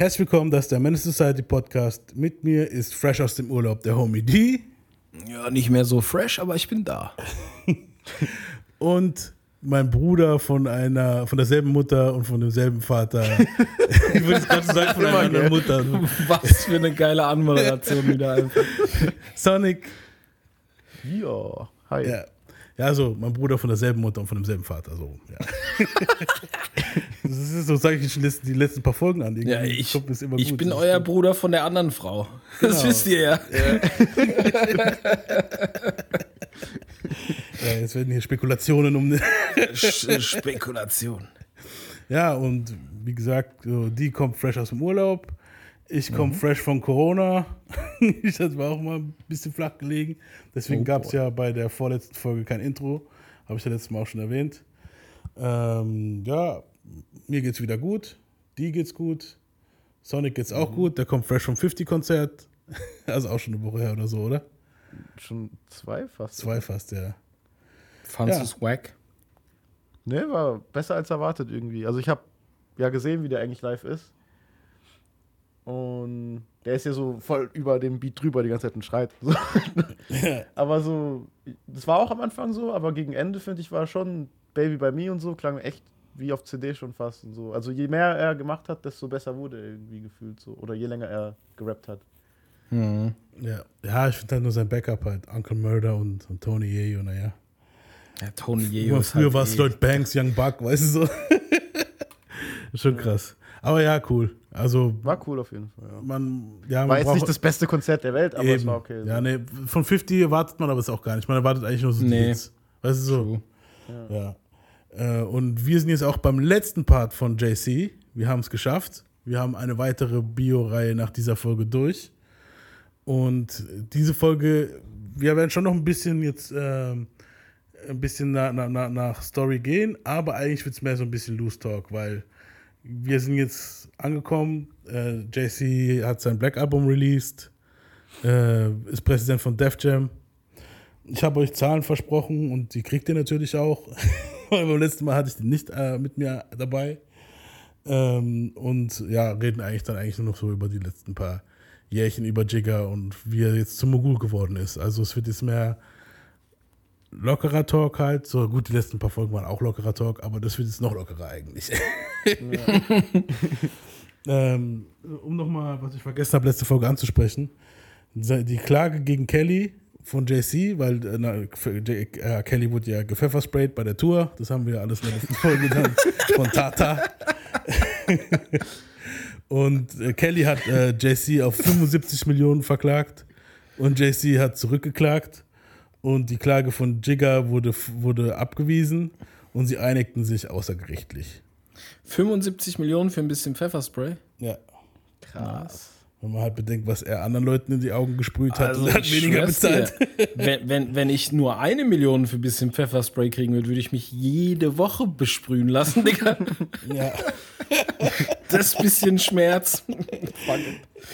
Herzlich willkommen, das ist der Menace Society Podcast. Mit mir ist fresh aus dem Urlaub der Homie D. Ja, nicht mehr so fresh, aber ich bin da. Und mein Bruder von einer, von derselben Mutter und von demselben Vater. ich würde es gerade sagen, von einer anderen Mutter. Was für eine geile Anmoderation wieder einfach. Sonic. Ja, hi. Ja. Ja, also mein Bruder von derselben Mutter und von demselben Vater. So, ja. das ist so, sage ich die letzten, die letzten paar Folgen an. Ja, ich, das immer ich gut. bin Das euer stimmt. Bruder von der anderen Frau. Das Genau. wisst ihr ja. Ja, jetzt werden hier Spekulationen um. Sch- Spekulation. Ja, und wie gesagt, die kommt fresh aus dem Urlaub. Ich Mhm. komme fresh von Corona. ich das war auch mal ein bisschen flach gelegen. Deswegen Oh gab es ja bei der vorletzten Folge kein Intro. Habe ich ja letztes Mal auch schon erwähnt. Ähm, ja, mir geht's wieder gut. Die geht's gut. Sonic geht's Mhm. auch gut. Der kommt fresh vom 50-Konzert. Also auch schon eine Woche her oder so, oder? Schon zwei fast. Zwei fast, ja. Fandst Ja. du's wack? Ne, war besser als erwartet irgendwie. Also ich habe ja gesehen, wie der eigentlich live ist. Und der ist ja so voll über dem Beat drüber die ganze Zeit und schreit. So. aber so, das war auch am Anfang so, aber gegen Ende, finde ich, war schon Baby by Me und so, klang echt wie auf CD schon fast und so. Also je mehr er gemacht hat, desto besser wurde er irgendwie gefühlt so. Oder je länger er gerappt hat. Mhm. Ja, ja ich finde halt nur sein Backup halt. Uncle Murder und, und Tony Yeo, naja. Ja, Tony Yeo früher halt war es eh- Lloyd Banks, Young Buck, weißt du so. Schon krass. Aber ja, cool. Also, War cool auf jeden Fall. Ja. man, ja, man War jetzt nicht das beste Konzert der Welt, aber es eben. war okay. Ja, nee, von 50 erwartet man aber es auch gar nicht. Man erwartet eigentlich nur so Nee. Hits. Weißt du so? True. Ja. Äh, und wir sind jetzt auch beim letzten Part von JC. Wir haben es geschafft. Wir haben eine weitere Bio-Reihe nach dieser Folge durch. Und diese Folge, wir werden schon noch ein bisschen jetzt ähm, ein bisschen na, na, na, nach Story gehen, aber eigentlich wird es mehr so ein bisschen Loose Talk, weil wir sind jetzt angekommen. Äh, JC hat sein Black Album released, äh, ist Präsident von Def Jam. Ich habe euch Zahlen versprochen und die kriegt ihr natürlich auch. Weil beim letzten Mal hatte ich die nicht äh, mit mir dabei. Ähm, und ja, reden eigentlich dann eigentlich nur noch so über die letzten paar Jährchen über Jigger und wie er jetzt zum Mogul geworden ist. Also es wird jetzt mehr lockerer Talk halt. So gut, die letzten paar Folgen waren auch lockerer Talk, aber das wird jetzt noch lockerer eigentlich. ähm, um nochmal, was ich vergessen habe, letzte Folge anzusprechen. Die Klage gegen Kelly von JC, weil äh, na, äh, Kelly wurde ja gepfeffersprayt bei der Tour. Das haben wir alles in der letzten Folge dann von Tata. Und äh, Kelly hat äh, JC auf 75 Millionen verklagt und JC hat zurückgeklagt. Und die Klage von Jigger wurde, wurde abgewiesen und sie einigten sich außergerichtlich. 75 Millionen für ein bisschen Pfefferspray? Ja. Krass. Wenn man halt bedenkt, was er anderen Leuten in die Augen gesprüht hat, er hat weniger bezahlt. dir, Wenn, wenn, wenn ich nur eine Million für ein bisschen Pfefferspray kriegen würde, würde ich mich jede Woche besprühen lassen, Digga. Ja. Das bisschen Schmerz.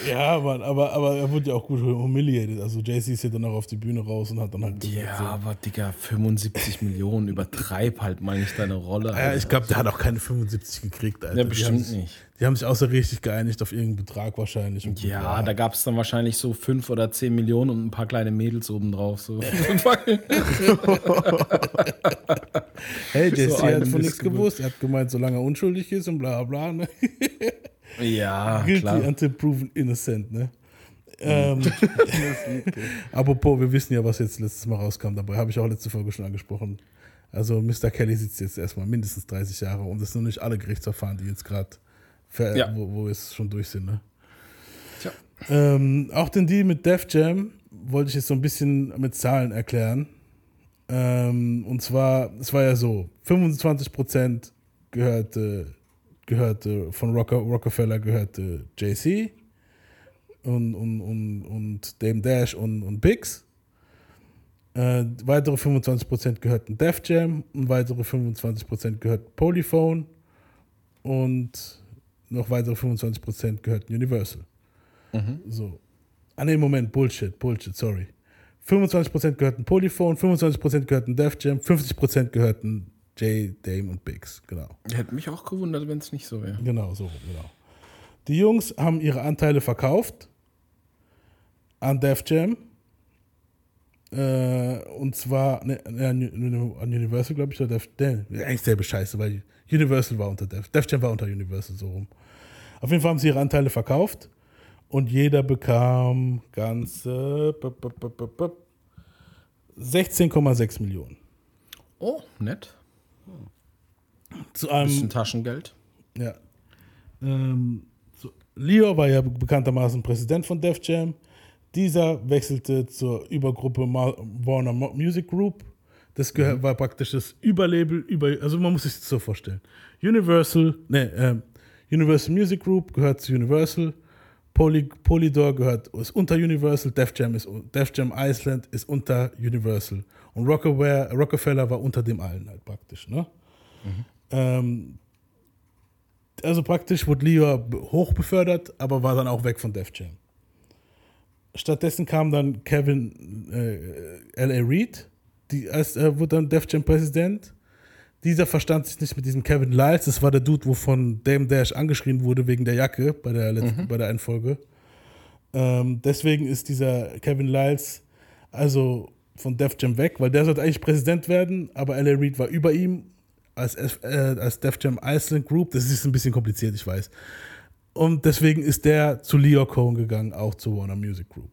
Ja, Mann, aber, aber er wurde ja auch gut humiliated. Also JC ist ja dann auch auf die Bühne raus und hat dann halt gesagt, Ja, so, aber Digga, 75 Millionen, übertreib halt mal nicht deine Rolle. Ja, Alter. ich glaube, der hat auch keine 75 gekriegt, Alter. Ja, Die bestimmt haben sich, nicht. Die haben sich außergerichtlich geeinigt auf irgendeinen Betrag wahrscheinlich. Und Ja, da gab es dann wahrscheinlich so 5 oder 10 Millionen und ein paar kleine Mädels obendrauf. So. hey, JC so hat von nichts gewusst. Er hat gemeint, solange er unschuldig ist und bla bla. Ne? Ja, Guilty klar. until proven innocent, ne? Ähm, apropos, wir wissen ja, was jetzt letztes Mal rauskam. Dabei habe ich auch letzte Folge schon angesprochen. Also Mr. Kelly sitzt jetzt erstmal mindestens 30 Jahre und das sind noch nicht alle Gerichtsverfahren, die jetzt gerade, Ja. wo, wo es schon durch sind. Ne? Tja. Ähm, auch den Deal mit Def Jam wollte ich jetzt so ein bisschen mit Zahlen erklären. Ähm, und zwar, es war ja so, 25% gehörte, gehörte von Rocker, Rockefeller gehörte JC und, und, und, und Dame Dash und, und Biggs. Äh, weitere 25% gehörten Def Jam und weitere 25% gehörten Polyphone und noch weitere 25% gehörten Universal. So. Ah, nee, Moment, Bullshit, Bullshit, sorry. 25% gehörten Polyphone, 25% gehörten Def Jam, 50% gehörten J, Dame und Biggs. Genau. Hätte mich auch gewundert, wenn es nicht so wäre. Genau, so rum, genau. Die Jungs haben ihre Anteile verkauft an Def Jam. Äh, und zwar ne, ne, an Universal, glaube ich, oder Def, ne, eigentlich selbe Scheiße, weil Universal war unter Def, Def Jam war unter Universal, so rum. Auf jeden Fall haben sie ihre Anteile verkauft und jeder bekam ganze 16,6 Millionen. Oh, nett. Zu einem, Bisschen Taschengeld. Ja. Ähm, so, Leo war ja bekanntermaßen Präsident von Def Jam. Dieser wechselte zur Übergruppe Warner Music Group. Das gehör, war praktisch das Überlabel, über, also man muss sich das so vorstellen. Universal, ne, ähm, Universal Music Group gehört zu Universal. Poly, Polydor gehört, ist unter Universal. Def Jam, ist, Def Jam Iceland ist unter Universal. Und Rockefeller, Rockefeller war unter dem allen halt praktisch, ne? Ähm, also praktisch wurde Leo hoch befördert, aber war dann auch weg von Def Jam. Stattdessen kam dann Kevin äh, L.A. Reid, die, als, äh, wurde dann Def Jam Präsident. Dieser verstand sich nicht mit diesem Kevin Lyles, das war der Dude, wovon Dame Dash angeschrien wurde wegen der Jacke bei der, letzten, bei der einen Folge. Ähm, deswegen ist dieser Kevin Lyles also von Def Jam weg, weil der sollte eigentlich Präsident werden, aber L.A. Reid war über ihm als, F- äh, als Def Jam Iceland Group. Das ist ein bisschen kompliziert, ich weiß. Und deswegen ist der zu Leo Cohen gegangen, auch zu Warner Music Group.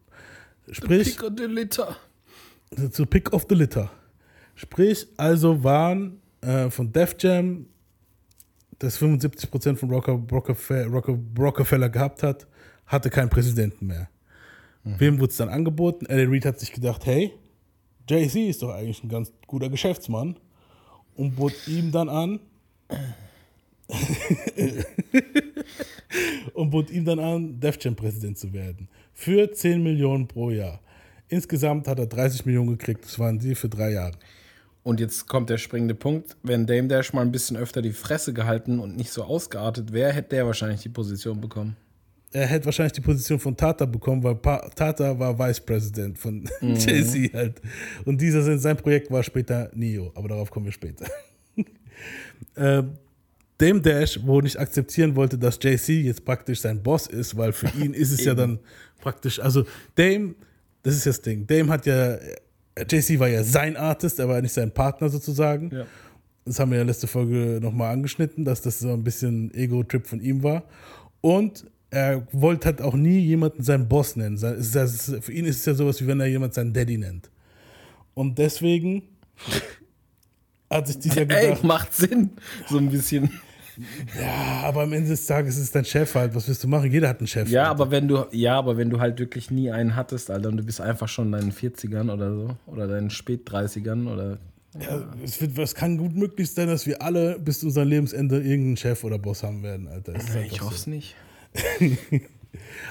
Sprich, Pick of the litter. zu Pick of the Litter. Sprich, also waren äh, von Def Jam, das 75% von Rocker, Rockefeller, Rocker, Rockefeller gehabt hat, hatte keinen Präsidenten mehr. Wem wurde es dann angeboten? Eddie Reid hat sich gedacht, hey, Jay-Z ist doch eigentlich ein ganz guter Geschäftsmann und bot ihm dann an, und bot ihm dann an, Def Jam Präsident zu werden. Für 10 Millionen pro Jahr. Insgesamt hat er 30 Millionen gekriegt. Das waren die für drei Jahre. Und jetzt kommt der springende Punkt. Wenn Dame Dash mal ein bisschen öfter die Fresse gehalten und nicht so ausgeartet wäre, hätte der wahrscheinlich die Position bekommen. Er hätte wahrscheinlich die Position von Tata bekommen, weil pa Tata war Vice President von Jay-Z halt. Und dieser sein Projekt war später Neo, aber darauf kommen wir später. äh, Dame Dash, wo nicht akzeptieren wollte, dass Jay-Z jetzt praktisch sein Boss ist, weil für ihn ist es ja dann praktisch, also Dame, das ist das Ding, Dame hat ja, Jay-Z war ja sein Artist, er war nicht sein Partner sozusagen. Ja. Das haben wir ja letzte Folge nochmal angeschnitten, dass das so ein bisschen Ego-Trip von ihm war. Und er wollte halt auch nie jemanden seinen Boss nennen. Für ihn ist es ja sowas, wie wenn er jemand seinen Daddy nennt. Und deswegen hat sich dieser Ey, gedacht, macht Sinn. So ein bisschen. ja, aber am Ende des Tages ist es dein Chef halt. Was willst du machen? Jeder hat einen Chef. Ja, Alter. aber wenn du, ja, aber wenn du halt wirklich nie einen hattest, Alter, und du bist einfach schon in deinen 40ern oder so, oder deinen Spät-30ern oder. Ja, es, wird, es kann gut möglich sein, dass wir alle bis zu unserem Lebensende irgendeinen Chef oder Boss haben werden, Alter. Einfach Ich hoffe es nicht.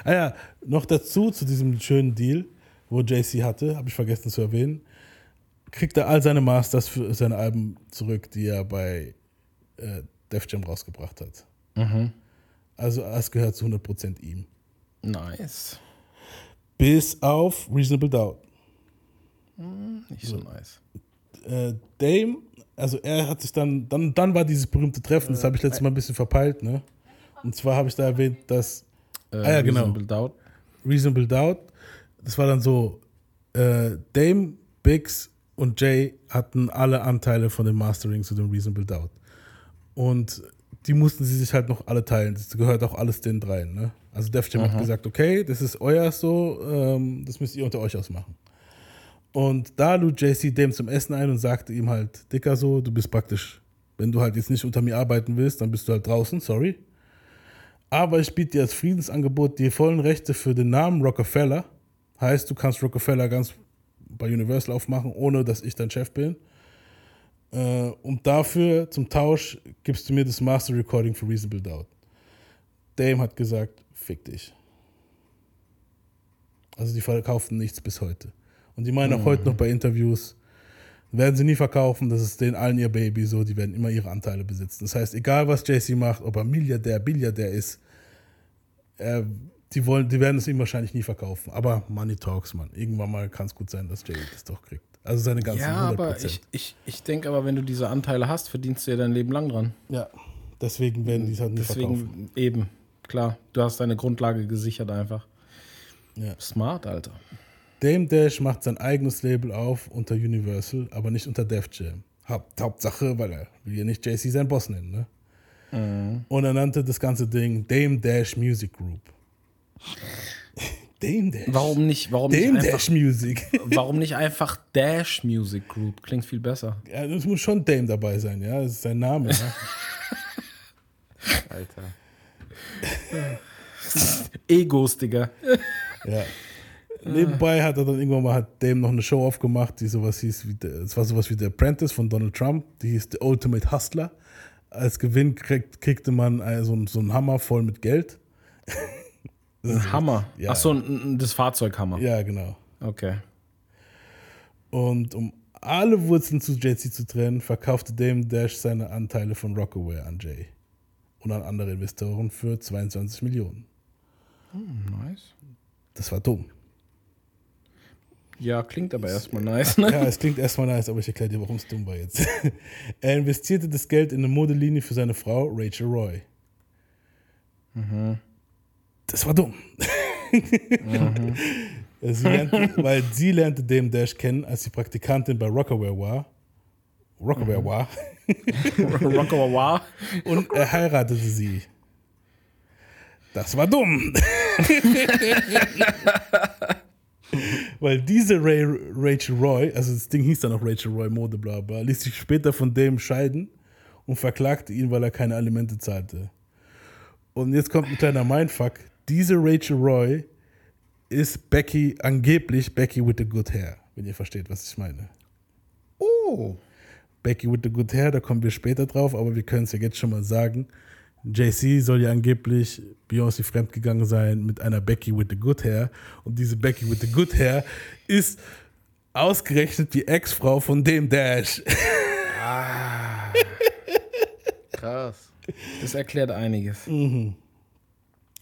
Ah ja, noch dazu, zu diesem schönen Deal, wo JC hatte, habe ich vergessen zu erwähnen, kriegt er all seine Masters für seine Alben zurück, die er bei äh, Def Jam rausgebracht hat. Also es gehört zu 100% ihm. Nice. Bis auf Reasonable Doubt. Nicht so nice. Äh, Dame, also er hat sich dann, dann, dann war dieses berühmte Treffen, das habe ich letztes Mal ein bisschen verpeilt, ne? Und zwar habe ich da erwähnt, dass Äh, Ah ja, genau. Reasonable Doubt. Reasonable Doubt. Das war dann so, äh, Dame, Biggs und Jay hatten alle Anteile von dem Mastering zu dem Reasonable Doubt. Und die mussten sie sich halt noch alle teilen. Das gehört auch alles den dreien. Ne? Also Def Jam hat gesagt, okay, das ist euer so, ähm, das müsst ihr unter euch ausmachen. Und da lud JC Dame zum Essen ein und sagte ihm halt, Dicker so, du bist praktisch, wenn du halt jetzt nicht unter mir arbeiten willst, dann bist du halt draußen, sorry. Aber ich biete dir als Friedensangebot die vollen Rechte für den Namen Rockefeller. Heißt, du kannst Rockefeller ganz bei Universal aufmachen, ohne dass ich dein Chef bin. Äh, und dafür, zum Tausch, gibst du mir das Master Recording für Reasonable Doubt. Dame hat gesagt, fick dich. Also die verkaufen nichts bis heute. Und die meinen auch heute noch bei Interviews, werden sie nie verkaufen, das ist denen allen ihr Baby so, die werden immer ihre Anteile besitzen. Das heißt, egal was JC macht, ob er Milliardär, Billiardär ist, äh, die, wollen, die werden es ihm wahrscheinlich nie verkaufen. Aber Money Talks, man. Irgendwann mal kann es gut sein, dass Jay das doch kriegt. Also seine ganzen Ja, 100%. aber ich, ich, ich denke aber, wenn du diese Anteile hast, verdienst du ja dein Leben lang dran. ja, deswegen werden die es halt verkaufen. Deswegen eben, klar. Du hast deine Grundlage gesichert einfach. Ja. Smart, Alter. Dame Dash macht sein eigenes Label auf unter Universal, aber nicht unter Def Jam. Haupt, Hauptsache, weil er will ja nicht JC sein Boss nennen, ne? Und er nannte das ganze Ding Dame Dash Music Group. Dame Dash. Warum nicht, warum Dame nicht, Dash einfach, Music. warum nicht einfach Dash Music Group? Klingt viel besser. ja, es muss schon Dame dabei sein, ja. Das ist sein Name. Ja? Alter. Egos, Digga. ja. Nebenbei hat er dann irgendwann mal hat Dame noch eine Show aufgemacht, die sowas hieß wie, der- es war sowas wie The Apprentice von Donald Trump, die hieß The Ultimate Hustler. Als Gewinn kriegt, kriegte man äh, so, ein- so einen Hammer voll mit Geld. Ein Hammer. Ja. Ach so, das Fahrzeughammer. Ja, genau. Okay. Und um alle Wurzeln zu JC zu trennen, verkaufte Dame Dash seine Anteile von Rockaway an Jay und an andere Investoren für 22 Millionen. Nice. Das war dumm. Ja, klingt aber erstmal nice, ne? Ja, es klingt erstmal nice, aber ich erkläre dir, warum es dumm war jetzt. er investierte das Geld in eine Modelinie für seine Frau, Rachel Roy. Das war dumm. sie lernte, weil sie lernte Dame Dash kennen, als sie Praktikantin bei Rockaway war. Rockaway war. Rockawawa. Und er heiratete sie. Das war dumm. Weil diese Ray, Rachel Roy, also das Ding hieß dann auch Rachel Roy Mode, bla bla, ließ sich später von dem scheiden und verklagte ihn, weil er keine Alimente zahlte. Und jetzt kommt ein kleiner Mindfuck. Diese Rachel Roy ist Becky, angeblich Becky with the good hair, wenn ihr versteht, was ich meine. Oh. Becky with the good hair, da kommen wir später drauf, aber wir können es ja jetzt schon mal sagen. JC soll ja angeblich Beyoncé fremdgegangen sein mit einer Becky with the good hair. Und diese Becky with the good hair ist ausgerechnet die Ex-Frau von dem Dash. Krass. Das erklärt einiges.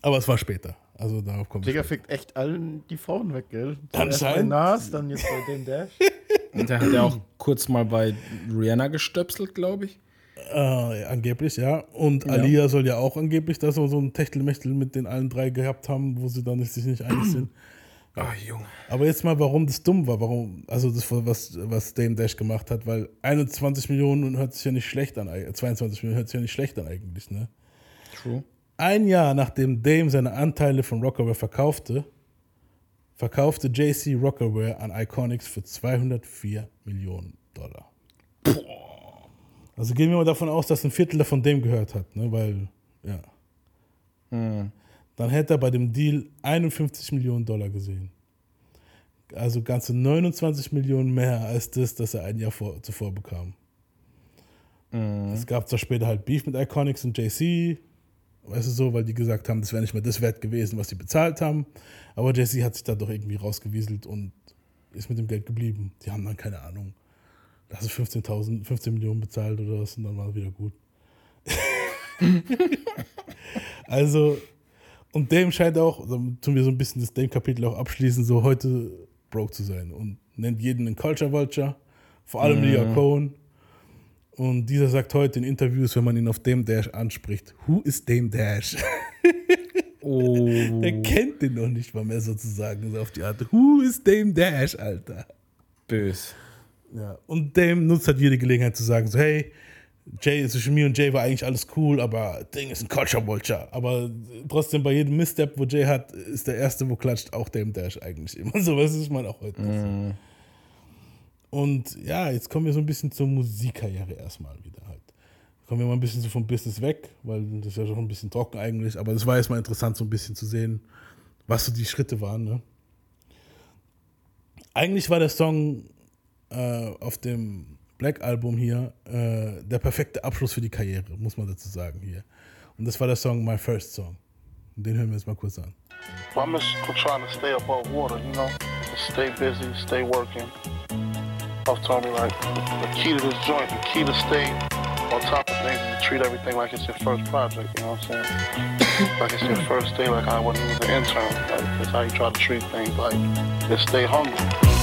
Aber es war später. Also darauf kommt es. Digga fickt echt allen die Frauen weg, gell? Anscheinend. Nas, dann jetzt bei dem Dash. Und der hat ja auch kurz mal bei Rihanna gestöpselt, glaube ich. Äh, angeblich, ja. Und Ja. Alia soll ja auch angeblich da so, so ein Techtelmechtel mit den allen drei gehabt haben, wo sie dann sich nicht einig sind. Ah, Junge. Aber jetzt mal, warum das dumm war, warum, also das, was, was Dame Dash gemacht hat, weil 21 Millionen hört sich ja nicht schlecht an, äh, 22 Millionen hört sich ja nicht schlecht an eigentlich, ne? True. Ein Jahr nachdem Dame seine Anteile von Rockaware verkaufte, verkaufte JC Rockaware an Iconics für 204 Millionen Dollar. Also gehen wir mal davon aus, dass ein Viertel davon Dame gehört hat, ne? Weil, ja. Dann hätte er bei dem Deal 51 Millionen Dollar gesehen. Also ganze 29 Millionen mehr als das, das er ein Jahr vor, zuvor bekam. Es gab zwar später halt Beef mit Iconics und JC, weißt du so, weil die gesagt haben, das wäre nicht mehr das wert gewesen, was sie bezahlt haben. Aber JC hat sich da doch irgendwie rausgewieselt und ist mit dem Geld geblieben. Die haben dann keine Ahnung. Lass es 15.000, 15 Millionen bezahlt oder was und dann war es wieder gut. also, und Dame scheint auch, dann tun wir so ein bisschen das Dame-Kapitel auch abschließen, so heute broke zu sein und nennt jeden einen Culture Vulture, vor allem Leah Cohen. Und dieser sagt heute in Interviews, wenn man ihn auf Dame Dash anspricht, who is Dame Dash? Oh. Der kennt den noch nicht mal mehr sozusagen, so auf die Art. Who is Dame Dash, Alter? Bös. Ja. Und Dame nutzt halt jede Gelegenheit zu sagen, so, hey, Jay, zwischen mir und Jay war eigentlich alles cool, aber Ding ist ein Culture Vulture. Aber trotzdem bei jedem Misstep, wo Jay hat, ist der Erste, wo klatscht, auch Dame Dash eigentlich immer. So was ist man auch heute. so. Und ja, jetzt kommen wir so ein bisschen zur Musikkarriere erstmal wieder halt. Kommen wir mal ein bisschen so vom Business weg, weil das ist ja schon ein bisschen trocken eigentlich, aber das war erstmal interessant, so ein bisschen zu sehen, was so die Schritte waren. Ne? Eigentlich war der Song äh, auf dem Black Album hier äh, der perfekte Abschluss für die Karriere, muss man dazu sagen hier. Und das war der Song My First Song. Und den hören wir jetzt mal kurz an. Well, I'm just trying to stay above water, you know, stay busy, stay working. Puff told me like the key to this joint, the key to stay on top of things is to treat everything like it's your first project, you know what I'm saying? like it's your first day, like I when you was an intern. Like that's how you try to treat things, like just stay hungry.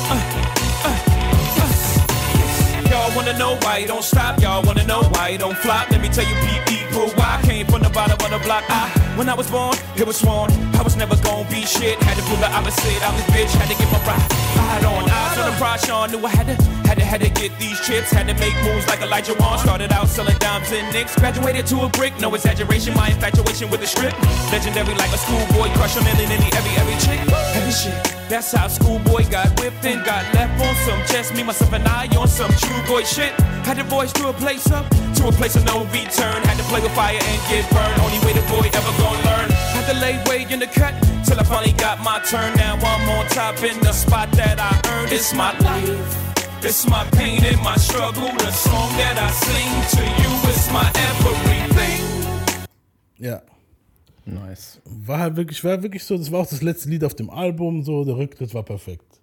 Yo, Y'all wanna know why you don't stop? Y'all wanna know why you don't flop? Let me tell you, people, why I came from the bottom of the block. I, when I was born, it was sworn I was never gonna be shit. Had to prove the opposite. I was bitch, had to get my ride, ride on. Eyes on the prize, Sean knew I had to, had to, had to get these chips. Had to make moves like Elijah Wan. Started out selling dimes and nicks. Graduated to a brick, no exaggeration. My infatuation with the strip. Legendary like a schoolboy, crush a million in the every, every chick. Heavy shit. That's how schoolboy got whipped and got left on some just me, myself, and I on some true boy shit. Had to voice to a place up, to a place of no return. Had to play with fire and get burned. Only way the boy ever gonna learn. Had to lay way in the cut till I finally got my turn. Now I'm on top in the spot that I earned. It's my life. It's my pain and my struggle. The song that I sing to you is my everything. Ja. Nice. War halt wirklich, war wirklich so, das war auch das letzte Lied auf dem Album, so, der Rücktritt war perfekt.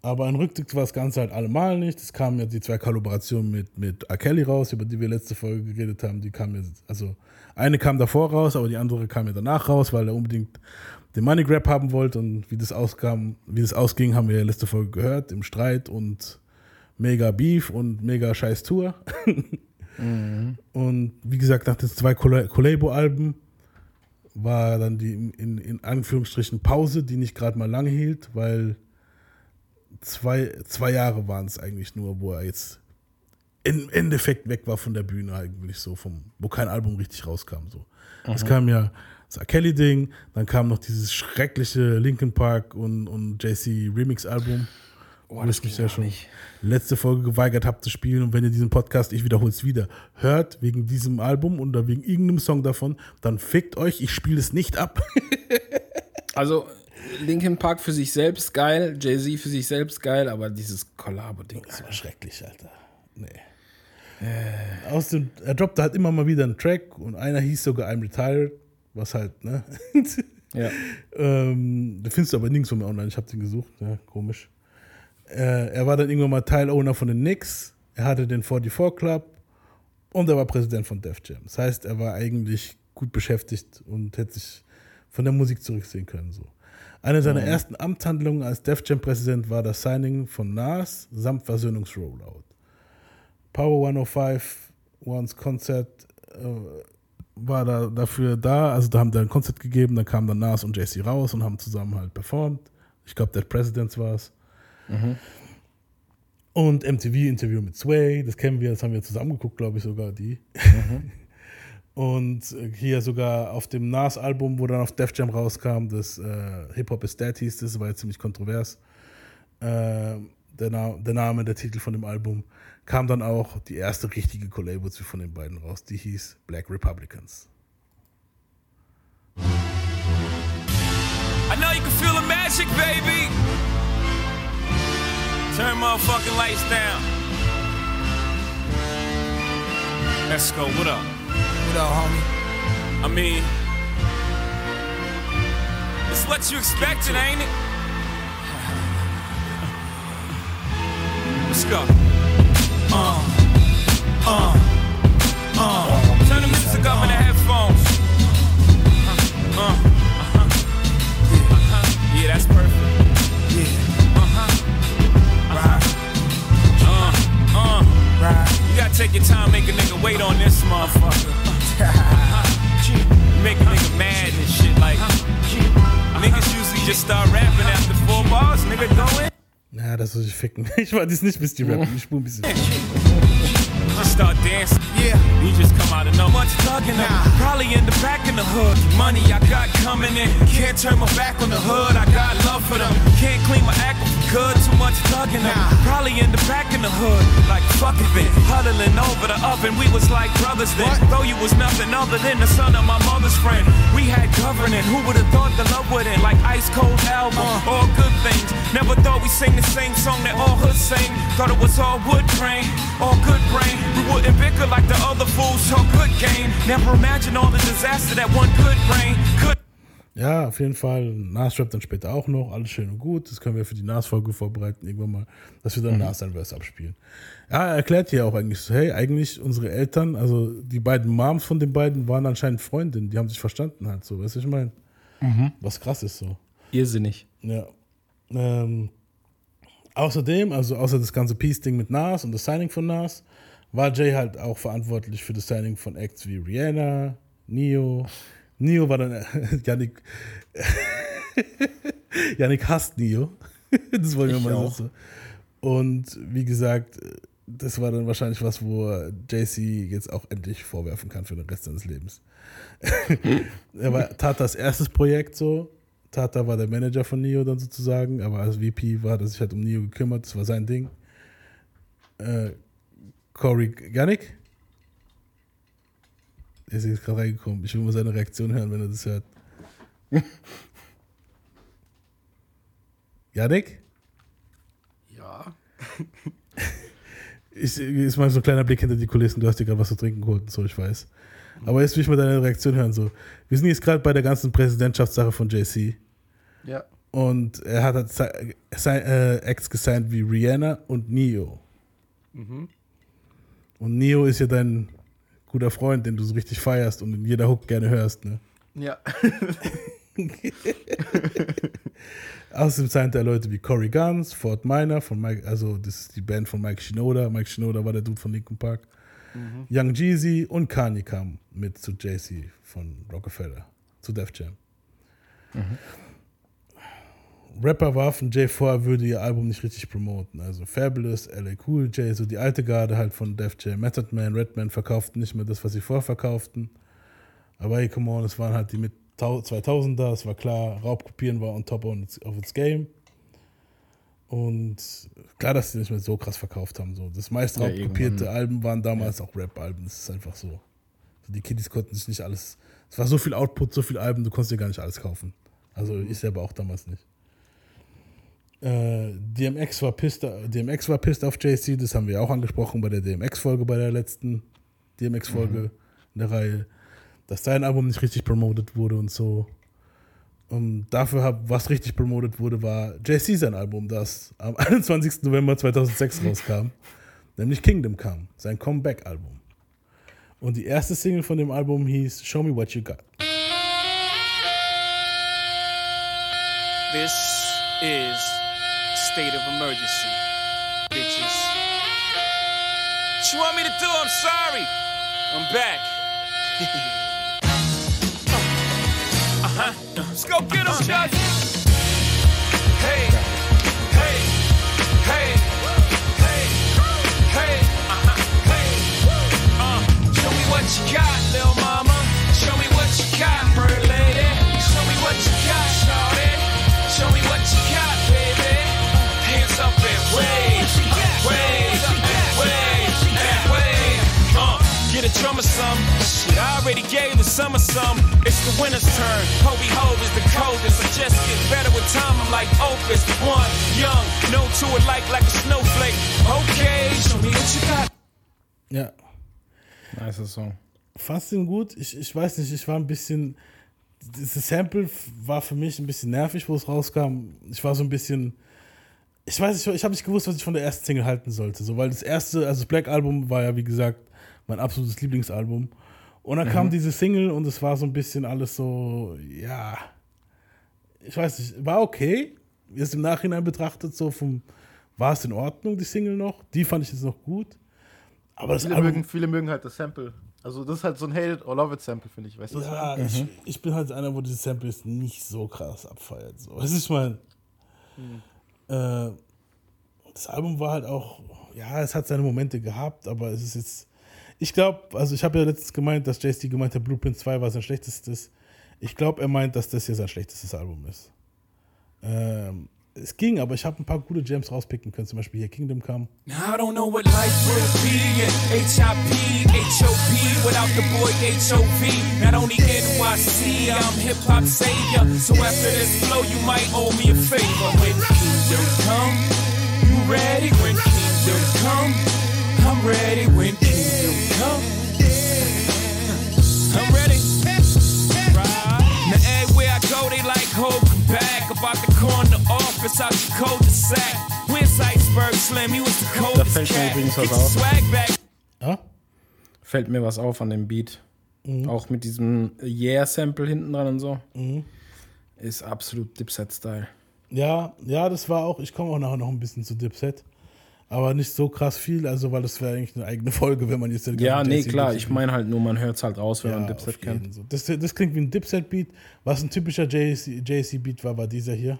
Aber ein Rücktritt war das Ganze halt allemal nicht. Es kamen ja die zwei Kollaborationen mit, mit R. Kelly raus, über die wir letzte Folge geredet haben. Die kamen jetzt, also eine kam davor raus, aber die andere kam ja danach raus, weil er unbedingt den Money Grab haben wollte und wie das auskam, wie das ausging, haben wir ja letzte Folge gehört, im Streit und mega Beef und mega scheiß Tour. Und wie gesagt, nach den zwei Colla- Collabo-Alben war dann die in, in Anführungsstrichen Pause, die nicht gerade mal lange hielt, weil zwei, zwei Jahre waren es eigentlich nur, wo er jetzt im Endeffekt weg war von der Bühne eigentlich so, vom, wo kein Album richtig rauskam. So. Es kam ja das R. Kelly-Ding, dann kam noch dieses schreckliche Linkin Park und, und JC Remix-Album. Oh, wo ich mich ja schon letzte Folge geweigert habe zu spielen. Und wenn ihr diesen Podcast, ich wiederhole es wieder, hört wegen diesem Album oder wegen irgendeinem Song davon, dann fickt euch, ich spiele es nicht ab. Also, Linkin Park für sich selbst geil, Jay-Z für sich selbst geil, aber dieses Kollabo-Ding ist war schrecklich, Alter. Nee. Aus dem, er droppte halt immer mal wieder einen Track und einer hieß sogar I'm Retired, was halt, ne? Ja. ähm, da findest du aber nirgendwo mehr online, ich habe den gesucht, ja, komisch. Äh, er war dann irgendwann mal Teilowner von den Knicks, er hatte den 44 Club und er war Präsident von Def Jam. Das heißt, er war eigentlich gut beschäftigt und hätte sich von der Musik zurückziehen können. So. Eine seiner ersten Amtshandlungen als Def Jam-Präsident war das Signing von Nas samt Versöhnungsrollout. Power 105 Ones Konzert äh, war da dafür da, also da haben die ein Konzert gegeben, dann kamen dann Nas und Jay-Z raus und haben zusammen halt performt. Ich glaube, Dead Presidents war es. Und MTV-Interview mit Sway, das kennen wir, das haben wir zusammen geguckt, glaube ich sogar, die. Und äh, hier sogar auf dem Nas-Album, wo dann auf Def Jam rauskam, das äh, Hip-Hop is Dead hieß, das war ja ziemlich kontrovers. Äh, der, Na der Name, der Titel von dem Album, kam dann auch die erste richtige Collabo von den beiden raus, die hieß Black Republicans. I know you can feel the magic, baby. Turn motherfucking lights down. Let's go. What up? What up, homie? I mean, it's what you expected, ain't it? Let's go. Uh, uh, uh. Turn the music up in Ja, das soll ich ficken. Ich war das nicht bis die rappen, ich spur ein bisschen. Start dancing. Yeah. You just come out of no much up. Nah. Probably in the back in the hood. Money I got coming in. Can't turn my back on the hood. I got love for them. Can't clean my act good. Too much thugging up. Probably in the back in the hood. Like fuck it, been huddling over the oven. We was like brothers then. What? Though you was nothing other than the son of my mother's friend. We had governing. Who would have thought the love would end? Like ice cold album. Uh. All good things. Never thought we sing the same song that all hoods sing. Thought it was all wood grain, all good brain. We wouldn't bicker like the other fools, so good game. Never imagined all the disaster that one could bring. Could Ja, auf jeden Fall. Nas rappt dann später auch noch. Alles schön und gut. Das können wir für die Nas-Folge vorbereiten, irgendwann mal, dass wir dann Nas sein Verse abspielen. Ja, er erklärt hier auch eigentlich so, hey, eigentlich unsere Eltern, also die beiden Moms von den beiden waren anscheinend Freundinnen, die haben sich verstanden halt so, weißt du, was ich meine? Was krass ist so. Irrsinnig. Ja. Ähm, Außerdem, also außer das ganze Peace-Ding mit Nas und das Signing von Nas, war Jay halt auch verantwortlich für das Signing von Acts wie Rihanna, Neo. Neo war dann, Yannick, Yannick hasst Neo. das wollen wir Ich mal auch. so. Und wie gesagt, das war dann wahrscheinlich was, wo JC jetzt auch endlich vorwerfen kann für den Rest seines Lebens. er war Tatas erstes Projekt so. Tata war der Manager von Neo dann sozusagen, aber als VP war er sich halt um Neo gekümmert, das war sein Ding. Äh, Corey Yannick? Er ist jetzt gerade reingekommen. Ich will mal seine Reaktion hören, wenn er das hört. Yannick? Ja. Ich, ist mal so ein kleiner Blick hinter die Kulissen. Du hast dir gerade was zu trinken geholt und so, ich weiß. Aber jetzt will ich mal deine Reaktion hören. So. Wir sind jetzt gerade bei der ganzen Präsidentschaftssache von JC. Ja. Und er hat halt äh, Acts gesigned wie Rihanna und Neo. Und Neo ist ja dein guter Freund, den du so richtig feierst und in jeder Hook gerne hörst. Ne? Ja. Außerdem signed er Leute wie Corey Guns, Fort Minor, von Mike, also das ist die Band von Mike Shinoda. Mike Shinoda war der Dude von Linkin Park. Young Jeezy und Kanye kam mit zu JC von Rockefeller, zu Def Jam. Rapper warfen Jay vor, er würde ihr Album nicht richtig promoten. Also Fabulous, LA Cool J, so die alte Garde halt von Def Jam. Method Man, Redman verkauften nicht mehr das, was sie vorverkauften. Aber hey, come on, es waren halt die mit 2000er, es war klar, Raubkopieren war on top of its, game. Und klar, dass sie nicht mehr so krass verkauft haben. So. Das meist Ja, raubkopierte. Alben waren damals auch Rap-Alben. Das ist einfach so. so. Die Kiddies konnten sich nicht alles. Es war so viel Output, so viel Alben, du konntest dir gar nicht alles kaufen. Also ich selber auch damals nicht. Äh, DMX, war pissed, DMX war pissed auf JC, das haben wir auch angesprochen bei der DMX-Folge, bei der letzten DMX-Folge in der Reihe, dass sein Album nicht richtig promotet wurde und so. Und dafür, hab, was richtig promotet wurde, war JC sein Album, das am 21. November 2006 rauskam, nämlich Kingdom Come, sein Comeback-Album. Und die erste Single von dem Album hieß Show Me What You Got. This is state of emergency, bitches. What you want me to do? I'm sorry. I'm back. uh huh. Let's go get him, Chuck. Hey, hey, hey, hey, hey, uh-huh, hey. Uh, show me what you got, little mama. Show me what you got, bird drummer some. Shit, I already gave the summer some. It's the winter's turn. Hobie Hove is the coldest. I just get better with time. I'm like Opus. One, young, no to it like like a snowflake. Okay, show me what you got. Ja, Nice Song. fandst du ihn gut? Ich, ich weiß nicht, ich war ein bisschen. Dieses Sample war für mich ein bisschen nervig, wo es rauskam. Ich war so ein bisschen. Ich weiß nicht, ich habe nicht gewusst, was ich von der ersten Single halten sollte. So, weil das erste, also das Black Album war ja, wie gesagt, mein absolutes Lieblingsalbum. Und dann kam diese Single und es war so ein bisschen alles so, ja. Ich weiß nicht, war okay. Jetzt im Nachhinein betrachtet, so vom. War es in Ordnung, die Single noch? Die fand ich jetzt noch gut. Aber das Viele Album, mögen, viele mögen halt das Sample. Also das ist halt so ein Hate it or love it Sample, finde ich. Weißt du? Ja, ich, ich bin halt einer, wo diese Samples nicht so krass abfeiert. So. Was ich meine? Äh, das Album war halt auch, ja, es hat seine Momente gehabt, aber es ist jetzt. Ich glaube, also ich habe ja letztens gemeint, dass JC gemeint hat, Blueprint 2 war sein schlechtestes. Ich glaube, er meint, dass das hier sein schlechtestes Album ist. Ähm, es ging, aber ich habe ein paar gute Gems rauspicken können, zum Beispiel hier Kingdom Come. I don't know what life would be in HIP, HOP, without the boy HOV. Not only NYC, I'm hip hop savior. So after this flow, you might owe me a favor. When Kingdom come, you ready? When Kingdom come, I'm ready. When Kingdom I'm ready. Right. Now everywhere I go, they like hold back. About the corner office out your cul-de-sac. Where's Iceberg Slim? He was the coldest fällt mir übrigens Get was auf. swag back. Ja? Fällt mir was auf an dem Beat. Auch mit diesem Yeah-Sample hinten dran und so. Ist absolut Dipset-Style. Ja, ja, das war auch, ich komme auch nachher noch ein bisschen zu Dipset. Aber nicht so krass viel, also weil das wäre eigentlich eine eigene Folge, wenn man jetzt den Ja, nee, klar. Ich meine halt nur, man hört es halt raus, wenn Ja, man Dipset kennt. so. Das, das klingt wie ein Dipset-Beat. Was ein typischer JC-Beat war, war dieser hier.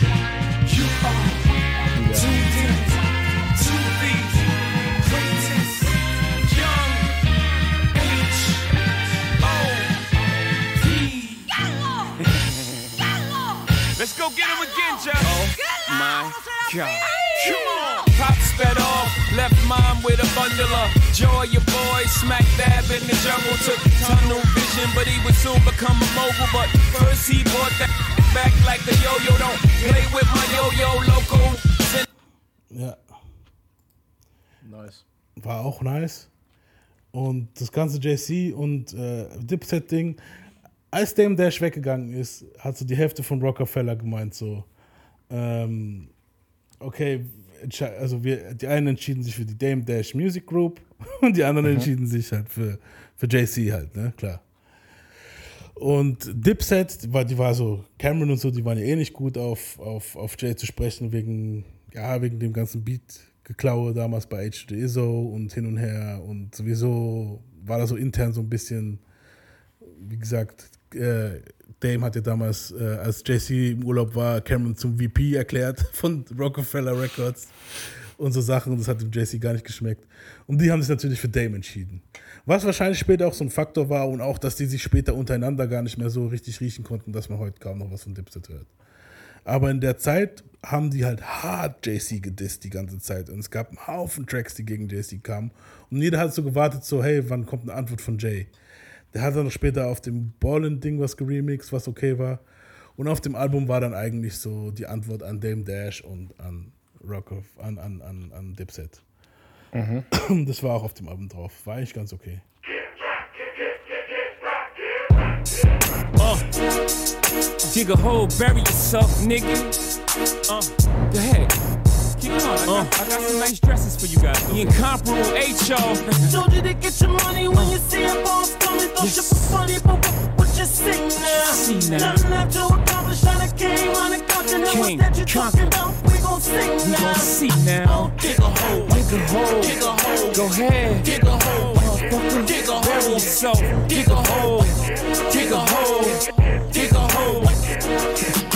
Let's go get him again, Joe. Oh my God. Come on. Mom with a bundle of joy. Your boy smack dab in the jungle, took tunnel vision, but he would soon become a mogul. But first he bought that back like a yo-yo. Don't play with my yo-yo loco. Ja, Nice. war auch nice. Und das ganze JC und äh, Dipset-Ding, als Dame Dash weggegangen ist, hat so die Hälfte von Rockefeller gemeint, so, ähm, okay, also wir, die einen entschieden sich für die Dame Dash Music Group und die anderen entschieden sich halt für, für JC halt, ne, klar. Und Dipset, war, die war so, Cameron und so, die waren ja eh nicht gut auf, auf, auf Jay zu sprechen, wegen, ja, wegen dem ganzen Beat-Geklaue damals bei H to Izzo und hin und her. Und sowieso war da so intern so ein bisschen, wie gesagt, äh, Dame hat ja damals, äh, als JC im Urlaub war, Cameron zum VP erklärt von Rockefeller Records und so Sachen. Und das hat dem JC gar nicht geschmeckt. Und die haben sich natürlich für Dame entschieden. Was wahrscheinlich später auch so ein Faktor war und auch, dass die sich später untereinander gar nicht mehr so richtig riechen konnten, dass man heute kaum noch was von Dipset hört. Aber in der Zeit haben die halt hart JC gedisst die ganze Zeit. Und es gab einen Haufen Tracks, die gegen JC kamen. Und jeder hat so gewartet, so, hey, wann kommt eine Antwort von Jay? Der hat dann noch später auf dem Ballin-Ding was geremixed, was okay war. Und auf dem Album war dann eigentlich so die Antwort an Dame Dash und an Rock of, an, an, an, an Dipset. Das war auch auf dem Album drauf. War eigentlich ganz okay. Dig a hole, bury yourself, nigga. Uh, go ahead. Keep going. I, got, I got some nice dresses for you guys. The incomparable H.O. Told you to get your money when you see a boss coming. Thought you was funny, but what, what you see now? See now. Nothing left to accomplish. I done came on the country. Now Came, what's that you conquered. talking about? We gon' sing We now. gon' see now. Oh, dig a hole. Dig a hole. Dig a hole. Go ahead. Dig a hole. Motherfucker. Dig a Bury hole. yourself. Dig a hole. Dig a hole. Dig a hole.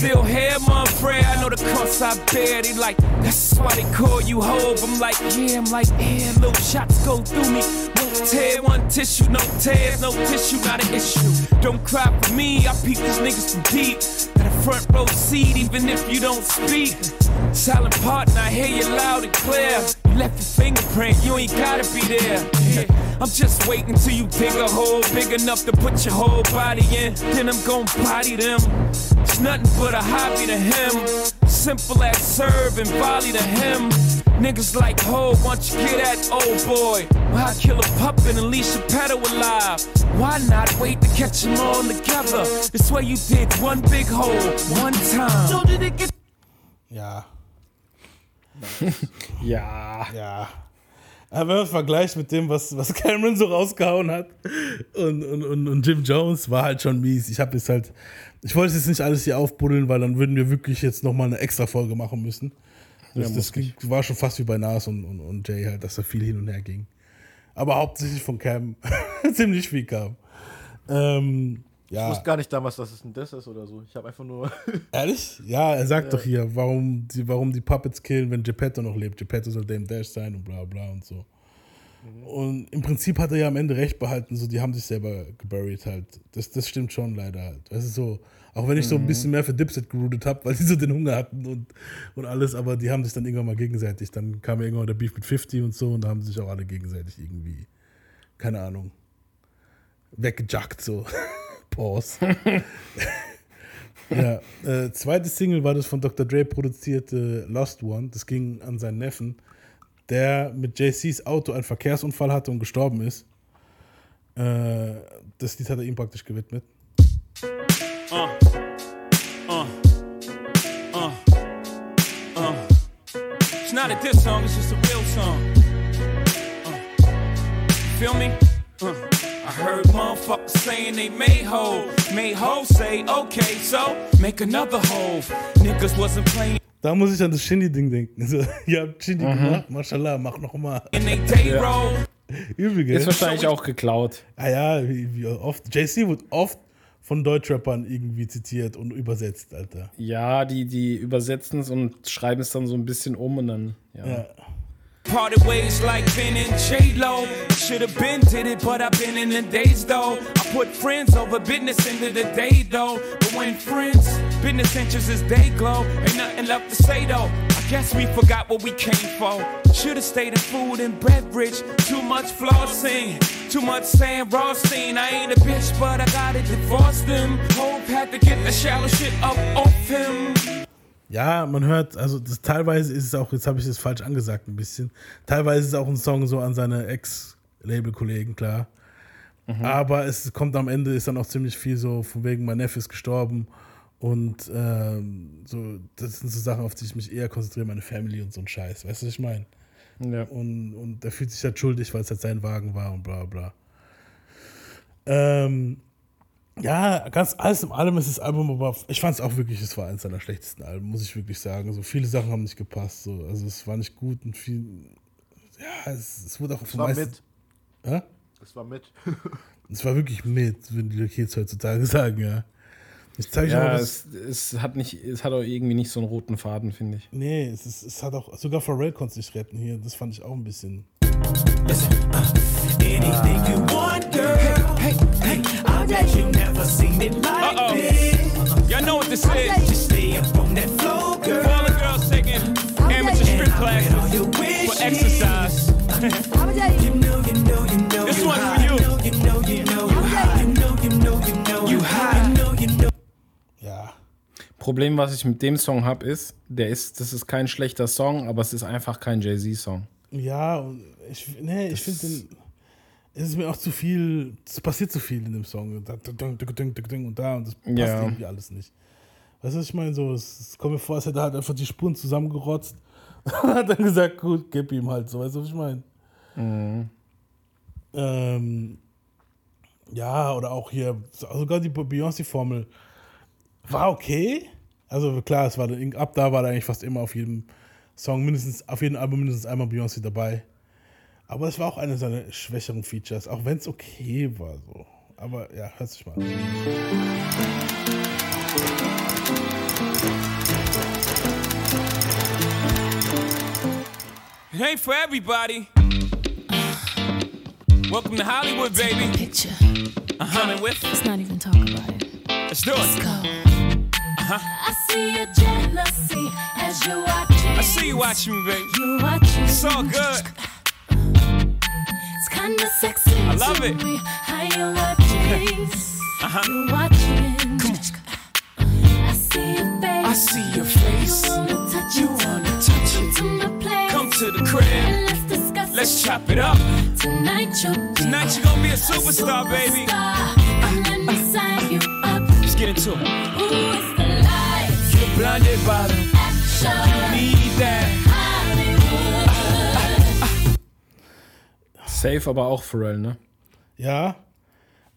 Still here, Manfred. I know the cost I bear. They like, that's why they call you Hove. I'm like, yeah, I'm like, yeah, little shots go through me. One tear, one tissue, no tears, no tissue, not an issue. Don't cry for me, I peep these niggas from deep. Got a front row seat, even if you don't speak. Silent partner, I hear you loud and clear. You left your fingerprint, you ain't gotta be there. Yeah. I'm just waiting till you dig a hole big enough to put your whole body in. Then I'm gon' body them. It's nothing but a hobby to him. Simple as serve and volley to him. Niggas like ho, once you get that old boy. Why kill a pup and unleash a pedo alive? Why not wait to catch them all together? This way you did one big hole, one time. Told you to get Ja, Ja. Aber wenn man vergleicht mit dem, was, was Cameron so rausgehauen hat und, und, und, und Jim Jones, war halt schon mies. Ich habe jetzt halt, ich wollte jetzt nicht alles hier aufbuddeln, weil dann würden wir wirklich jetzt nochmal eine extra Folge machen müssen. Das, Ja, das ging, war schon fast wie bei Nas und, und, und Jay halt, dass da viel hin und her ging. Aber hauptsächlich von Cam ziemlich viel kam. Ähm, Ich ja, wusste gar nicht damals, dass es ein Diss ist oder so. Ich habe einfach nur. ehrlich? Ja, er sagt doch hier, warum die, warum die Puppets killen, wenn Geppetto noch lebt. Geppetto soll Dame Dash sein und bla bla und so. Und im Prinzip hat er ja am Ende recht behalten, so die haben sich selber geburied halt. Das, das stimmt schon leider halt. Weißt du, so, auch wenn ich so ein bisschen mehr für Dipset geroutet habe, weil die so den Hunger hatten und, und alles, aber die haben sich dann irgendwann mal gegenseitig. Dann kam ja irgendwann der Beef mit 50 und so und da haben sich auch alle gegenseitig irgendwie, keine Ahnung, weggejackt so. Pause. ja, äh, zweite Single war das von Dr. Dre produzierte Lost One. Das ging an seinen Neffen, der mit JCs Auto einen Verkehrsunfall hatte und gestorben ist. Äh, das Lied hat er ihm praktisch gewidmet. Uh, uh, uh, uh. It's not a diss song, it's just a real song. Uh. Feel me? Uh. I heard motherfuckers saying they made hoe. Made hoe say, okay, so make another hoe. Niggas wasn't playing Da muss ich an das Shindy-Ding denken. So, ihr habt Shindy Mhm. gemacht, mashallah, mach noch mal. in they day roll. Übel, gell? Ist wahrscheinlich auch geklaut. Ah ja, wie, wie oft. JC wird oft von Deutschrappern irgendwie zitiert und übersetzt, Alter. Ja, die, die übersetzen es und schreiben es dann so ein bisschen um und dann, ja. Ja. Parted ways like Ben and J-Lo. Should've been did it, but I've been in the days though. I put friends over business into the day though. But when friends, business interests is day glow. Ain't nothing left to say though. I guess we forgot what we came for. Should've stayed in food and beverage. Too much flossing, too much Sam Rothstein. I ain't a bitch, but I gotta divorce them. Hope had to get the shallow shit up off him. Ja, man hört, also das, teilweise ist es auch, jetzt habe ich das falsch angesagt ein bisschen, teilweise ist es auch ein Song so an seine Ex-Label-Kollegen, klar. Aber es kommt am Ende, ist dann auch ziemlich viel so, von wegen, mein Neffe ist gestorben und ähm, so, das sind so Sachen, auf die ich mich eher konzentriere, meine Family und so ein Scheiß, weißt du, was ich meine? ja. Und, und er fühlt sich halt schuldig, weil es halt sein Wagen war und bla bla. Ähm, ja, ganz alles in allem ist das Album, aber ich fand es auch wirklich, es war eines seiner schlechtesten Alben, muss ich wirklich sagen. So viele Sachen haben nicht gepasst. So. Also es war nicht gut und viel. Ja, es, es wurde auch Es von war meisten. mit. Hä? Es war mit. Es war wirklich mit, würden die Kids heutzutage sagen, ja. Ich zeige euch Ja, mal was. es, es, hat nicht, es hat auch irgendwie nicht so einen roten Faden, finde ich. Nee, es, ist, es hat auch, sogar Pharrell konnte es nicht retten hier. Das fand ich auch ein bisschen. Anything you want, girl. Hey, hey, I bet you never seen it like Uh-oh. this. Y'all know what this is. Just stay up on that floor, girl. For all the girls taking amateur strip classes All your wishes. for exercise. You know, you know, you know. This you one's for high. you. You know, you know, you high. You know, you know, you know. You high. You know, you know. Ja. Problem, was ich mit dem Song habe, ist, der ist, das ist kein schlechter Song, aber es ist einfach kein Jay-Z-Song. Ja, ich, nee, ich finde den. Es ist mir auch zu viel, es passiert zu viel in dem Song. Da, da, und da und das passt Ja. irgendwie alles nicht. Weißt du, was ich meine? So, es, es kommt mir vor, als hätte er halt einfach die Spuren zusammengerotzt und hat dann gesagt, gut, gib ihm halt so. Weißt du, was ich meine? Ähm, ja, oder auch hier, sogar die Beyoncé-Formel war okay. Also klar, es war ab da war da eigentlich fast immer auf jedem Song mindestens, auf jedem Album mindestens einmal Beyoncé dabei. Aber es war auch eine seiner schwächeren Features, auch wenn es okay war so. Aber ja, hört sich mal an. It ain't for everybody. Welcome to Hollywood, baby. Picture. I'm coming with. Let's not even talk about it. Let's do Let's it. go. Uh-huh. I see your jealousy as you're watching. I see you watching me, baby. You're watching. It's all good. Kinda sexy. I love it. How you're watching. Uh-huh. You're watching. I see your face. I see your face. You wanna touch You it. wanna touch Come it. to my place. Come to the crib. And let's discuss Let's it. chop it up. Tonight you'll be Tonight you're gonna be a superstar, baby. superstar. And let me sign you up. Let's get into it. Ooh, it's the lights. You're blinded by the Action. need that. Safe, aber auch Pharrell, ne? Ja,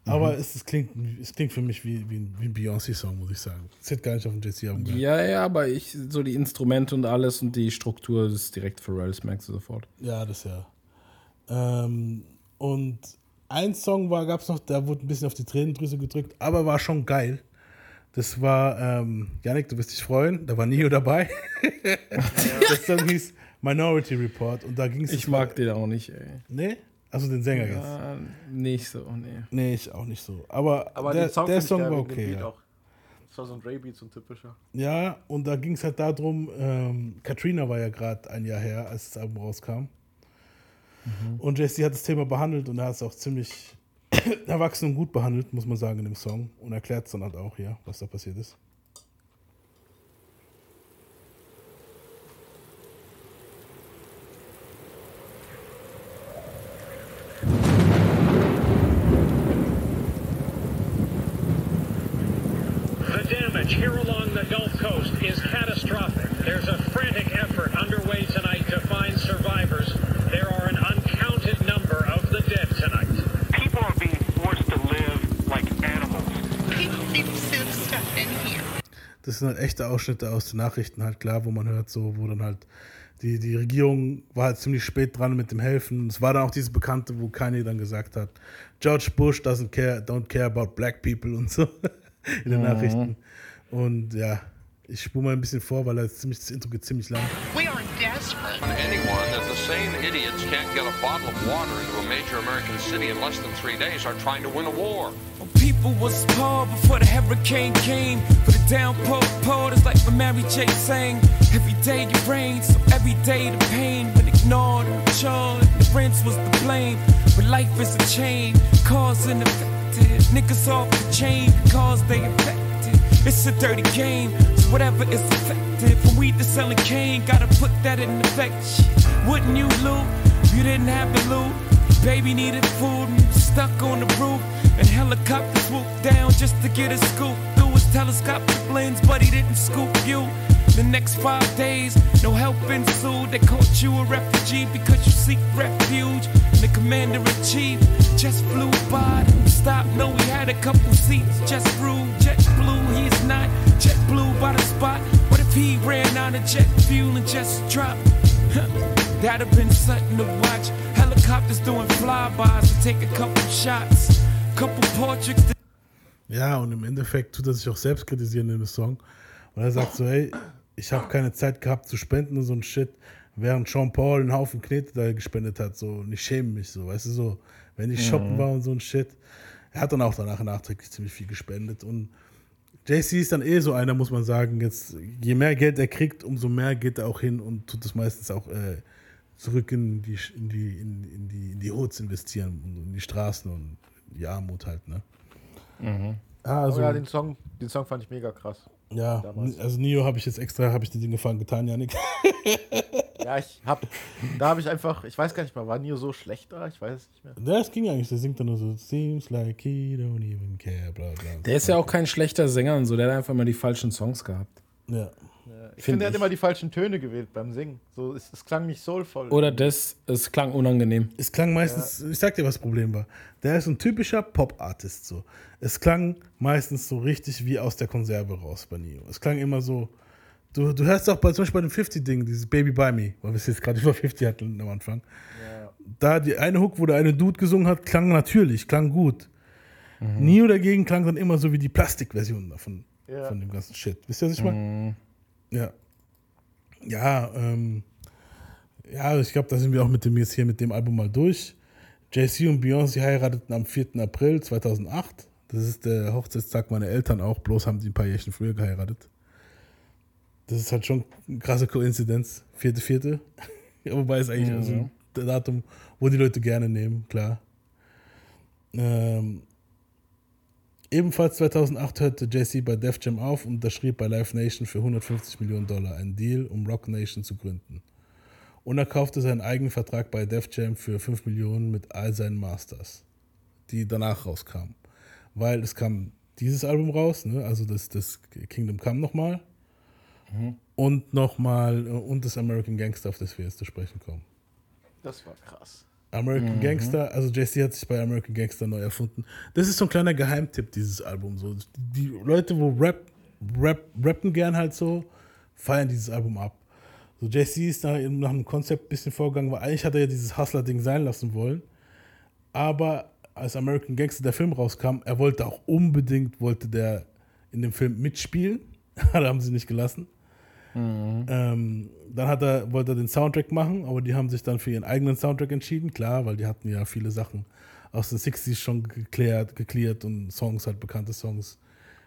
aber es, es, klingt, es klingt für mich wie, wie, ein- wie ein Beyoncé-Song, muss ich sagen. Es hätte gar nicht auf dem JC-Album. Ja, ja, aber ich, so die Instrumente und alles und die Struktur das ist direkt Pharrell, das merkst du sofort. Ja, das ja. Ähm, und ein Song war, gab es noch, da wurde ein bisschen auf die Tränendrüse gedrückt, aber war schon geil. Das war, ähm, Janik, du wirst dich freuen, da war Nio dabei. Der Song hieß Minority Report und da ging es. Ich mag den auch nicht, ey. Nee? Also den Sänger jetzt. Nicht so, nee. Nee, ich auch nicht so. Aber, Aber der, Song, der Song war okay. Beat Ja. Das war so ein Dre-Beat, so ein typischer. ja, und da ging es halt darum, ähm, Katrina war ja gerade ein Jahr her, als das Album rauskam. Und Jesse hat das Thema behandelt und er hat es auch ziemlich erwachsen und gut behandelt, muss man sagen, in dem Song. Und erklärt es dann halt auch, ja, was da passiert ist. here along the Gulf Coast is catastrophic. There's a frantic effort underway tonight to find survivors. There are an uncounted number of the dead tonight. People are being forced to live like animals. People need to stuff in here. Das sind halt echte Ausschnitte aus den Nachrichten, halt klar, wo man hört, so, wo dann halt die, die Regierung war halt ziemlich spät dran mit dem Helfen. Es war dann auch dieses Bekannte, wo Kanye dann gesagt hat, George Bush doesn't care, don't care about black people und so in den mhm. Nachrichten. Und ja, ich spule mal ein bisschen vor, weil das, ziemlich, das Intro geht ziemlich lang. We are desperate. anyone that the same idiots can't get a bottle of water into a major American city in less than three days are trying to win a war. People was poor before the hurricane came. For the downpour poured, it's like when Mary J sang. Every day it rains, so every day the pain. But ignored and charged, the rinse was the blame. But life is a chain, cause and effective. Niggas off the chain because they infected. It's a dirty game, so whatever is effective. From weed to selling cane, gotta put that in effect. Wouldn't you if You didn't have the loot. Baby needed food and stuck on the roof. And helicopters swooped down just to get a scoop through his telescopic lens, but he didn't scoop you. The next five days, no help ensued. They caught you a refugee because you seek refuge. And the commander in chief just flew by. Stop, no, he had a couple seats. Just through jet blue, he's not jet blue by the spot. What if he ran out of jet fuel and just dropped? That'd have been something to watch. Helicopters doing flybys to take a couple shots. Couple portraits. Ja, und im Endeffekt tut er sich auch selbst kritisieren in dem Song. Und er sagt so, hey, ich habe keine Zeit gehabt zu spenden und so ein Shit, während Sean Paul einen Haufen Knete da gespendet hat, so, und ich schäme mich so, weißt du, so, wenn ich shoppen Mhm. war und so ein Shit. Er hat dann auch danach nachträglich ziemlich viel gespendet und JC ist dann eh so einer, muss man sagen, jetzt, je mehr Geld er kriegt, umso mehr geht er auch hin und tut es meistens auch äh, zurück in die, in die, in, in die, in die Hoods investieren und in die Straßen und die Armut halt, ne? Mhm. Ah, also, oh ja, den Song, den Song fand ich mega krass. Ja, Damals. also Nio habe ich jetzt extra, habe ich die Dinge gefangen getan, Janik. Ja, ich hab, da habe ich einfach, ich weiß gar nicht mal, war Nio so schlecht da? Ich weiß es nicht mehr. Das ging eigentlich, der singt dann nur so, seems like he don't even care, bla bla. Der ist ja auch kein schlechter Sänger und so, der hat einfach immer die falschen Songs gehabt. Ja. Ich Find finde, er hat ich. immer die falschen Töne gewählt beim Singen. So, es, es klang nicht soulvoll. Oder das, es klang unangenehm. Es klang meistens, ich sag dir, was das Problem war. Der ist ein typischer Pop-Artist so. Es klang meistens so richtig wie aus der Konserve raus bei Nio. Es klang immer so, du, du hörst auch bei, zum Beispiel bei dem 50-Ding, dieses Baby by Me, weil wir es jetzt gerade über 50 hatten am Anfang. Da die eine Hook, wo der eine Dude gesungen hat, klang natürlich, klang gut. Nio dagegen klang dann immer so wie die Plastikversion davon, Ja. von dem ganzen Shit. Wisst ihr, was ich meine? Ja. Ja, ähm, ja, ich glaube, da sind wir auch mit dem jetzt hier mit dem Album mal durch. JC und Beyoncé heirateten am 4. April 2008. Das ist der Hochzeitstag meiner Eltern auch, bloß haben die ein paar Jährchen früher geheiratet. Das ist halt schon eine krasse Koinzidenz. Vierte, vierte. Ja, Wobei es eigentlich Mhm. also ein Datum, wo die Leute gerne nehmen, klar. Ähm, ebenfalls 2008 hörte JC bei Def Jam auf und unterschrieb bei Live Nation für 150 Millionen Dollar einen Deal, um Rock Nation zu gründen. Und er kaufte seinen eigenen Vertrag bei Def Jam für 5 Millionen mit all seinen Masters, die danach rauskamen. Weil es kam dieses Album raus, ne? also das, das Kingdom Come nochmal. Und nochmal, und das American Gangster, auf das wir jetzt zu sprechen kommen. Das war krass. American Mhm. Gangster, also JC hat sich bei American Gangster neu erfunden. Das ist so ein kleiner Geheimtipp, dieses Album. So. Die Leute, wo Rap, Rap, rappen gern halt so, feiern dieses Album ab. So JC ist nach, nach einem Konzept ein bisschen vorgegangen, weil eigentlich hat er ja dieses Hustler-Ding sein lassen wollen. Aber als American Gangster der Film rauskam, er wollte auch unbedingt, wollte der in dem Film mitspielen. da haben sie nicht gelassen. Ähm, dann hat er, wollte er den Soundtrack machen, aber die haben sich dann für ihren eigenen Soundtrack entschieden, klar, weil die hatten ja viele Sachen aus den 60s schon geklärt, geklärt und Songs, halt bekannte Songs.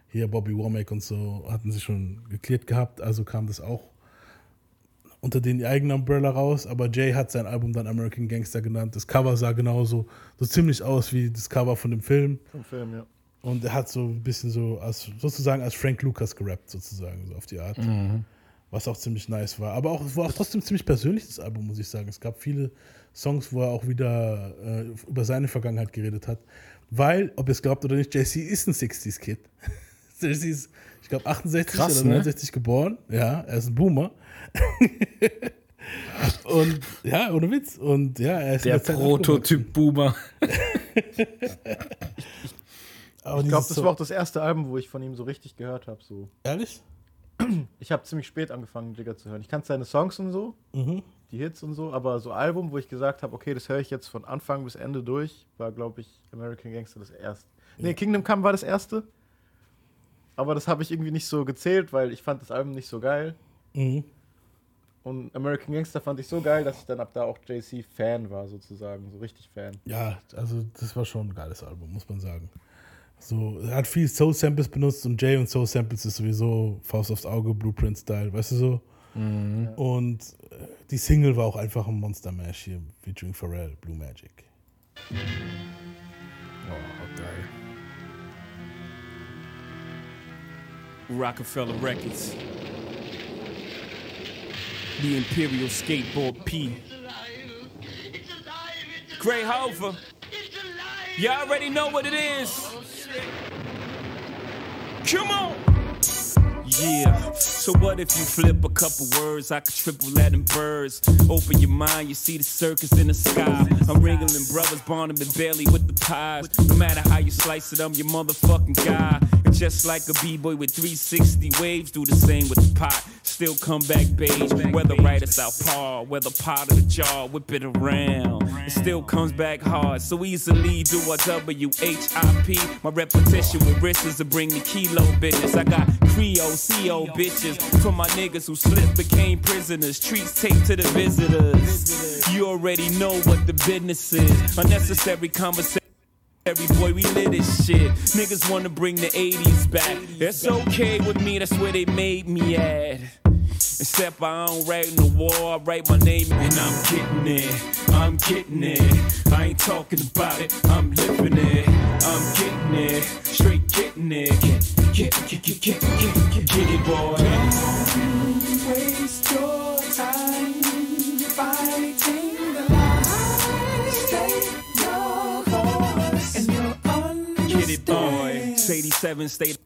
Hier Bobby Womack und so hatten sie schon geklärt gehabt, also kam das auch unter den eigenen Umbrella raus, aber Jay hat sein Album dann American Gangster genannt. Das Cover sah genauso, so ziemlich aus wie das Cover von dem Film. Vom Film, ja. Und er hat so ein bisschen so, als, sozusagen als Frank Lucas gerappt, sozusagen, so auf die Art. Mhm. Was auch ziemlich nice war. Aber auch, es war auch trotzdem ziemlich persönlich, das Album, muss ich sagen. Es gab viele Songs, wo er auch wieder äh, über seine Vergangenheit geredet hat. Weil, ob ihr es glaubt oder nicht, JC ist ein 60s-Kid. JC ist, ich glaube, 68 Krass, oder ne? 69 geboren. Ja, er ist ein Boomer. Und ja, ohne Witz. Und ja, er ist Der Prototyp-Boomer. Aber ich glaube, das so- war auch das erste Album, wo ich von ihm so richtig gehört habe. So. Ehrlich? ich habe ziemlich spät angefangen, Jigger zu hören. Ich kannte seine Songs und so, Mhm. die Hits und so, aber so Album, wo ich gesagt habe, okay, das höre ich jetzt von Anfang bis Ende durch, war, glaube ich, American Gangster das erste. Nee, Kingdom Come war das erste. Aber das habe ich irgendwie nicht so gezählt, weil ich fand das Album nicht so geil. Mhm. Und American Gangster fand ich so geil, dass ich dann ab da auch JC-Fan war, sozusagen. So richtig Fan. Ja, also das war schon ein geiles Album, muss man sagen. So, er hat viel Soul Samples benutzt und Jay und Soul Samples ist sowieso Faust aufs Auge, Blueprint-Style, weißt du so? Und äh, die Single war auch einfach ein Monster Mash hier, featuring Pharrell, Blue Magic. Oh, geil. Rockefeller Records. The Imperial Skateboard P. Gray Hover. You already know what it is. Come on. Yeah. So what if you flip a couple words? I could triple that in birds. Open your mind, you see the circus in the sky. I'm wriggling brothers, Barnum and Bailey with the pies. No matter how you slice it, I'm your motherfucking guy. Just like a b-boy with 360 waves, do the same with the pot. Still come back beige, whether right or southpaw, whether pot or the jar, whip it around. It still comes back hard, so easily do a W-H-I-P. My repetition with wrists to bring the kilo business. I got Creole, CO bitches from my niggas who slipped, became prisoners. Treats taped to the visitors. You already know what the business is. Unnecessary conversation. Every boy, we lit this shit. Niggas wanna bring the 80s back. That's okay with me, that's where they made me at. Except I don't write in the wall, I write my name and I'm getting it. I'm getting it. I ain't talking about it, I'm living it. I'm getting it, straight getting it. Get, get, get, get, get, get, get, get it, boy. Don't waste your time fighting you'll Get it, boy. 87 State.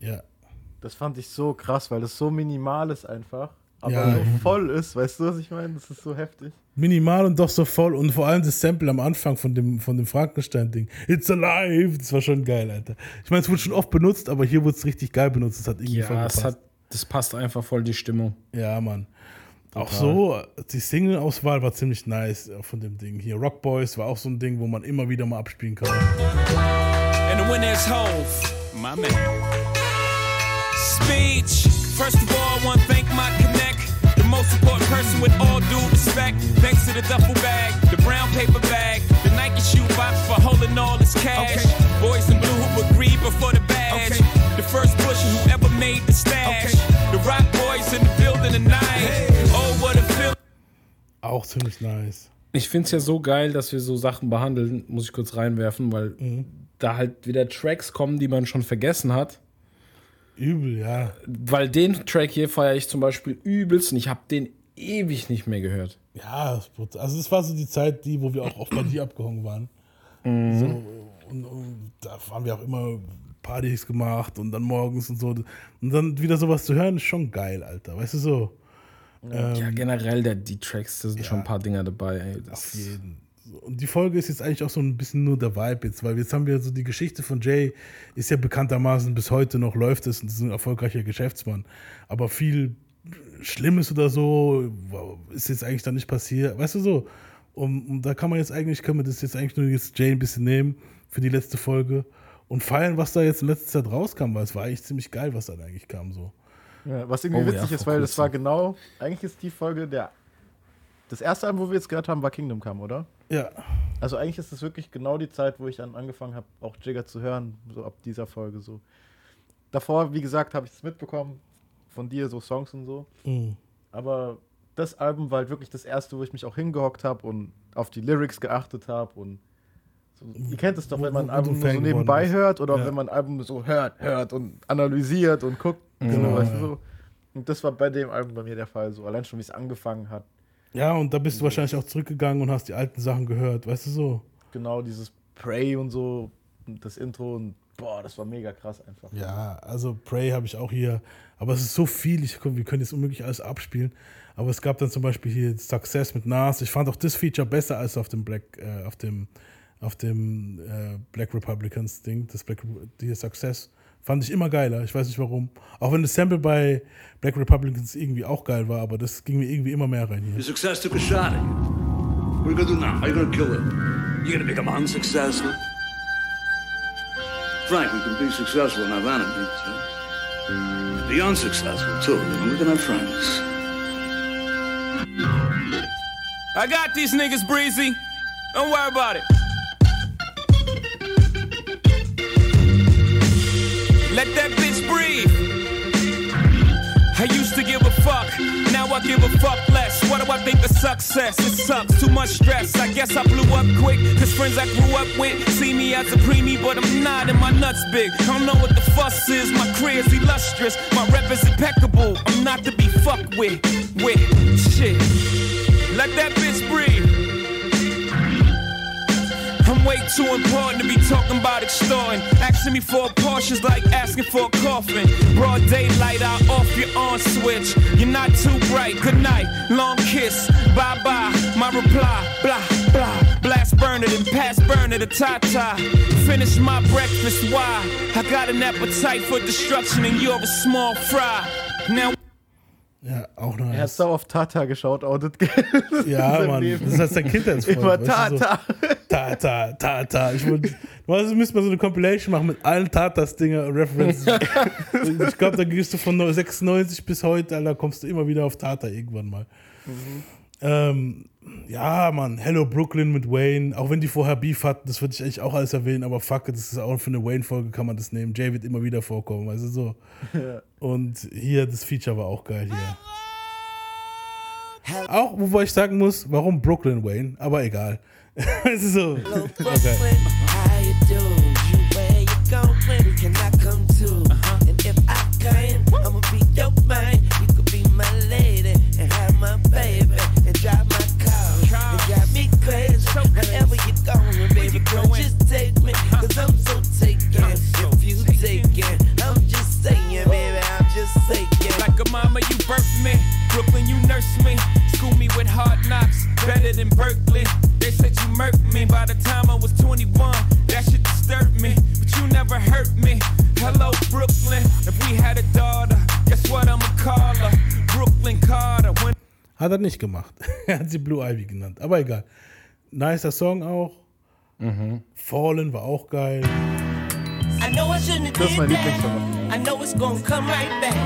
Ja. Das fand ich so krass, weil das so minimal ist einfach. Aber Ja. so voll ist, weißt du, was ich meine? Das ist so heftig. Minimal und doch so voll und vor allem das Sample am Anfang von dem, von dem Frankenstein-Ding. It's alive! Das war schon geil, Alter. Ich meine, es wurde schon oft benutzt, aber hier wurde es richtig geil benutzt. Das hat irgendwie voll Ja, gepasst. es hat, das passt einfach voll die Stimmung. Ja, Mann. Auch Total. so, die Single-Auswahl war ziemlich nice von dem Ding hier. Rock Boys war auch so ein Ding, wo man immer wieder mal abspielen kann. And the winner is Hove, my man. Speech. First of all, I want to thank my connect. The most important person with all due respect. Thanks to the duffel bag, the brown paper bag, the Nike shoe box for holding all this cash. Boys in blue who agree before the badge. The first busher who ever made the stash. The rock boys in the building tonight. Oh, what a feeling. Auch ziemlich nice. Ich finde es ja so geil, dass wir so Sachen behandeln, muss ich kurz reinwerfen, weil da halt wieder Tracks kommen, die man schon vergessen hat. Übel, ja. Weil den Track hier feiere ich zum Beispiel übelst und ich habe den ewig nicht mehr gehört. Ja, das ist brutal. also es war so die Zeit, die, wo wir auch oft bei dir abgehangen waren. Mhm. So, und, und da haben wir auch immer Partys gemacht und dann morgens und so. Und dann wieder sowas zu hören, ist schon geil, Alter. Weißt du so? Ähm, ja, generell der, die Tracks, da sind schon ein paar Dinger dabei. Ey. Das Auf jeden. Und die Folge ist jetzt eigentlich auch so ein bisschen nur der Vibe jetzt, weil jetzt haben wir so die Geschichte von Jay, ist ja bekanntermaßen bis heute noch läuft es und ist ein erfolgreicher Geschäftsmann. Aber viel Schlimmes oder so ist jetzt eigentlich dann nicht passiert. Weißt du so? Und, und da kann man jetzt eigentlich, können wir das jetzt eigentlich nur jetzt Jay ein bisschen nehmen für die letzte Folge und feiern, was da jetzt in letzter Zeit rauskam, weil es war eigentlich ziemlich geil, was dann eigentlich kam so. Ja, was irgendwie Oh ja, witzig ist, vor weil das war genau, eigentlich ist die Folge der. Das erste Album, wo wir jetzt gehört haben, war Kingdom Come, oder? Ja, Also eigentlich ist das wirklich genau die Zeit, wo ich dann angefangen habe, auch Jigger zu hören, so ab dieser Folge so. Davor, wie gesagt, habe ich es mitbekommen von dir, so Songs und so. Mhm. Aber das Album war halt wirklich das erste, wo ich mich auch hingehockt habe und auf die Lyrics geachtet habe und so. Ihr kennt es doch, Wo- wenn man ein Album nur so nebenbei hört oder Ja. wenn man ein Album so hört, hört und analysiert und guckt. Genau, so, weißt du, so. Und das war bei dem Album bei mir der Fall so. Allein schon, wie es angefangen hat. Ja, und da bist du wahrscheinlich auch zurückgegangen und hast die alten Sachen gehört, weißt du so? Genau dieses Pray und so, das Intro und boah, das war mega krass einfach. Ja, also Prey habe ich auch hier, aber es ist so viel, ich, wir können jetzt unmöglich alles abspielen. Aber es gab dann zum Beispiel hier Success mit Nas. Ich fand auch das Feature besser als auf dem Black, äh, auf dem, auf dem äh, Black Republicans Ding. Das Black, die Success Fand ich immer geiler. Ich weiß nicht warum. Auch wenn das Sample bei Black Republicans irgendwie auch geil war, aber das ging mir irgendwie immer mehr rein hier. Your success took a shot at you. What are you gonna do now? How you gonna kill it? You gonna become unsuccessful? Frank, we can be successful and have enemies. Huh? Be unsuccessful too, and we can have friends. I got these niggas breezy. Don't worry about it. Let that bitch breathe. I used to give a fuck, now I give a fuck less. What do I think of success? It sucks, too much stress. I guess I blew up quick, cause friends I grew up with see me as a preemie, but I'm not, and my nuts big. I don't know what the fuss is, my career's illustrious, my rep is impeccable. I'm not to be fucked with, with shit. Let that Way too important to be talking about extorting. Asking me for a like asking for a coffin. Broad daylight, I off your on switch. You're not too bright. Good night, long kiss. Bye bye. My reply, blah blah. Blast burner, then pass burner to Tata. Finish my breakfast. Why? I got an appetite for destruction, and you're a small fry. Now. Ja, auch Er hat so auf Tata geschaut, Audit. Ja, Mann. Leben. Das ist halt Kindheitsfolge. Immer weißt du, so. Tata. Tata, Tata. Ich wollte, du, müsste mal so eine Compilation machen mit allen Tatas-Dinger, References. ich glaube, da gehst du von 96 bis heute, Alter, kommst du immer wieder auf Tata irgendwann mal. Ähm, ja, Mann, Hello Brooklyn mit Wayne, auch wenn die vorher Beef hatten, das würde ich eigentlich auch alles erwähnen, aber fuck it, das ist auch für eine Wayne-Folge kann man das nehmen. Jay wird immer wieder vorkommen, weißt du so. Ja. Und hier, das Feature war auch geil hier. Auch, wobei ich sagen muss, warum Brooklyn Wayne, aber egal. Es ist so. Hello, Okay. Brooklyn. Mama, you birthed me. Brooklyn, you nursed me. School me with hard knocks, better than Berkeley. They said you murked me by the time I was 21. That shit disturbed me, but you never hurt me. Hello, Brooklyn. If we had a daughter, guess what I'ma call her? Brooklyn Carter. When Hat er nicht gemacht. er hat sie Blue Ivy genannt. Aber egal. Nicer Song auch. Fallen war auch geil. I know I shouldn't have Das ist mein did that. I know it's gonna come right back.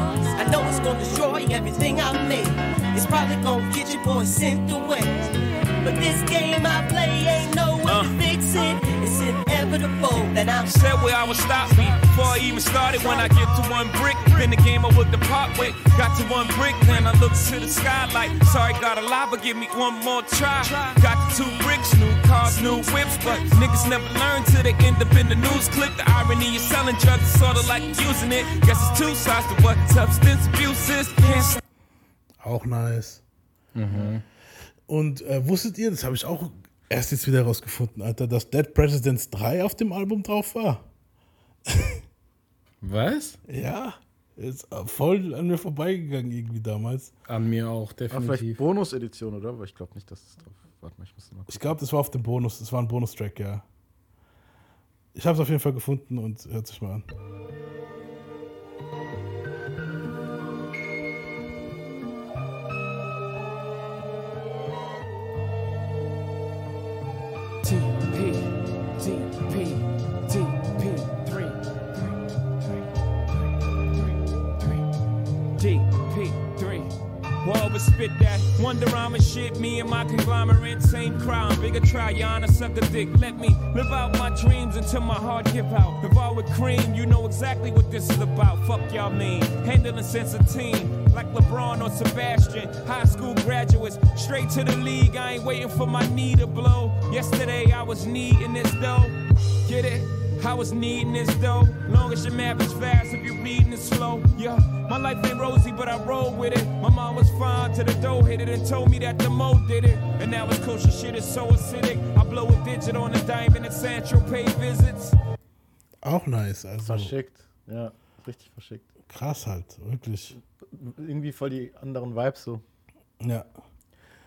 I know it's gonna destroy everything I made. It's probably gonna get your boy sent away. But this game I play ain't no way to uh. fix it. It's inevitable that I'm said where I would stop me before I even started. When I get to one brick, then the game I look to part with. Got to one brick, then I look to the sky like, sorry, got a lie, but give me one more try. Got the two bricks, new cars, new whips, but niggas never learn till they end up in the news clip. The irony is selling drugs is sort of like using it. Guess it's two sides to what substance abuse is. Can't stop Auch nice. Mm-hmm. Und äh, wusstet ihr, das habe ich auch erst jetzt wieder rausgefunden, Alter, dass Dead Presidents 3 auf dem Album drauf war. Was? Ja, ist äh, voll an mir vorbeigegangen irgendwie damals. An mir auch, War vielleicht definitiv. Bonus-Edition, oder? Aber ich glaube nicht, dass es drauf. Warte mal, ich muss mal Ich gucken. glaube, das war auf dem Bonus, das war ein Bonustrack, ja. Ich habe es auf jeden Fall gefunden und hört sich mal an. Well, over spit that Wonderama shit. Me and my conglomerate, same crowd. Bigger try, Yana, suck a dick. Let me live out my dreams until my heart give out. If with cream, you know exactly what this is about. Fuck y'all mean. Handling sense of team. Like LeBron or Sebastian. High school graduates, straight to the league. I ain't waiting for my knee to blow. Yesterday I was needing this dough. Get it? I was needing this dough. Long as your math is fast, if you're reading it slow. Yeah, my life ain't rosy, but I roll with it. My mom was fine till the dough hit it and told me that the mo did it. And now it's kosher shit is so acidic. I blow a digit on a diamond at San Tropez visits. Auch nice, also Verschickt. Ja, richtig verschickt. krass halt, wirklich. Irgendwie voll die anderen Vibes so. Ja.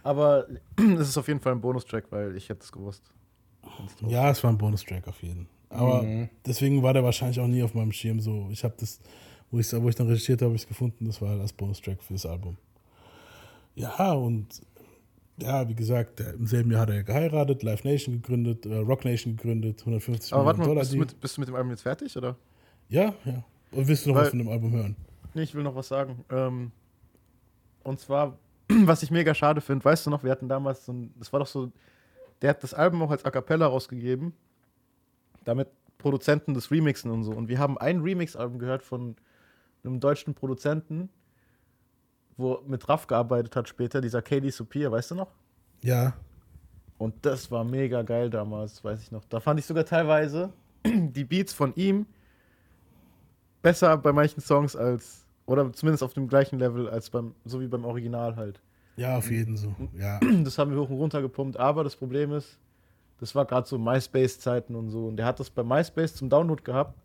Aber es ist auf jeden Fall ein Bonustrack, weil ich hätte es gewusst. Ja, es war ein Bonustrack auf jeden. Aber Mhm. deswegen war der wahrscheinlich auch nie auf meinem Schirm so. Ich habe das, wo ich wo ich dann recherchiert habe, habe ich es gefunden. Das war halt als Bonustrack für das Album. Ja, und ja, wie gesagt, im selben Jahr hat er geheiratet, Live Nation gegründet, äh, Rock Nation gegründet, 150 Aber warte Millionen mal, Dollar. bist du, mit, bist du mit dem Album jetzt fertig, oder? Ja, ja. Und willst du noch Weil- was von dem Album hören? Nee, ich will noch was sagen. Ähm, und zwar, was ich mega schade finde, weißt du noch, wir hatten damals so ein, das war doch so, der hat das Album auch als A Cappella rausgegeben, damit Produzenten das remixen und so. Und wir haben ein Remix-Album gehört von einem deutschen Produzenten, wo mit Raff gearbeitet hat später, dieser KD Superior, weißt du noch? Ja. Und das war mega geil damals, weiß ich noch. Da fand ich sogar teilweise die Beats von ihm besser bei manchen Songs als, oder zumindest auf dem gleichen Level als beim, so wie beim Original halt. Ja, auf jeden so. Ja. Das haben wir hoch und runter gepumpt, aber das Problem ist, das war gerade so MySpace-Zeiten und so. Und der hat das bei MySpace zum Download gehabt.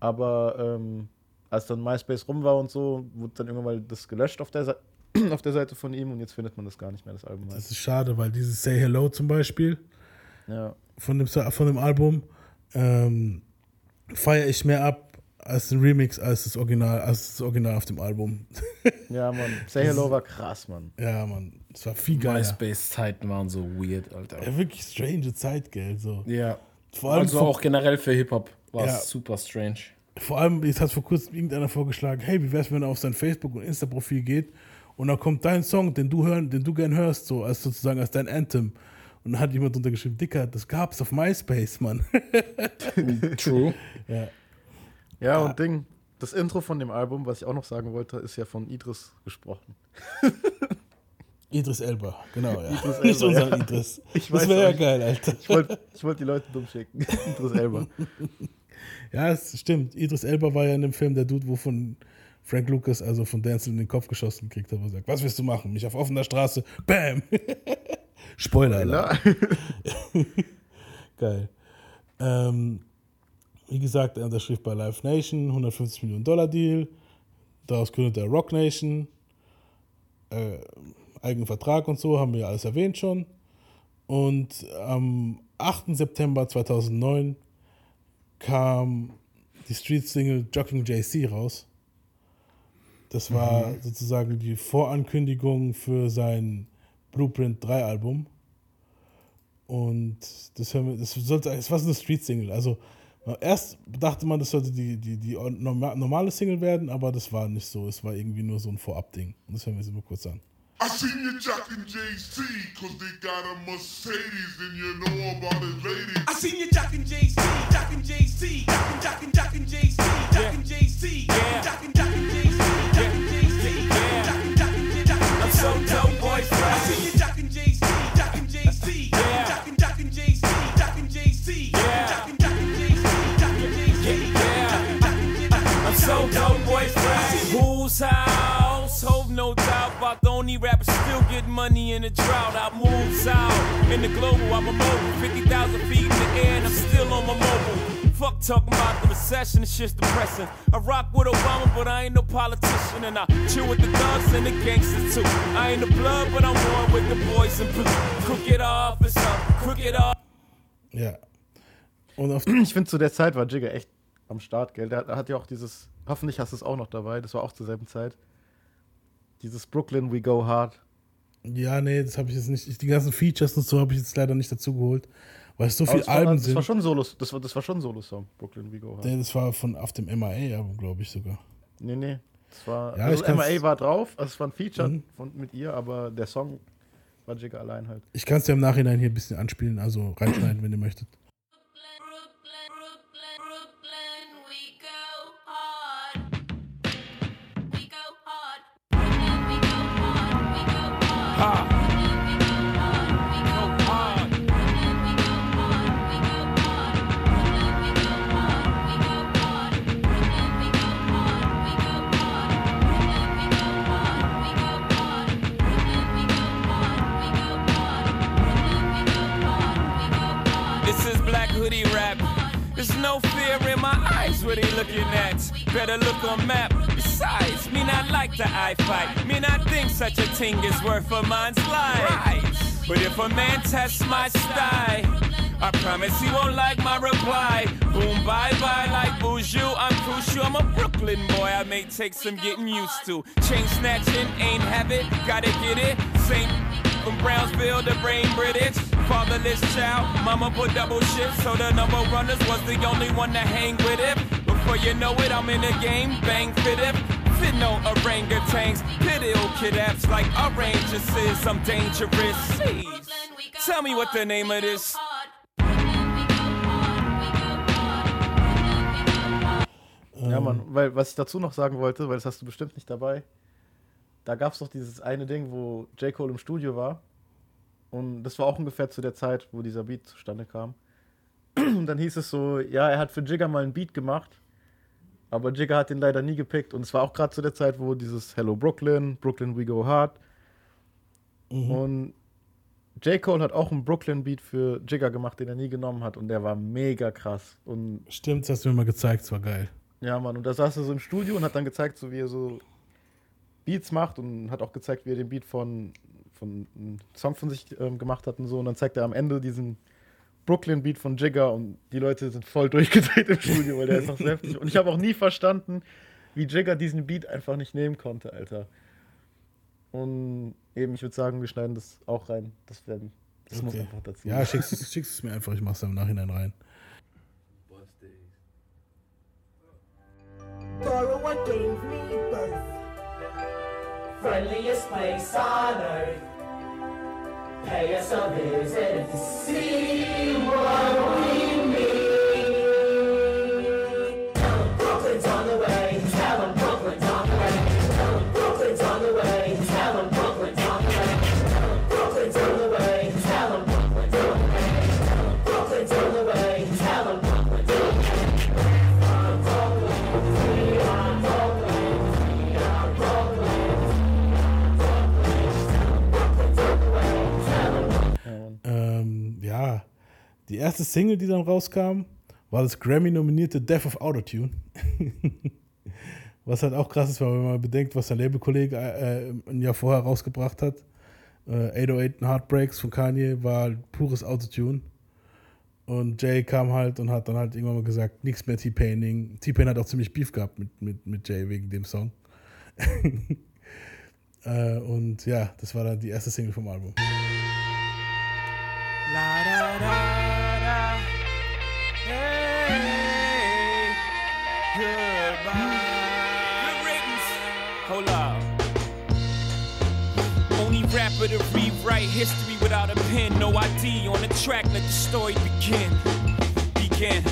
Aber ähm, als dann MySpace rum war und so, wurde dann irgendwann mal das gelöscht auf der, Seite auf der Seite von ihm und jetzt findet man das gar nicht mehr, das Album. Halt. Das ist schade, weil dieses Say Hello zum Beispiel Ja. von dem, von dem Album ähm, feiere ich mehr ab als den Remix, als das Original, als das Original auf dem Album. Ja, Mann. Say Hello war krass, Mann. Ja, Mann. Das war viel geiler. MySpace-Zeiten waren so weird, Alter. Ja, wirklich strange Zeit, gell? So. Ja. Vor allem also auch generell für Hip-Hop war Ja. es super strange. Vor allem, jetzt hat vor kurzem irgendeiner vorgeschlagen, hey, wie wär's, wenn er auf sein Facebook- und Insta-Profil geht und dann kommt dein Song, den du hören, den du gern hörst, so als sozusagen als dein Anthem. Und dann hat jemand drunter geschrieben, Dicker, das gab's auf MySpace, Mann. True. ja. Ja, und Ding, das Intro von dem Album, was ich auch noch sagen wollte, ist ja von Idris gesprochen. Idris Elba, genau, ja. Idris Nicht Elba, unser ja. Idris. Ich das wäre ja geil, Alter. Ich wollte wollt die Leute dumm schicken. Idris Elba. Ja, es stimmt. Idris Elba war ja in dem Film der Dude, wo von Frank Lucas, also von Denzel, in den Kopf geschossen gekriegt hat, er sagt, was willst du machen? Mich auf offener Straße, bam! Spoiler, Alter. Geil. Ähm, wie gesagt, er unterschrift bei Live Nation, 150 Millionen Dollar Deal. Daraus gründet er Rock Nation. Äh, eigenen Vertrag und so, haben wir ja alles erwähnt schon. Und am 8. September 2009 kam die Street-Single Jogging JC raus. Das war Mhm. sozusagen die Vorankündigung für sein Blueprint 3 Album. Und das, hören wir, das, sollte, das war so eine Street-Single. Also erst dachte man, das sollte die, die, die norma- normale Single werden, aber das war nicht so. Es war irgendwie nur so ein Vorab-Ding. Und das hören wir jetzt mal kurz an. I seen you jockin' JC, cause they got a Mercedes and you know about it, ladies. I seen you jockin' JC, jockin' JC, jockin' jockin' jockin' JC, jockin' JC, jockin' jockin' about the only rapper still getting money in a drought. I moves out in the global. I'm a mobile, 50,000 feet in the air, and I'm still on my mobile. Fuck talking about the recession, it's just depressing. I rock with Obama, but I ain't no politician, and I chill with the thugs and the gangsters too. I ain't the blood, but I'm one with the boys in blue. Crooked officer, crooked officer. Ja. Und auf Ich finde, zu der Zeit war Jigger echt am Start, gell? Der hat ja auch dieses, hoffentlich hast du es auch noch dabei, das war auch zur selben Zeit. Dieses Brooklyn We Go Hard. Ja, nee, das habe ich jetzt nicht. Die ganzen Features und so habe ich jetzt leider nicht dazu geholt, weil es so viele war, Alben das sind. war schon Solo, das war, das war schon Solo-Song, Brooklyn We Go Hard. Nee, das war von auf dem MIA-Album, glaube ich sogar. Nee, nee. Das war, Ja, also ich MIA war drauf, also es war ein Feature Mhm. von, mit ihr, aber der Song war Jigger allein halt. Ich kann es ja im Nachhinein hier ein bisschen anspielen, also reinschneiden, wenn ihr möchtet. No fear in my eyes. What they looking at? Better look on map. Besides, me not like the eye fight. Me not think such a thing is worth a man's life. But if a man tests my style, I promise he won't like my reply. Boom, bye bye, like Boujou. I'm crucial. I'm a Brooklyn boy. I may take some getting used to. Chain snatching, ain't have it, gotta get it. Same from Brownsville to Brain British. Fatherless child, mama put double shifts, so the number runners was the only one to hang with it. Before you know it, I'm in the game, bang fit it. Fit no orangutans, pit ill kid apps like oranges I'm dangerous. Jeez. Tell me what the name of this. Ja, Mann, weil was ich dazu noch sagen wollte, weil das hast du bestimmt nicht dabei. Da gab es doch dieses eine Ding, wo J. Cole im Studio war. Und das war auch ungefähr zu der Zeit, wo dieser Beat zustande kam. Und dann hieß es so, ja, er hat für Jigger mal einen Beat gemacht, aber Jigger hat den leider nie gepickt. Und es war auch gerade zu der Zeit, wo dieses Hello Brooklyn, Brooklyn We Go Hard. Und J. Cole hat auch einen Brooklyn-Beat für Jigger gemacht, den er nie genommen hat. Und der war mega krass. Und Stimmt, das hast du mir mal gezeigt, es war geil. ja, Mann, und da saß er so im Studio und hat dann gezeigt, so wie er so Beats macht und hat auch gezeigt, wie er den Beat von, von einem Song von sich ähm, gemacht hat und so. Und dann zeigt er am Ende diesen Brooklyn-Beat von Jigger und die Leute sind voll durchgedreht im Studio, weil der ist noch so heftig. Und ich habe auch nie verstanden, wie Jigger diesen Beat einfach nicht nehmen konnte, Alter. Und eben, ich würde sagen, wir schneiden das auch rein. Das, werden, das muss Okay. einfach dazu. Ja, schickst, schickst es mir einfach, ich mach's dann im Nachhinein rein. Dora, what gave me? Friendliest place on earth. Pay us a visit to see what die erste Single, die dann rauskam, war das Grammy-nominierte Death of Autotune. was halt auch krass ist, wenn man bedenkt, was der Labelkollege äh, ein Jahr vorher rausgebracht hat. Äh, 808 and Heartbreaks von Kanye war halt pures Autotune. Und Jay kam halt und hat dann halt irgendwann mal gesagt, nichts mehr T-Paining. T-Pain hat auch ziemlich Beef gehabt mit, mit, mit Jay wegen dem Song. äh, und ja, das war dann die erste Single vom Album. La da da. Hold up. Only rapper to rewrite history without a pen. No ID on the track. Let the story begin. Begin.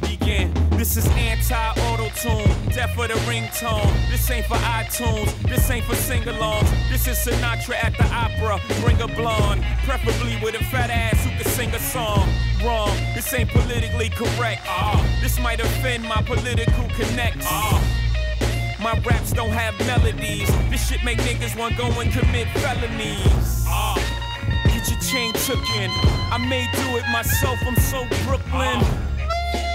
Begin. This is anti-auto tune, death for the ringtone. This ain't for iTunes, this ain't for sing-alongs. This is Sinatra at the opera. Bring a blonde, preferably with a fat ass who can sing a song. Wrong, this ain't politically correct. Ah, this might offend my political connects. Ah. My raps don't have melodies. This shit make niggas want go and commit felonies. Ah. Get your chain took in. I may do it myself. I'm so Brooklyn.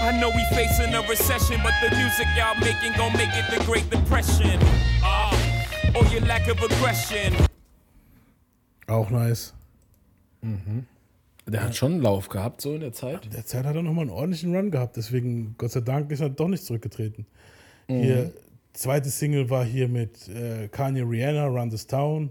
I know we facing a recession, but the music y'all making gon' make it the Great Depression. Ah. Or your lack of aggression. Auch nice. Der hat schon einen Lauf gehabt, so in der Zeit. der Zeit hat er nochmal einen ordentlichen Run gehabt, deswegen, Gott sei Dank, ist er doch nicht zurückgetreten. Hier, zweite Single war hier mit äh, Kanye Rihanna, Run This Town.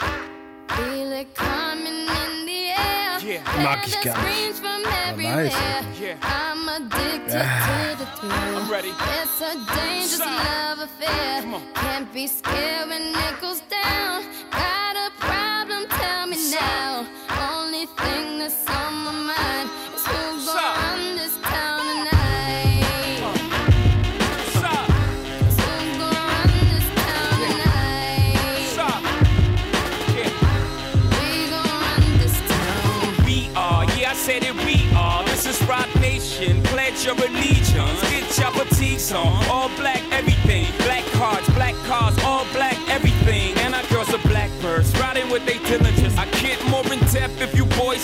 Feel it coming in the air. Yeah. Mag ich gar nicht. From nice. Yeah. I'm addicted to the thrill. I'm ready. It's a dangerous Sign. love affair. Come on. Can't be scared when it goes down. Got a problem? Tell me now. Only thing that's on my mind is who's gonna run this town tonight. Stop. Who's gonna run this town tonight? Yeah. We gonna run this town. We are, yeah, I said it, we are. This is Rock Nation. Pledge your allegiance. Get your fatigues on.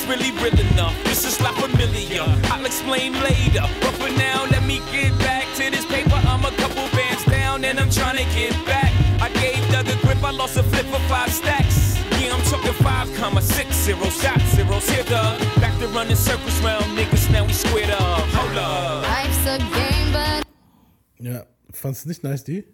Really real enough. This is not familiar. I'll explain later. But for now, let me get back to this paper. I'm a couple bands down and I'm trying to get back. I gave Doug a grip, I lost a flip for five stacks. Yeah, I'm talking five comma six zeros, shot zeros. Here, Doug, back to running circles round niggas, now we squared up. Hold up. Life's a game, but Ja, fandest du nicht nice, die?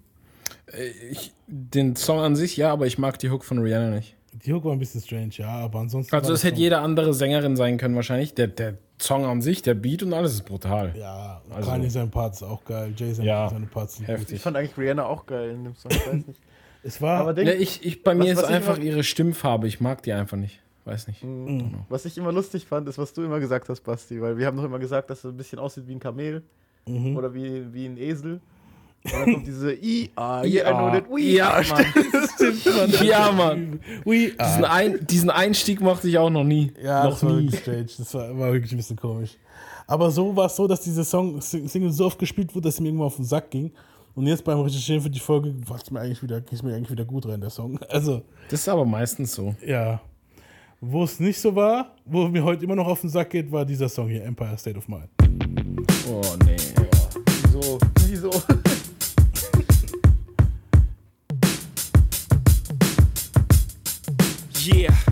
Ich, den Song an sich, ja, aber ich mag die Hook von Rihanna nicht. Die Hook war ein bisschen strange, ja, aber ansonsten. Also es das hätte jede andere Sängerin sein können wahrscheinlich. Der, der Song an sich, der Beat und alles ist brutal. Ja, also, Kanye sein Part ist auch geil. Jay sein, Ja, seine Parts sind heftig. gut. Ich fand eigentlich Rihanna auch geil in dem Song. Ich weiß nicht. Es war. Aber Ding, Ja, ich, ich, bei mir was- ist was ich einfach immer- ihre Stimmfarbe. Ich mag die einfach nicht. Weiß nicht. Was ich immer lustig fand, ist, was du immer gesagt hast, Basti, weil wir haben doch immer gesagt, dass er ein bisschen aussieht wie ein Kamel Mhm. oder wie, wie ein Esel. Und dann kommt diese I, ah, yeah, I Ja, know that we ja, are. Mann. Ja, Mann. We Diesen, are. ein, diesen Einstieg mochte ich auch noch nie. Ja, noch das war nie. wirklich strange. Das war, war wirklich ein bisschen komisch. Aber so war es so, dass diese Song, Sing- Single so oft gespielt wurde, dass es mir irgendwann auf den Sack ging. Und jetzt beim Recherchieren für die Folge war es mir eigentlich wieder, ging es mir eigentlich wieder gut rein, der Song. Also, Das ist aber meistens so. ja. Wo es nicht so war, wo mir heute immer noch auf den Sack geht, war dieser Song hier, Empire State of Mind. Oh, nee. Wieso? Wieso? Yeah, yeah,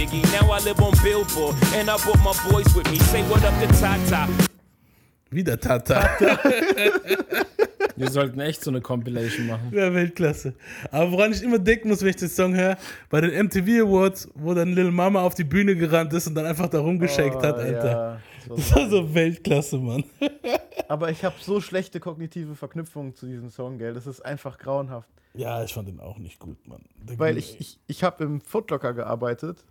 Biggie. Now I live on Billboard, and I brought my boys with me. Say what up to Tata. Wieder Tata. Wir sollten echt so eine Compilation machen. Ja, Weltklasse. Aber woran ich immer denken muss, wenn ich den Song höre, bei den MTV Awards, wo dann Lil Mama auf die Bühne gerannt ist und dann einfach da rumgeschickt Oh, hat, Alter. ja, das war das war so Weltklasse, Mann. Aber ich habe so schlechte kognitive Verknüpfungen zu diesem Song, gell? Das ist einfach grauenhaft. Ja, ich fand den auch nicht gut, Mann. Der Weil ich, ich, ich habe im Footlocker gearbeitet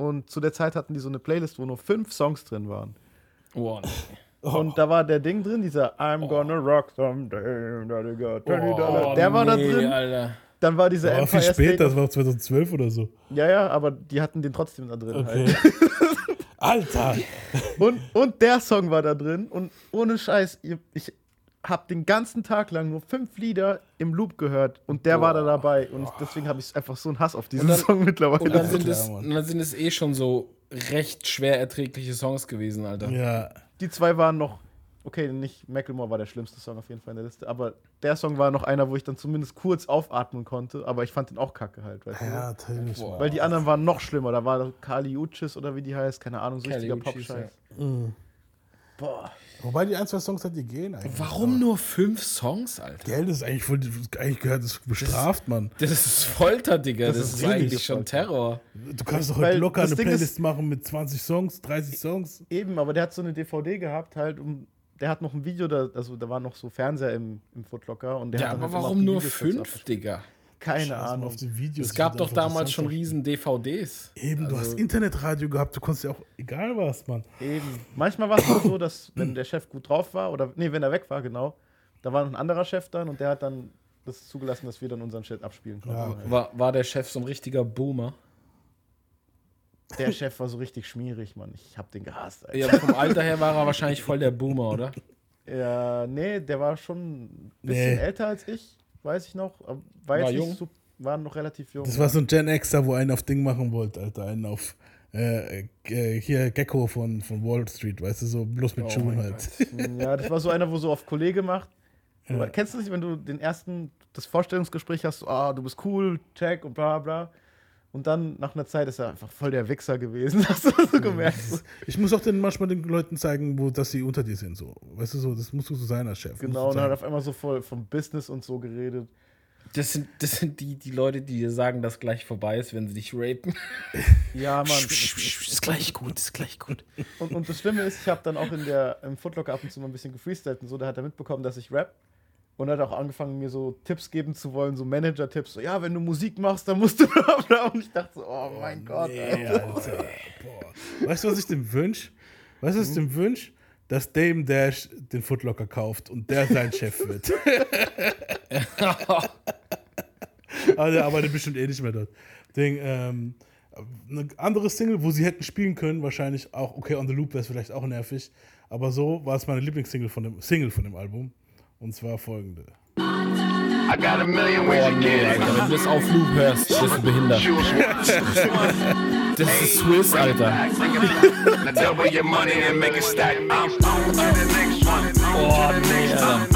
und zu der Zeit hatten die so eine Playlist, wo nur fünf Songs drin waren. Oh, nee. Und da war der Ding drin, dieser I'm gonna rock someday, daddy got $20. Oh, der war da nee, drin. Alter. Dann war dieser war viel Empire später, State das war 2012 oder so. Ja, ja, aber die hatten den trotzdem da drin. Okay. Halt. Alter! Und, und der Song war da drin und ohne Scheiß, ihr- ich habe den ganzen Tag lang nur fünf Lieder im Loop gehört und der war da dabei und deswegen habe ich einfach so einen Hass auf diesen dann- Song mittlerweile. Und dann, sind es, und dann sind es eh schon so recht schwer erträgliche Songs gewesen, Alter. Ja. Die zwei waren noch, okay, nicht Macklemore war der schlimmste Song auf jeden Fall in der Liste, aber der Song war noch einer, wo ich dann zumindest kurz aufatmen konnte, aber ich fand den auch kacke halt, weißt Ja, du? Mann. Weil die anderen waren noch schlimmer, da war Kali Uchis oder wie die heißt, keine Ahnung, so Kali richtiger Pop-Scheiß. Mhm. Boah. Wobei die ein, zwei Songs hat, die gehen eigentlich. Warum nur fünf Songs, Alter? Geld ist eigentlich voll, eigentlich gehört das bestraft, Mann. Das ist Folter, Digga. Das, Das ist, ist eigentlich schon. Terror. Du kannst doch heute locker das eine Ding Playlist ist- machen mit 20 Songs, 30 Songs. Eben, aber der hat so eine DVD gehabt, halt, um, der hat noch ein Video, da, also da waren noch so Fernseher im, im Footlocker und der Ja, aber halt warum nur fünf. Digga? Keine Scheiß Ahnung. Auf die Videos. Es gab doch damals schon riesen DVDs. Eben, du Also- hast Internetradio gehabt, du konntest ja auch egal was, Mann. Eben. Manchmal war es auch so, dass wenn der Chef gut drauf war, oder nee, wenn er weg war, genau, da war noch ein anderer Chef dann und der hat dann das zugelassen, dass wir dann unseren Shit abspielen konnten. Ja. War, war der Chef so ein richtiger Boomer? Der Chef war so richtig schmierig, Mann. Ich hab den gehasst, Alter. Ja, vom Alter her war er wahrscheinlich voll der Boomer, oder? Ja, nee, der war schon ein bisschen Nee. älter als ich, weiß ich noch. aber War, jetzt War nicht jung? So, war noch relativ jung. Das war so ein Gen Xer, wo einen auf Ding machen wollte, Alter. Einen auf äh, äh, hier Gecko von, von Wall Street, weißt du, so bloß mit Oh Schuhen halt. Ja, das war so einer, wo so auf Kollege macht. Aber Kennst du nicht, wenn du den ersten, das Vorstellungsgespräch hast, so, ah, du bist cool, check und bla bla. Und dann nach einer Zeit ist er einfach voll der Wichser gewesen. Hast du so gemerkt? Ich muss auch den, manchmal den Leuten zeigen, wo, dass sie unter dir sind. So. Weißt du, so, das musst du so sein als Chef. Genau, und er hat auf einmal so voll vom Business und so geredet. Das sind, das sind die, die Leute, die dir sagen, dass gleich vorbei ist, wenn sie dich rapen. Ja, Mann. ist gleich gut, ist gleich gut. Und, und das Schlimme ist, ich habe dann auch in der, im Footlocker ab und zu mal ein bisschen gefreestylt und so. Da hat er mitbekommen, dass ich rap. Und hat auch angefangen, mir so Tipps geben zu wollen, so Manager-Tipps. So, ja, wenn du Musik machst, dann musst du bla bla. Und ich dachte so, oh mein Gott. Nee, Alter. Alter. Boah. Weißt du, was ich dem wünsch? Weißt du, was ich dem wünsch? Dass Dame Dash den Footlocker kauft und der sein Chef wird. Aber der arbeitet bestimmt eh nicht mehr dort. Ding, ähm, Eine andere Single, wo sie hätten spielen können, wahrscheinlich auch, okay, On the Loop wäre es vielleicht auch nervig, aber so war es meine Lieblingssingle von dem, Single von dem Album. Und zwar folgende. I got a million ways Oh nee. Alter, wenn du das auf Loop hörst, bist du behindert. Das ist Swiss, Alter. Oh, nee, Alter.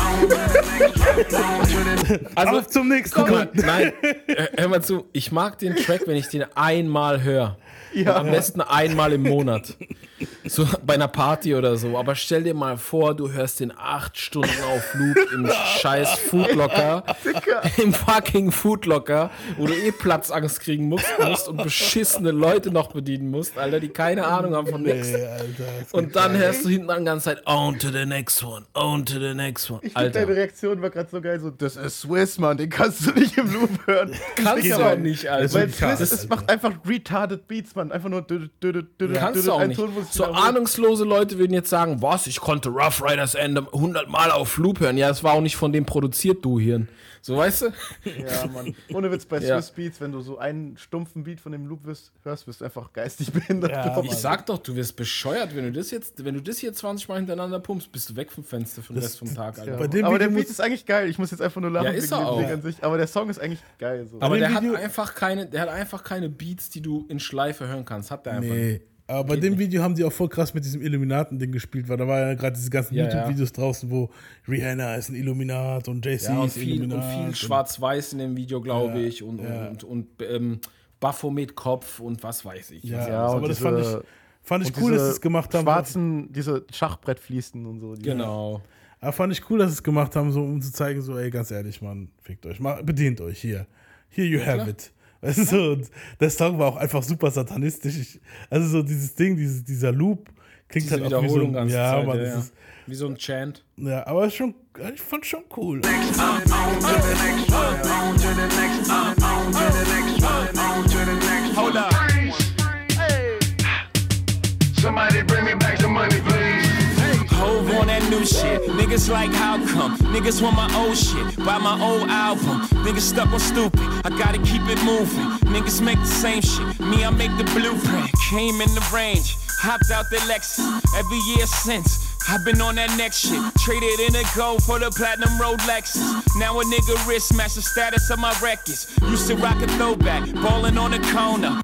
Also, Auf zum nächsten mal, nein, hör mal zu. Ich mag den Track, wenn ich den einmal höre. Ja. Am besten einmal im Monat. So bei einer Party oder so. Aber stell dir mal vor, du hörst den acht Stunden auf Loop im scheiß Foodlocker. Im fucking Foodlocker, wo du eh Platzangst kriegen musst, musst und beschissene Leute noch bedienen musst, Alter, die keine Ahnung haben von nichts. Nee, Alter. das Und dann hörst du hinten an die ganze Zeit, on to the next one, on to the next one. Ich finde, deine Alter, Reaktion war gerade so geil, so, das ist Swiss, Mann, den kannst du nicht im Loop hören. kannst du aber auch nicht, Alter. Weil. Swiss, es macht einfach retarded Beats, Mann. Einfach nur Kannst du auch nicht. So ahnungslose Leute würden jetzt sagen, was, ich konnte Rough Riders Ende 100 Mal auf Loop hören. Ja, das war auch nicht von dem produziert, du Hirn. So, weißt du? Ja, Mann. Ohne Witz, bei Ja. Swiss Beats, wenn du so einen stumpfen Beat von dem Loop wirst, hörst, wirst du einfach geistig behindert. Ja, Ich sag doch, du wirst bescheuert, wenn du das jetzt, wenn du das hier 20 Mal hintereinander pumpst, bist du weg vom Fenster für den Das- Rest vom Tag, Alter. Bei dem aber der Beat ist eigentlich geil. Ich muss jetzt einfach nur lachen Ja, ist er auch. Ding an sich. Aber der Song ist eigentlich geil. So. Aber der hat einfach keine, der hat einfach keine Beats, die du in Schleife hören kannst. Hat der einfach. nicht. Aber bei dem Video haben die auch voll krass mit diesem Illuminaten-Ding gespielt, weil da war ja gerade diese ganzen Ja, YouTube-Videos draußen, wo Rihanna ist ein Illuminat und JC Ja, und ist viel, und Illuminat. viel Schwarz-Weiß in dem Video, glaube Ja, ich. Und, ja. und, und, ähm, Baphomet-Kopf und was weiß ich. Ja, Ja, aber und das diese- fand ich, fand ich Und cool, dass sie es gemacht haben. Schwarzen, diese Schachbrettfließen und so. die- Genau. Aber fand ich cool, dass sie es gemacht haben, so um zu zeigen, so, ey, ganz ehrlich, Mann, fickt euch, mal, bedient euch hier. Here you have klar. it. Weißt du, so, und der Song war auch einfach super satanistisch. Ich, also so dieses Ding, dieses, dieser Loop klingt Diese halt auch wie so Wiederholung ein, ja, Zeit, Mann, ja. Ist, Wie so ein Chant. ja, aber schon, ich fand schon cool. Hold up. Somebody bring me back new shit. Niggas like how come? Niggas want my old shit. Buy my old album. Niggas stuck on stupid. I gotta keep it moving. Niggas make the same shit. Me, I make the blueprint. Came in the range. Hopped out the Lexus. Every year since. I've been on that next shit. Traded in a gold for the platinum road Lexus. Now a nigga wrist match the status of my records. Used to rock a throwback. Ballin' on the corner.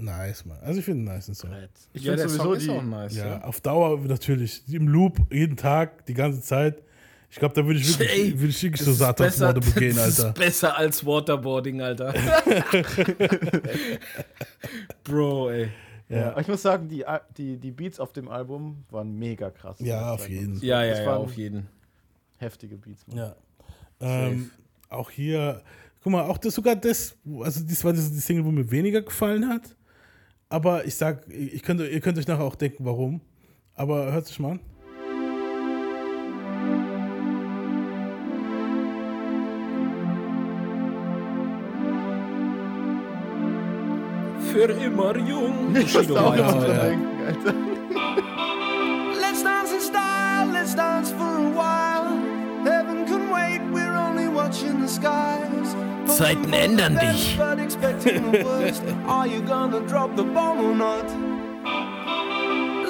Nice, Mann. Also ich finde einen nice Song. Ich Ja, finde sowieso Song ist die. auch nice. Ja, Ja. auf Dauer natürlich. Im Loop, jeden Tag, die ganze Zeit. Ich glaube, da würde ich wirklich, Ey, würde ich wirklich Das so Satansmorde begehen, Das Alter. ist besser als Waterboarding, Alter. Bro, ey. Ja. Aber ich muss sagen, die, die, die Beats auf dem Album waren mega krass. Ja, auf jeden. Ja, ja, Das ja, waren auf jeden. Heftige Beats. Mann. Ja. Ähm, auch hier, guck mal, auch das sogar das, also das war das die Single, wo mir weniger gefallen hat. Aber ich sag, ich könnt, ihr könnt euch nachher auch denken, warum. Aber hört sich mal an. Für immer jung. Ich musste auch Alter. denken, Alter. Let's dance in style, let's dance for a while. Bomb or not?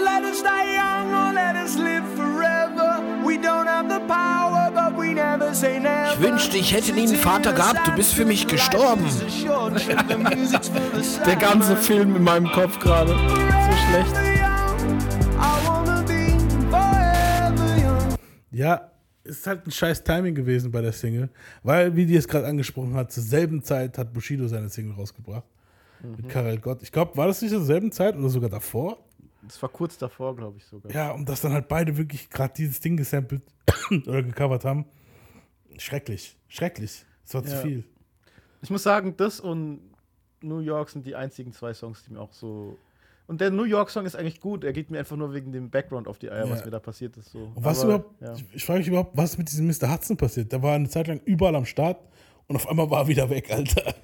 Let us die young or let us live forever. We don't have the power, but we never say never. Ich wünschte, ich hätte nie einen Vater gehabt. Du bist für mich gestorben. Der ganze Film in meinem Kopf gerade. So schlecht. Ja, ist halt ein scheiß Timing gewesen bei der Single, weil, wie die es gerade angesprochen hat, zur selben Zeit hat Bushido seine Single rausgebracht. Mit Karel Gott. Ich glaube, war das nicht zur selben Zeit oder sogar davor? Das war kurz davor, glaube ich sogar. Ja, und dass dann halt beide wirklich gerade dieses Ding gesampelt oder gecovert haben. Schrecklich. Schrecklich. Das war zu Ja. viel. Ich muss sagen, das und New York sind die einzigen zwei Songs, die mir auch so. Und der New York-Song ist eigentlich gut. Er geht mir einfach nur wegen dem Background auf die Eier, Ja. was mir da passiert ist. So. Und was Aber, überhaupt, ja. ich, ich frage mich überhaupt, was ist mit diesem Mr. Hudson passiert? Der war eine Zeit lang überall am Start und auf einmal war er wieder weg, Alter.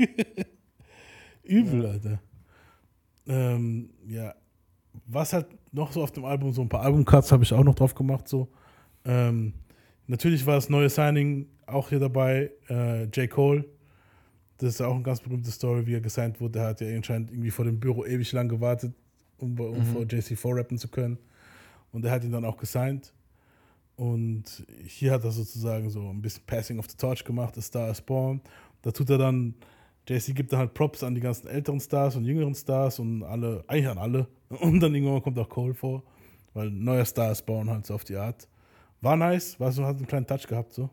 Übel, Alter. Ähm, ja. Was halt noch so auf dem Album, so ein paar Albumcuts habe ich auch noch drauf gemacht, so. Ähm, natürlich war das neue Signing auch hier dabei, äh, J. Cole. Das ist auch eine ganz berühmte Story, wie er gesigned wurde. Er hat ja anscheinend irgendwie vor dem Büro ewig lang gewartet, um, um Mhm. vor JC4 rappen zu können. Und er hat ihn dann auch gesigned. Und hier hat er sozusagen so ein bisschen Passing of the Torch gemacht, A Star is Born. Da tut er dann, JC gibt dann halt Props an die ganzen älteren Stars und jüngeren Stars und alle, eigentlich an alle. Und dann irgendwann kommt auch Cole vor, weil neuer Star is Born halt so auf die Art. War nice, war so, hat einen kleinen Touch gehabt so.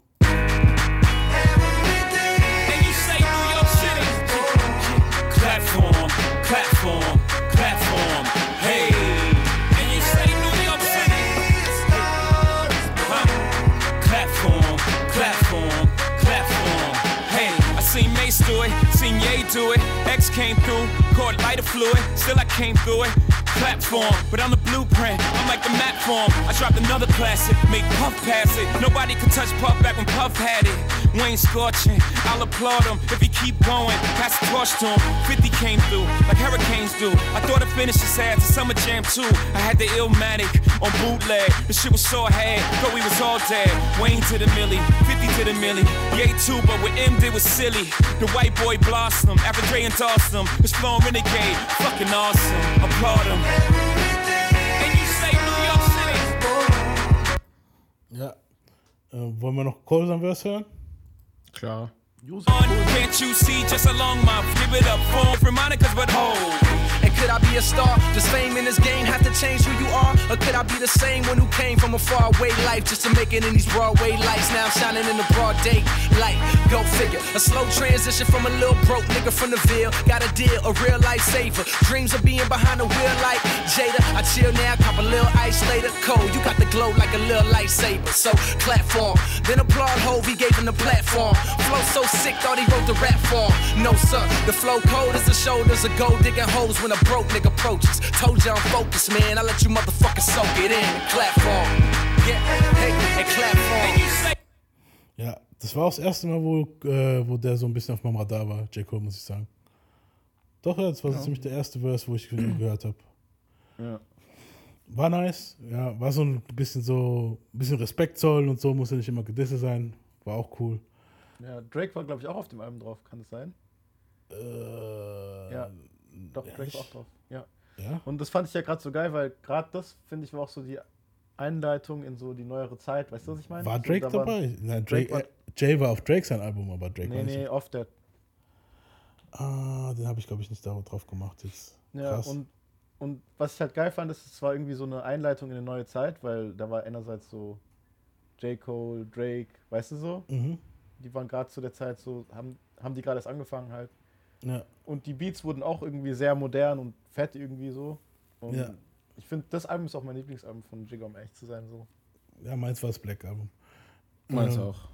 Platform, platform. It, seen Ye do it. X came through, caught lighter fluid. Still I came through it. Platform, but I'm the blueprint. I'm like the map form. I dropped another classic, made Puff pass it. Nobody could touch Puff back when Puff had it. Wayne scorching, I'll applaud him if he keep going. Pass the torch to him. 50 came through like hurricanes do. I thought I finished his ass a summer jam too. I had the Illmatic on bootleg. The shit was so ahead, thought we was all dead. Wayne to the millie, 50 to the millie. Yay too, but what M did was silly. The white boy blossomed after Dre endorsed him. His flow renegade, fucking awesome. Applaud him. And you say New York City. Ja. Äh, wollen wir noch Cole sein hören? Klar. Can't you see just a long mouth? Give it up for for Monica's but hold. Could I be a star? Does fame in this game have to change who you are? Or could I be the same one who came from a faraway life just to make it in these Broadway lights? Now I'm shining in the broad day light. Go figure. A slow transition from a little broke nigga from the Ville. Got a deal, a real life saver. Dreams of being behind the wheel like Jada. I chill now, cop a little ice later. Cold, you got the glow like a little lightsaber. So clap for him. Then applaud Hove, he gave him the platform. Flow so sick, thought he wrote the rap form. No, sir, the flow cold as the shoulders of gold digging holes when a broke nigga approaches. Told you I'm focused, man. I let you motherfuckers soak it in and clap for him. Yeah, hey, and clap for him. Ja, das war auch das erste Mal, wo, äh, wo der so ein bisschen auf meinem Radar war, J. Cole, muss ich sagen. Doch, ja, das war so Ja. ziemlich der erste Verse, wo ich ihn gehört habe. Ja. War nice, ja, war so ein bisschen so, ein bisschen Respekt zollen und so, muss ja nicht immer Gedisse sein. War auch cool. Ja, Drake war, glaube ich, auch auf dem Album drauf, kann es sein? Äh, ja, doch, Drake war auch drauf. Ja. Ja? Und das fand ich ja gerade so geil, weil gerade das, finde ich, war auch so die Einleitung in so die neuere Zeit. Weißt du, was ich meine? War So, Drake waren- dabei? Nein, Drake Drake, war, äh, Jay war auf Drake sein Album, aber Drake war nee, nicht. nee, off that. Ah, den habe ich, glaube ich, nicht darauf drauf gemacht jetzt. Ja, Krass. und, und was ich halt geil fand, ist, es war irgendwie so eine Einleitung in eine neue Zeit, weil da war einerseits so J. Cole, Drake, weißt du so? Mhm. Die waren gerade zu der Zeit so, haben, haben die gerade erst angefangen halt. Ja. Und die Beats wurden auch irgendwie sehr modern und fett irgendwie so. Und Ja. ich finde, das Album ist auch mein Lieblingsalbum von Jigga, um echt zu sein. So. Ja, meins war das Black Album. Meins Ähm, auch.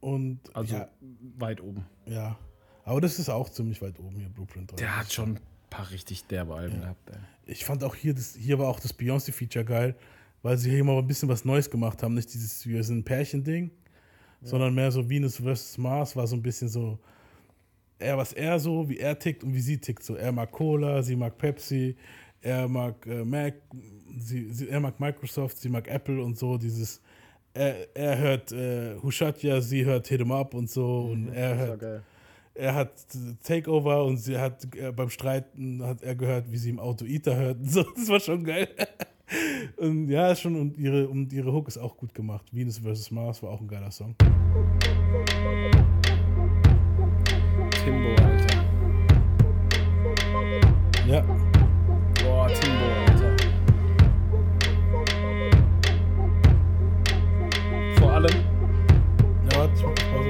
Und Also ja, weit oben. ja. Aber das ist auch ziemlich weit oben hier, Blueprint 3. Der hat schon ein paar richtig derbe Alben gehabt. Ey. Ich fand auch hier, das, hier war auch das Beyoncé-Feature geil, weil sie hier mal ein bisschen was Neues gemacht haben. Nicht dieses, wir sind ein Pärchen-Ding, sondern mehr so Venus vs. Mars war so ein bisschen so, er, was er so, wie er tickt und wie sie tickt. So, er mag Cola, sie mag Pepsi, er mag äh, Mac, sie, sie, er mag Microsoft, sie mag Apple und so. Dieses, er, er hört äh, Hushatya, sie hört Hit 'em Up und so. Und er hört geil. er hat Takeover und sie hat äh, beim Streiten hat er gehört, wie sie im Auto Eater hört. und So, das war schon geil. Und ja, schon und ihre und ihre Hook ist auch gut gemacht. Venus vs. Mars war auch ein geiler Song. Timbo, Alter. Ja. Boah, Timbo, Alter. Vor allem,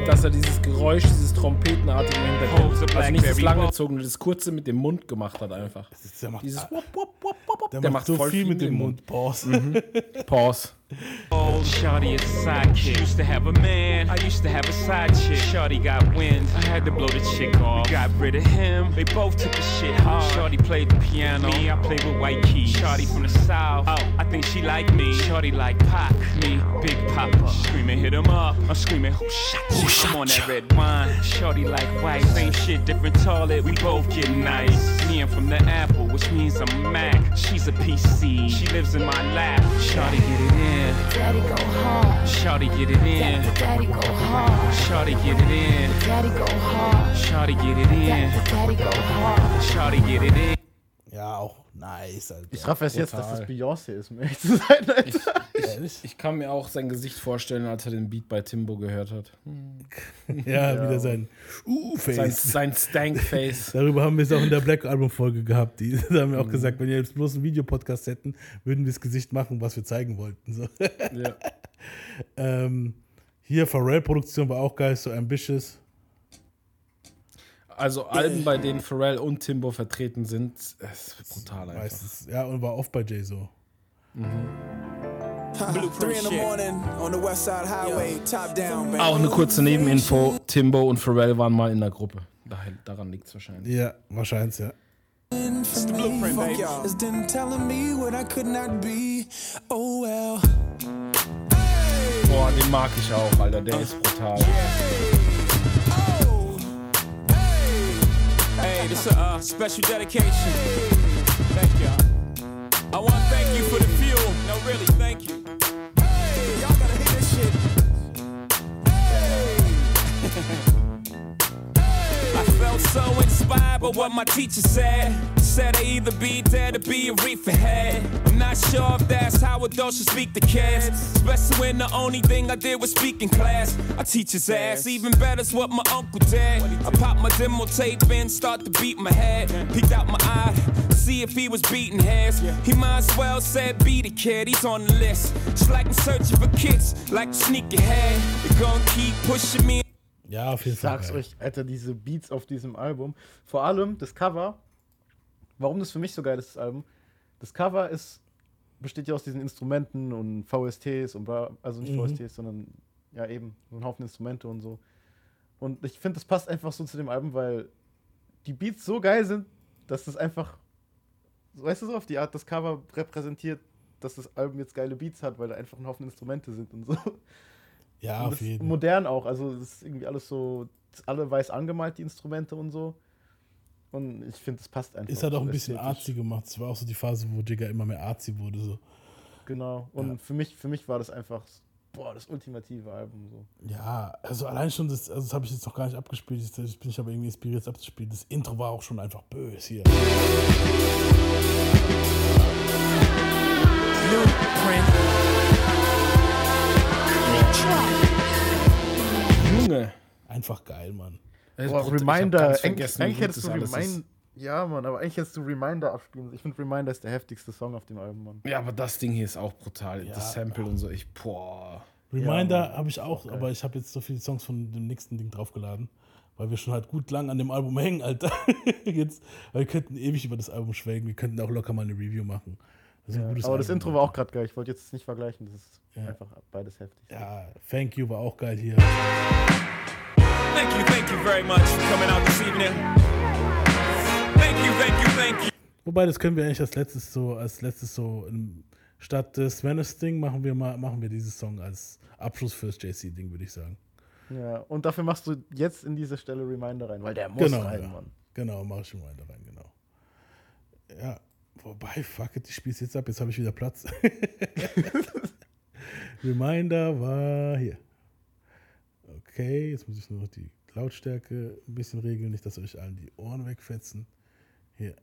dass er dieses Geräusch, dieses Trompetenartige im Hintergrund, also nicht das langgezogene, das kurze mit dem Mund gemacht hat einfach. Der macht, Dieses der, der macht, so viel mit dem Mund. Pause. Mhm. Pause. Old Shorty is a sidekick. Used to have a man, I used to have a side chick. Shorty got wind, I had to blow the chick off. Got rid of him, they both took the shit hard. Shorty played the piano, me, I played with white keys. Shorty from the south, oh, I think she like me. Shorty like Pac, me, Big Papa. Screaming, hit him up, I'm screaming, who shot you? I'm on that red wine. Shorty like white, same shit, different toilet, we both get nice. Me, I'm from the Apple, which means I'm Mac. She's a PC, she lives in my lap. Shorty get it in. In. Daddy go hard. Shawty, get it in. Daddy go hard. Shawty, get it in. Daddy go hard. Shawty, get it in. Daddy go hard. Shawty, get it in. Ja, auch nice, Alter. Ich raff erst jetzt, dass das. Beyoncé ist, um ehrlich zu sein, Alter. Ehrlich? Ich kann mir auch sein Gesicht vorstellen, als er den Beat bei Timbo gehört hat. Ja, wieder sein Sein, Uh-Face. sein Stank-Face. Darüber haben wir es auch in der Black Album-Folge gehabt. Die, da haben wir auch gesagt, wenn wir jetzt bloß einen Videopodcast hätten, würden wir das Gesicht machen, was wir zeigen wollten. So. Ja. ähm, hier, Pharrell-Produktion war auch geil, so ambitious. Also Alben, bei denen Pharrell und Timbo vertreten sind, ist brutal einfach. Meistens. Ja, und war oft bei Jay so. Baby. Auch eine kurze Nebeninfo: Timbo und Pharrell waren mal in der Gruppe. Daran liegt es wahrscheinlich. Ja, wahrscheinlich, ja. It's the blueprint, baby. It's them telling me what I could not be. Oh well. Boah, den mag ich auch, Alter. Der ist brutal. Hey, this a uh, special dedication. Thank y'all. I want to thank you for the fuel. No, really, thank you. So inspired by what my teacher said. Said I either be dead or be a reefer head. I'm not sure if that's how adults should speak to kids. Especially when the only thing I did was speak in class. I teach his ass. Even better's what my uncle did. I pop my demo tape in, start to beat my head. Peeked out my eye, see if he was beating heads. He might as well said be the kid, he's on the list. It's like I'm searching for kids, like a sneakerhead. You're gonna keep pushing me. Ja, auf jeden Ich Fall. sag's geil. euch, Alter, diese Beats auf diesem Album. Vor allem das Cover. Warum das für mich so geil ist, das Album. Das Cover ist, besteht ja aus diesen Instrumenten und VSTs und bla, also nicht Mhm. VSTs, sondern ja eben so ein Haufen Instrumente und so. Und ich finde, das passt einfach so zu dem Album, weil die Beats so geil sind, dass das einfach, weißt du so, auf die Art das Cover repräsentiert, dass das Album jetzt geile Beats hat, weil da einfach ein Haufen Instrumente sind und so. Ja, auf jeden ist Modern auch, also das ist irgendwie alles so, alle weiß angemalt, die Instrumente und so. Und ich finde, das passt einfach. Ist halt auch ein bisschen artsy gemacht. Es war auch so die Phase, wo Jigga immer mehr artsy wurde. So. Genau. Und für, mich, für mich war das einfach, boah, das ultimative Album. So. Ja, also allein schon das, also das habe ich jetzt noch gar nicht abgespielt. Jetzt bin ich aber irgendwie inspiriert, es abzuspielen. Das Intro war auch schon einfach böse hier. Junge. Einfach geil, Mann. Boah, hab Reminder, eigentlich, eigentlich hättest du. Reminder. Ja, Mann, aber eigentlich hättest du Reminder abspielen. Ich finde Reminder ist der heftigste Song auf dem Album, Mann. Ja, aber das Ding hier ist auch brutal. Ja. Das Sample und so. Ich, boah. Reminder Ja, habe ich auch, aber ich habe jetzt so viele Songs von dem nächsten Ding draufgeladen, weil wir schon halt gut lang an dem Album hängen, Alter. jetzt, weil wir könnten ewig über das Album schwelgen, wir könnten auch locker mal eine Review machen. Das ist ein Ja, gutes aber das Album. Intro war auch gerade geil. Ich wollte jetzt nicht vergleichen. Das ist Ja. einfach beides heftig. Ja, Thank You war auch geil hier. Thank you, thank you very much for coming out this evening. Thank you, thank you, thank you. Wobei, das können wir eigentlich als letztes so, als letztes so, im, statt des Venice-Ding machen wir mal, machen wir dieses Song als Abschluss fürs JC-Ding, würde ich sagen. Ja, und dafür machst du jetzt in diese Stelle Reminder rein, weil der muss genau, rein, ja. Mann. Genau, mach ich Reminder rein, genau. Ja, wobei, fuck it, ich spiel's jetzt ab, jetzt habe ich wieder Platz. Reminder war hier. Okay, jetzt muss ich nur noch die Lautstärke ein bisschen regeln, nicht, dass euch allen die Ohren wegfetzen. Hier.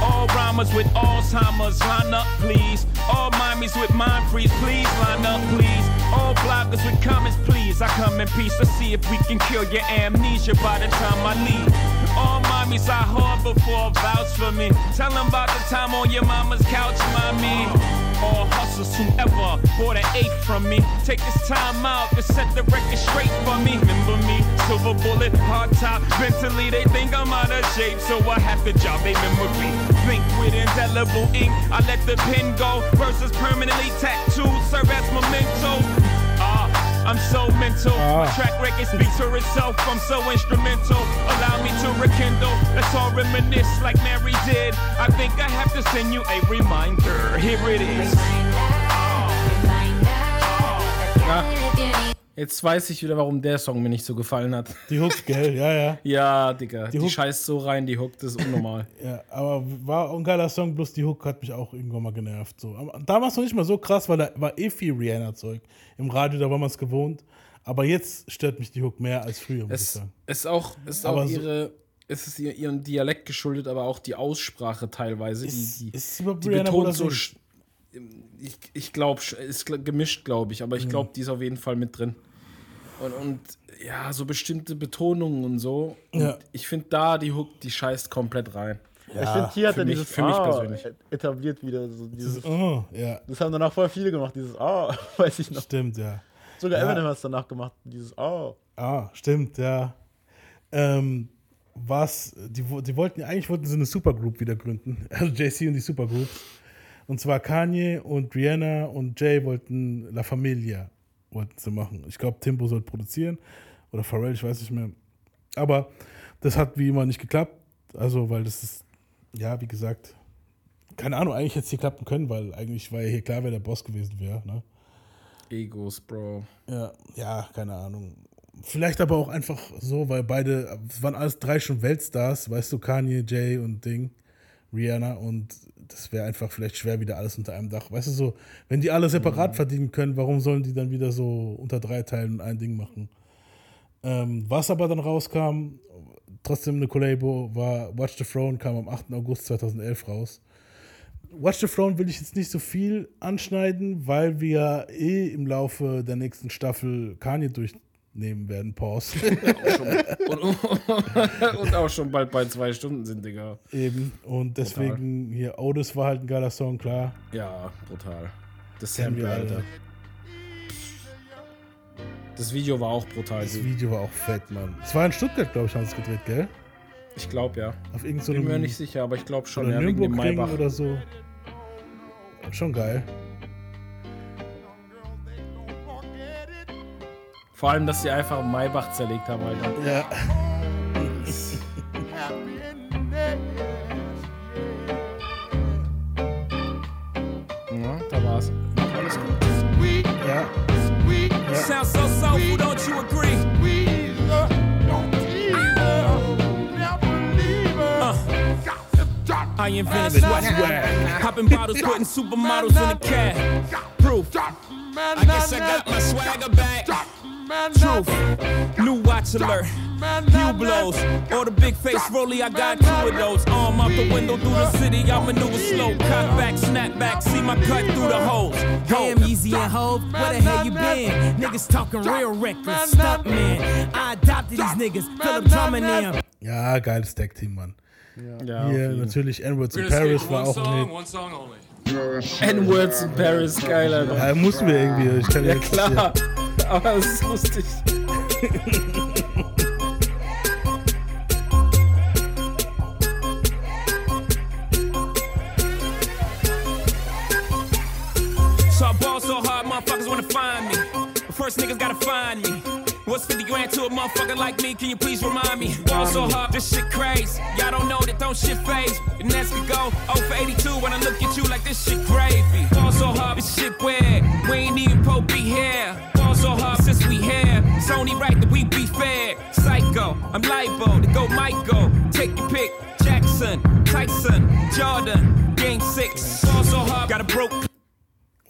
All rhymers with Alzheimer's, line up, please. All mimies with mind freeze, please line up, please. All bloggers with comments, please. I come in peace. Let's see if we can kill your amnesia by the time I leave. All mommies I harbor for vouch for me. Tell them about the time on your mama's couch, mommy. All hustlers whoever bought an eighth from me. Take this time out to set the record straight for me. Remember me, silver bullet, hard top, mentally they think I'm out of shape, so I have to jog they memory. Think with indelible ink, I let the pen go. Verses permanently tattooed, serve as memento. Ah, I'm so mental. My track record speaks for itself. I'm so instrumental. Allow me to rekindle. Let's all reminisce like Mary did. I think I have to send you a reminder. Here it is. Jetzt weiß ich wieder, warum der Song mir nicht so gefallen hat. Die Hook, gell? Ja, ja. Ja, Digga. Die Die, Hook- scheißt so rein, die Hook, das ist unnormal. Ja, aber war ein geiler Song, bloß die Hook hat mich auch irgendwann mal genervt. So. Aber Damals noch nicht mal so krass, weil da war eh viel Rihanna-Zeug. Im Radio, da war man es gewohnt. Aber jetzt stört mich die Hook mehr als früher, muss ich es sagen. ist auch, ist Aber auch so- ihre, es ist ihr, ihrem Dialekt geschuldet, aber auch die Aussprache teilweise. Ist- die, die, ist überhaupt die betont so. Ich, ich glaube, ist gemischt, glaube ich, aber ich Mhm. glaube, die ist auf jeden Fall mit drin. Und, und ja, so bestimmte Betonungen und so. Und Ja. ich finde da die Hook, die scheißt komplett rein. ich finde, hier hat für er mich, dieses für mich Ah persönlich. etabliert wieder. So dieses, Oh, ja. Das haben danach voll viele gemacht, dieses Ah, weiß ich noch. Stimmt, ja. Sogar Ja. Eminem hat es danach gemacht, dieses Ah. Ah, stimmt, ja. Ähm, was, die, die wollten, eigentlich wollten sie eine Supergroup wieder gründen. Also JC und die Supergroups. Und zwar Kanye und Rihanna und Jay wollten La Familia wollten sie machen. Ich glaube, Timbo sollte produzieren. Oder Pharrell, ich weiß nicht mehr. Aber das hat wie immer nicht geklappt. Also, weil das ist, ja, wie gesagt, keine Ahnung, eigentlich hätte es hier klappen können, weil eigentlich war ja hier klar, wer der Boss gewesen wäre. Ne? Egos, Bro. Ja, ja, keine Ahnung. Vielleicht aber auch einfach so, weil beide, es waren alles drei schon Weltstars, weißt du, Kanye, Jay und Ding, Rihanna und das wäre einfach vielleicht schwer wieder alles unter einem Dach. Weißt du so, wenn die alle separat verdienen können, warum sollen die dann wieder so unter drei Teilen ein Ding machen? Ähm, was aber dann rauskam, trotzdem eine Collabo, war Watch the Throne, kam am 8. August 2011 raus. Watch the Throne will ich jetzt nicht so viel anschneiden, weil wir eh im Laufe der nächsten Staffel Kanye durchnehmen werden. Pause. und, und auch schon bald bei zwei Stunden sind, Digga. Eben. Und deswegen hier, Otis war halt ein geiler Song, klar. Ja, brutal. Das Sample. Alter. Das Video war auch brutal. Das. Video war auch fett, Mann. Es war in Stuttgart, glaube ich, haben sie es gedreht, gell? Ich glaube ja. Auf irgend so Bin mir nicht sicher, aber ich glaube schon, Oder ja, wegen dem Nürburgring Maybach. oder so. Schon geil. Vor allem, dass sie einfach Maybach zerlegt haben, Alter. Ja. Ja, da war's. Alles gut. Ja. Sounds so soulful, don't you agree? Uh, I invented swag. Popping bottles, putting supermodels in the cab. Proof. I guess I got my swagger back. Truth. New watch alert. Few blows. Or the big face rolly, I got two of those. Arm out the window through the city, I maneuver slow. Cut back, snap back, see my cut through the holes. Damn, Easy and Hove, where the hell you been? Niggas talking real reckless, stunt man. I adopted these niggas, Philip Drummond them. Ja, geiles Tag-Team, Mann. Ja, Hier auf jeden. natürlich N-Words in We're gonna Paris skate war one auch ein song, Hit. one song only. N-Words in Paris, geil, Alter. Ja, mussten wir irgendwie. Ich kann ja, Ja, jetzt klar. Aber das ist lustig. So I ball so hard, motherfuckers wanna find me. First niggas gotta find me. What's 50 grand to a motherfucker like me? Can you please remind me? Ball so hard, this shit crazy. Y'all don't know that don't shit phase. And that's could go 0 for 82 when I look at you like this shit gravy. Ball so hard, this shit weird. We ain't even po be here. Ball so hard since we here. It's only right that we be fair. Psycho, I'm libo to go Michael. Take your pick. Jackson, Tyson, Jordan, Game 6. Ball so hard, got a broke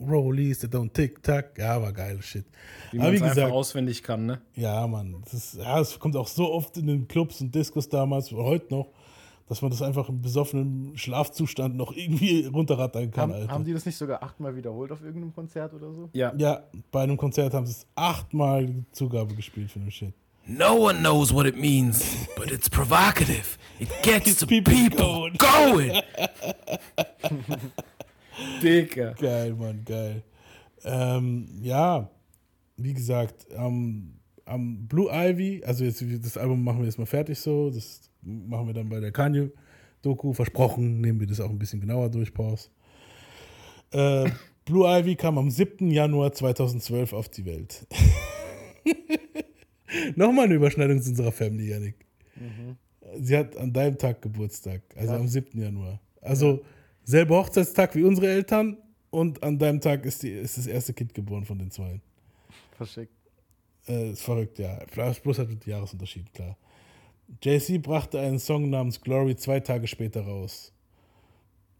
Rollies, that don't tick-tack. Ja, war geil, shit. Wie Aber man wie es einfach gesagt, auswendig kann, ne? ja, Mann. Das ist, ja, es kommt auch so oft in den Clubs und Discos damals, heute noch, dass man das einfach im besoffenen Schlafzustand noch irgendwie runterrattern kann, Haben, Alter. haben die das nicht sogar achtmal wiederholt auf irgendeinem Konzert oder so? Ja. ja, bei einem Konzert haben sie es achtmal Zugabe gespielt für den Shit. No one knows what it means, but it's provocative. It gets the people going. Dicker. Geil, Mann, geil. Ähm, ja, wie gesagt, am am Blue Ivy, also jetzt das Album machen wir jetzt mal fertig so, das machen wir dann bei der Kanye-Doku, versprochen, nehmen wir das auch ein bisschen genauer durch, Pause. Äh, Blue Ivy kam am 7. Januar 2012 auf die Welt. Nochmal eine Überschneidung zu unserer Family, Yannick. Sie hat an deinem Tag Geburtstag, also am 7. Januar. Also selber Hochzeitstag wie unsere Eltern und an deinem Tag ist, die, ist das erste Kind geboren von den zwei. Verschickt. Äh, ist verrückt, ja. Plus halt mit Jahresunterschied, klar. Jay-Z brachte einen Song namens Glory zwei Tage später raus.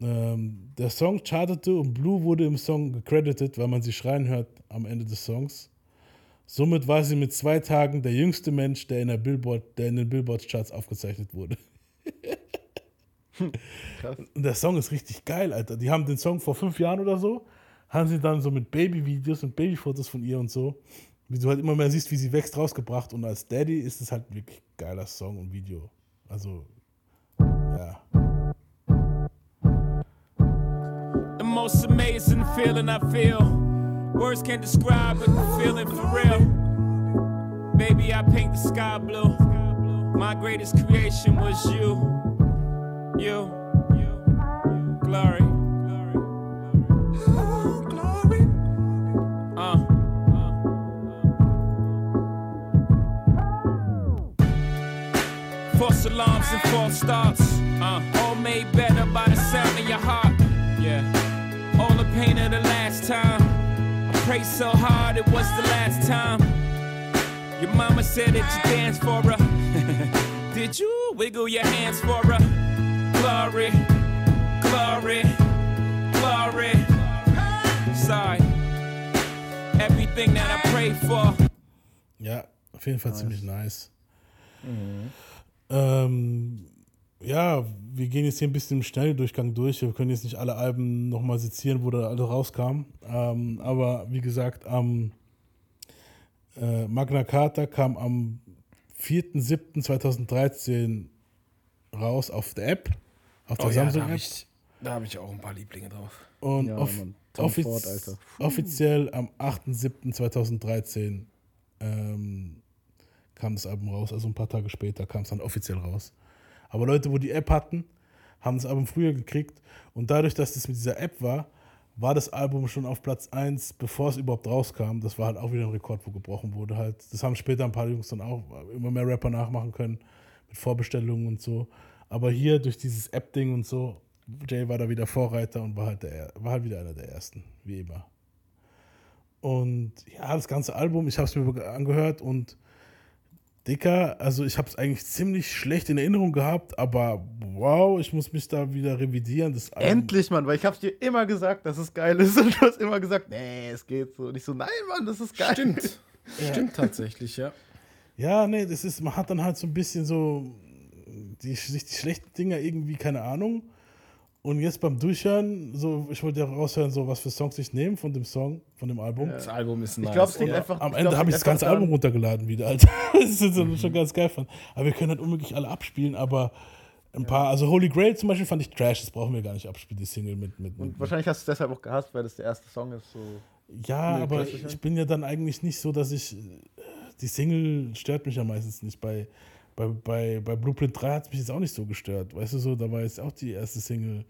Ähm, der Song chartete und Blue wurde im Song gecredited, weil man sie schreien hört am Ende des Songs. Somit war sie mit zwei Tagen der jüngste Mensch, der in, der Billboard, der in den Billboard-Charts aufgezeichnet wurde. Und der Song ist richtig geil, Alter. Die haben den Song vor fünf Jahren oder so, haben sie dann so mit Baby-Videos und Babyfotos von ihr und so, wie du halt immer mehr siehst, wie sie wächst, rausgebracht. Und als Daddy ist es halt wirklich geiler Song und Video. Also, ja. The most amazing feeling I feel. Words can't describe it, the feeling for real. Baby, I paint the sky blue. My greatest creation was you. You. Glory. Glory, glory. Uh. False alarms and false starts. Uh. All made better by the sound of your heart. Yeah. All the pain of the last time. I prayed so hard it was the last time. Your mama said that you danced for her. Did you wiggle your hands for her? Glory, glory, glory. Sorry. Everything that I prayed for. Ja, auf jeden Fall ziemlich nice. Ähm, ja, wir gehen jetzt hier ein bisschen im Schnelldurchgang durch. Wir können jetzt nicht alle Alben nochmal sezieren, wo da alle rauskamen. Ähm, aber wie gesagt, am äh, Magna Carta kam am 4.7.2013 raus auf der App, auf der Oh ja, da Samsung habe App. ich, da hab ich auch ein paar Lieblinge drauf. Und Ja, off offiz Ford, Alter. offiziell am 8.7.2013 ähm, kam das Album raus. Also ein paar Tage später kam es dann offiziell raus. Aber Leute, wo die App hatten, haben das Album früher gekriegt. Und dadurch, dass das mit dieser App war, war das Album schon auf Platz 1, bevor es überhaupt rauskam. Das war halt auch wieder ein Rekord, wo gebrochen wurde. Halt. Das haben später ein paar Jungs dann auch immer mehr Rapper nachmachen können mit Vorbestellungen und so. Aber hier durch dieses App-Ding und so, Jay war da wieder Vorreiter und war halt, der, war halt wieder einer der ersten, wie immer. Und ja, das ganze Album, ich habe es mir angehört und Dicker, also ich habe es eigentlich ziemlich schlecht in Erinnerung gehabt, aber wow, ich muss mich da wieder revidieren. Das Album, Endlich, Mann, weil ich hab's dir immer gesagt, dass es geil ist und du hast immer gesagt, nee, es geht so. Und ich so, nein, Mann, das ist geil. Stimmt. Ja. Stimmt tatsächlich, ja. Ja, nee, das ist, man hat dann halt so ein bisschen so die, sich die schlechten Dinger irgendwie, keine Ahnung. Und jetzt beim Durchhören, so, ich wollte ja raushören, so was für Songs ich nehme von dem Song, von dem Album. Das Album ist Ich nice. glaub, es liegt einfach- am ich Ende habe ich das ganze Album runtergeladen wieder, Alter. Das ist mhm. schon ganz geil fand. Aber wir können halt unmöglich alle abspielen, aber ein paar, also Holy Grail zum Beispiel fand ich Trash, das brauchen wir gar nicht abspielen, die Single mit. mit, Und mit wahrscheinlich hast du es deshalb auch gehasst, weil das der erste Song ist. So. ja, aber ja- ich bin ja dann eigentlich nicht so, dass ich. Die Single stört mich ja meistens nicht. Bei, bei, bei, bei Blueprint 3 hat es mich jetzt auch nicht so gestört. Weißt du so, da war jetzt auch die erste Single.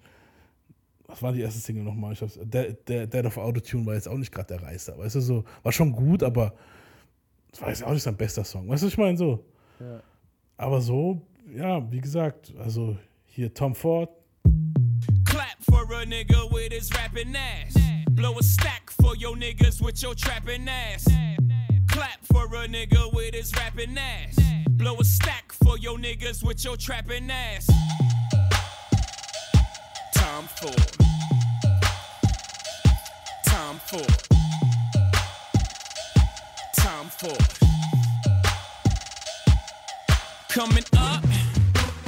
Was war die erste Single nochmal? Ich hab's, der, der, Dead of Autotune war jetzt auch nicht gerade der Reißer. Weißt du so, war schon gut, aber das war jetzt auch nicht sein bester Song. Weißt du, ich meine? So. Ja. Aber so, ja, wie gesagt, also hier Tom Ford, Clap for a nigga with his rapping ass. Blow a stack for your niggas with your trapping ass. Clap for a nigga with his rapping ass. Blow a stack for your niggas with your trapping ass. Tom Ford. Tom Ford. Tom Ford. Coming up,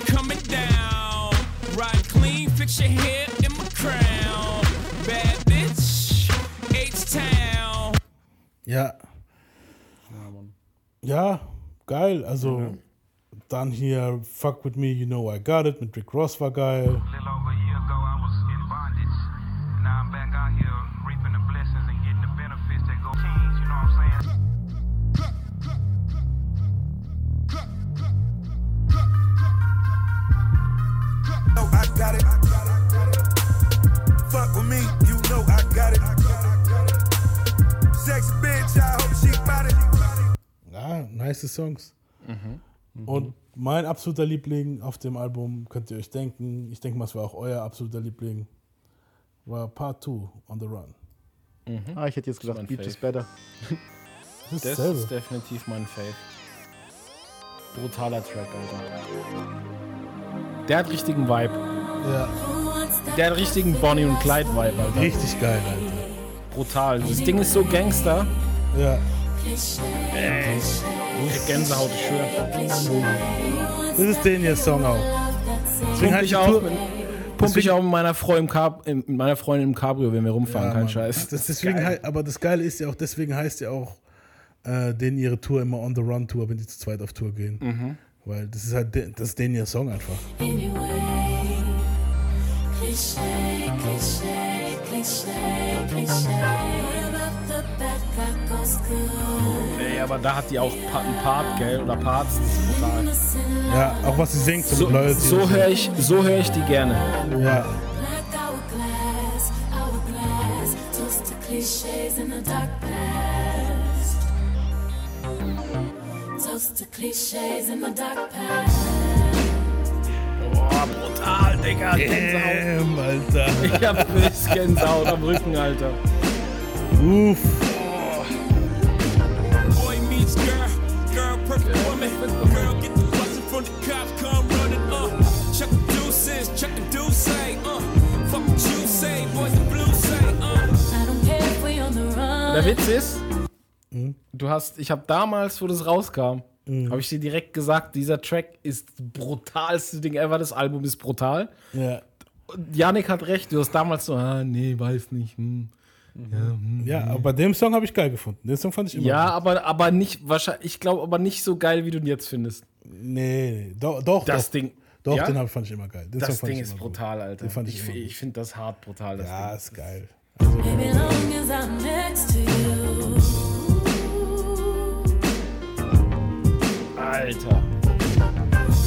coming down. Ride clean, fix your hair in my crown. Bad bitch, H-Town. Ja. Ja, geil. Also dann hier Fuck With Me, You Know I Got It mit Rick Ross war geil. Nice Songs. Und mein absoluter Liebling auf dem Album, könnt ihr euch denken, ich denke mal, es war auch euer absoluter Liebling, war Part 2 on the Run. Ah, ich hätte jetzt gedacht, Beach is better. Das ist Das ist definitiv mein Fave. Brutaler Track, Alter. Der hat richtigen Vibe. Ja. Der hat richtigen Bonnie und Clyde Vibe, Alter. Richtig geil, Alter. Brutal. Das Ding ist so Gangster. Ja. Ey, Gänsehaut, ich schwöre. Das ist den hier Song auch. Deswegen Pump ich auch, pump ich auch mit meiner, Freundin im Cabrio, wenn wir rumfahren, Ja, kein Mann. Scheiß. Das deswegen geil. aber das Geile ist ja auch, deswegen heißt ja auch äh, denen ihre Tour immer On the Run Tour, wenn die zu zweit auf Tour gehen. Mhm. Weil das ist halt, de- das ist denen ihr Song einfach. Ey, aber da hat die auch einen Part, gell? Oder Parts, das ist brutal. Ja, auch was sie singt, so, So, höre ich, so hör ich die gerne. Ja. Clichés in the dark past. Toast to clichés in the dark past. Boah, brutal, Digga. Gänsehaut. Damn, Alter. Ich hab frisch Gänsehaut am Rücken, Alter. Uff. Meets girl, girl perfect woman. Girl get the bustin' from the cops, come running. Uh, chuck the deuces, chuck the deuce, uh. Fuck what you say, boys the blue say, uh. I don't care if we on the run. Der Witz ist, du hast, ich habe damals, wo das rauskam, habe ich dir direkt gesagt, dieser Track ist das brutalste Ding ever, das Album ist brutal. Ja. Yannick hat recht, du hast damals so, ah, nee, weiß nicht. Hm. Ja, hm, Ja, aber bei dem Song habe ich geil gefunden. Den Song fand ich immer ja gut. aber, aber nicht, wahrscheinlich, ich glaube aber nicht so geil, wie du ihn jetzt findest. Nee, doch, doch. Das doch. Ding. Doch, Ja? den hab, fand ich immer geil. Den Song Das fand Ding ich ist immer gut. brutal, Alter. Den fand ich, ich ich, finde das hart brutal. Das Ja, Ding. ist geil. Baby, long as I'm next to you. Alter.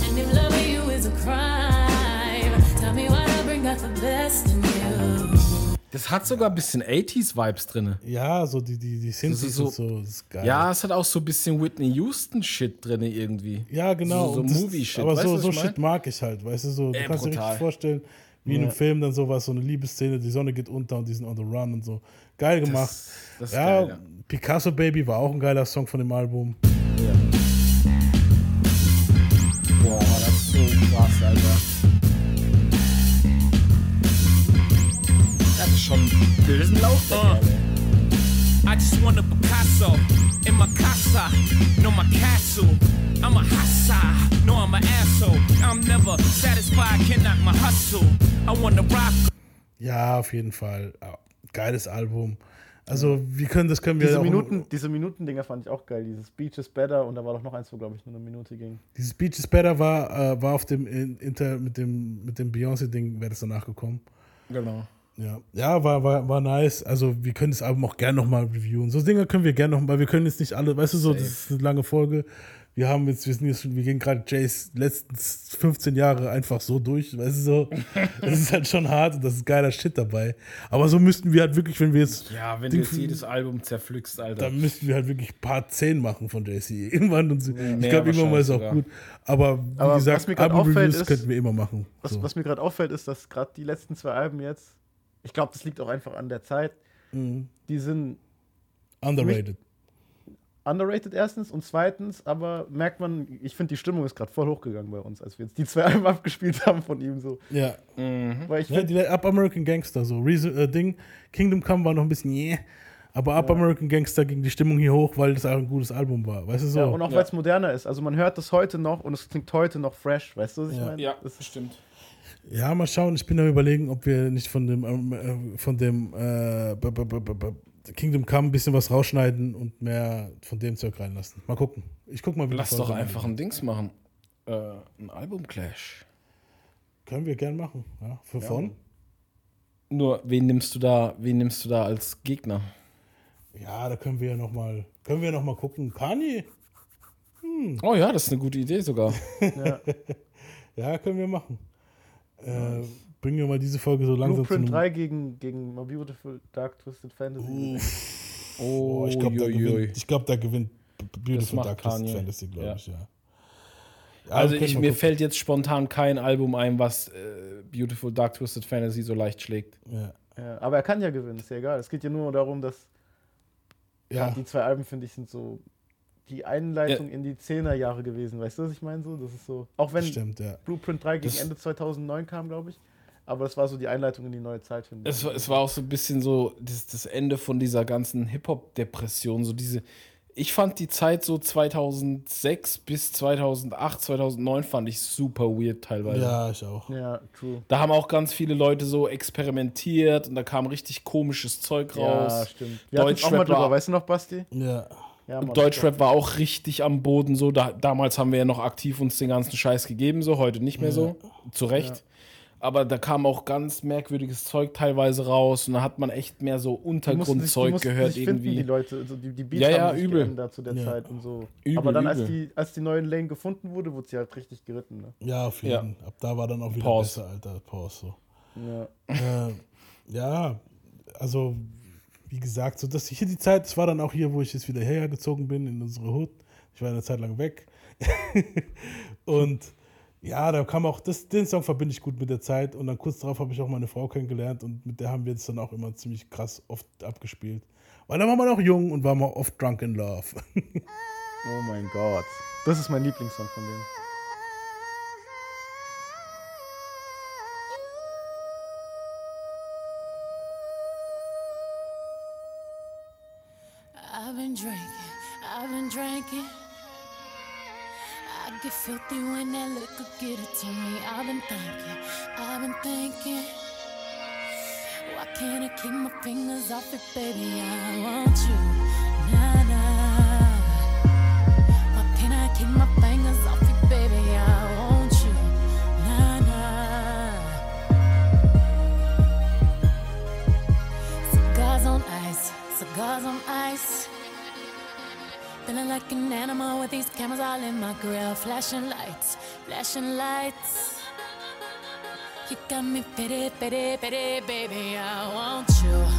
And if loving you is a crime, tell me why I bring out the best in you. Das hat sogar ein bisschen 80s-Vibes drin. Ja, so die, die, die Synthes so- und so, das ist geil. Ja, es hat auch so ein bisschen Whitney Houston-Shit drin irgendwie. Ja, genau. So, so das- Movie-Shit. Aber weißt so, so? Shit mag ich halt, weißt du, so, du Ey, kannst dir brutal. richtig vorstellen, wie in Ja. einem Film dann sowas, so eine Liebesszene, die Sonne geht unter und die sind on the run und so. Geil gemacht. das ist ja, geil, ja. Picasso Baby war auch ein geiler Song von dem Album. Boah, schon bösen Lauf, Uh, I just want a Picasso in my casa, no my castle. I'm a hassa, no I'm an asshole. I'm never satisfied, can knock my hustle. I wanna rock. Ja, auf jeden Fall. Ja, geiles Album. Also, wir können, das können wir Diese auch. Minuten, diese Minuten-Dinger fand ich auch geil. Dieses Beach is Better und da war doch noch eins, wo, glaube ich, nur eine Minute ging. Dieses Beach is Better war, äh, war auf dem In- Inter mit dem, mit dem Beyoncé-Ding, wäre das danach gekommen. Genau. Ja, ja war, war, war nice. Also, wir können das Album auch gerne nochmal reviewen. So Dinge können wir gerne noch, weil wir können jetzt nicht alle, weißt du, so, das ist eine lange Folge. Wir haben jetzt, wir sind jetzt schon, wir gehen gerade Jays letzten 15 Jahre einfach so durch, weißt du, so. Das ist halt schon hart und das ist geiler Shit dabei. Aber so müssten wir halt wirklich, wenn wir jetzt. Ja, wenn Ding- du jetzt jedes Album zerpflückst, Alter. dann müssten wir halt wirklich Part 10 machen von JC. Irgendwann und so. ich mehr glaube, irgendwann mal ist auch wahrscheinlich gut. Aber wie Aber gesagt, Album-Reviews könnten wir immer machen. was, So. was mir gerade auffällt, ist, dass gerade die letzten zwei Alben jetzt, ich glaube, das liegt auch einfach an der Zeit, Mhm. die sind Underrated. underrated erstens und zweitens, aber merkt man, ich finde, die Stimmung ist gerade voll hochgegangen bei uns, als wir jetzt die zwei Alben abgespielt haben von ihm so. Ja. Weil ich ja die Up American Gangster, so. Reason, äh, Ding, Kingdom Come war noch ein bisschen, yeah. Aber Up American Gangster ging die Stimmung hier hoch, weil das auch ein gutes Album war. Weißt du so? ja, und auch weil es moderner ist. Also man hört das heute noch und es klingt heute noch fresh, weißt du, was ich Ja. meine? Ja, Das das stimmt. Ja, mal schauen. Ich bin am überlegen, ob wir nicht von dem, ähm, äh, von dem äh, Kingdom Come ein bisschen was rausschneiden und mehr von dem Zeug reinlassen. Mal gucken. Ich guck mal, wie Lass doch einfach ein Dings machen. Äh, ein Album-Clash. Können wir gern machen. Ja, für von? Nur, wen nimmst du da, wen nimmst du da als Gegner? Ja, da können wir ja noch mal, können wir noch mal gucken. Kanye? Oh ja, das ist eine gute Idee sogar. Ja. Ja, können wir machen. Äh, bringen wir mal diese Folge so langsam Blueprint zu 3 gegen, gegen My Beautiful Dark Twisted Fantasy. Oh, ich glaube, da, gewinnt- ich glaub, da gewinnt Beautiful Dark Twisted. Fantasy, glaube Ja. ich, ja. Ja, Also ich, mir gucken. fällt jetzt spontan kein Album ein, was äh, Beautiful Dark Twisted Fantasy so leicht schlägt. Ja. Ja, aber er kann ja gewinnen, ist ja egal. Es geht ja nur darum, dass Ja. Die zwei Alben, finde ich, sind so die Einleitung in die 10er Jahre gewesen. Weißt du, was ich meine? So, das ist so. Auch wenn Stimmt, ja. Blueprint 3 gegen Das- Ende 2009 kam, glaube ich. Aber das war so die Einleitung in die neue Zeit, finde ich. Es, war- es war auch so ein bisschen so das, das Ende von dieser ganzen Hip-Hop-Depression. So diese, ich fand die Zeit so 2006 bis 2008, 2009 fand ich super weird teilweise. Ja, ich auch. Ja, true. Da haben auch ganz viele Leute so experimentiert und da kam richtig komisches Zeug raus. Ja, stimmt. Wir auch mal drüber, weißt du noch, Basti? Ja. Ja, Mann, Deutschrap war auch richtig am Boden so. Da, damals haben wir ja noch aktiv uns den ganzen Scheiß gegeben, so heute nicht mehr so. Zu Recht. Aber da kam auch ganz merkwürdiges Zeug teilweise raus und da hat man echt mehr so sich- Untergrundzeug mussten gehört sich finden, irgendwie. Die Leute, also die, die Beats Ja, ja, haben sich übel. geändert zu der Ja. Zeit und so. Übel, Aber dann, als übel. die, als die neue Lane gefunden wurde, wurde sie halt richtig geritten. Ne? Ja, auf jeden. Ab da war dann auch wieder Pause. besser, Alter. Pause. So. Ja. äh, ja, also wie gesagt, so dass hier die Zeit, das war dann auch hier, wo ich jetzt wieder hergezogen bin in unsere Hut. Ich war eine Zeit lang weg. und ja, da kam auch, das, den Song verbinde ich gut mit der Zeit. Und dann kurz darauf habe ich auch meine Frau kennengelernt und mit der haben wir jetzt dann auch immer ziemlich krass oft abgespielt. Weil da war man auch jung und war mal oft drunk in love. Oh mein Gott. Das ist mein Lieblingssong von denen. Get filthy when that liquor get it to me. I've been thinking, I've been thinking. Why can't I keep my fingers off it, baby? I want you, nah nah. Why can't I keep my fingers off baby? I want you, nah nah. On ice, cigars on ice. Feeling like an animal with these cameras all in my grill. Flashing lights, flashing lights. You got me pity, pity, pity, baby. I want you.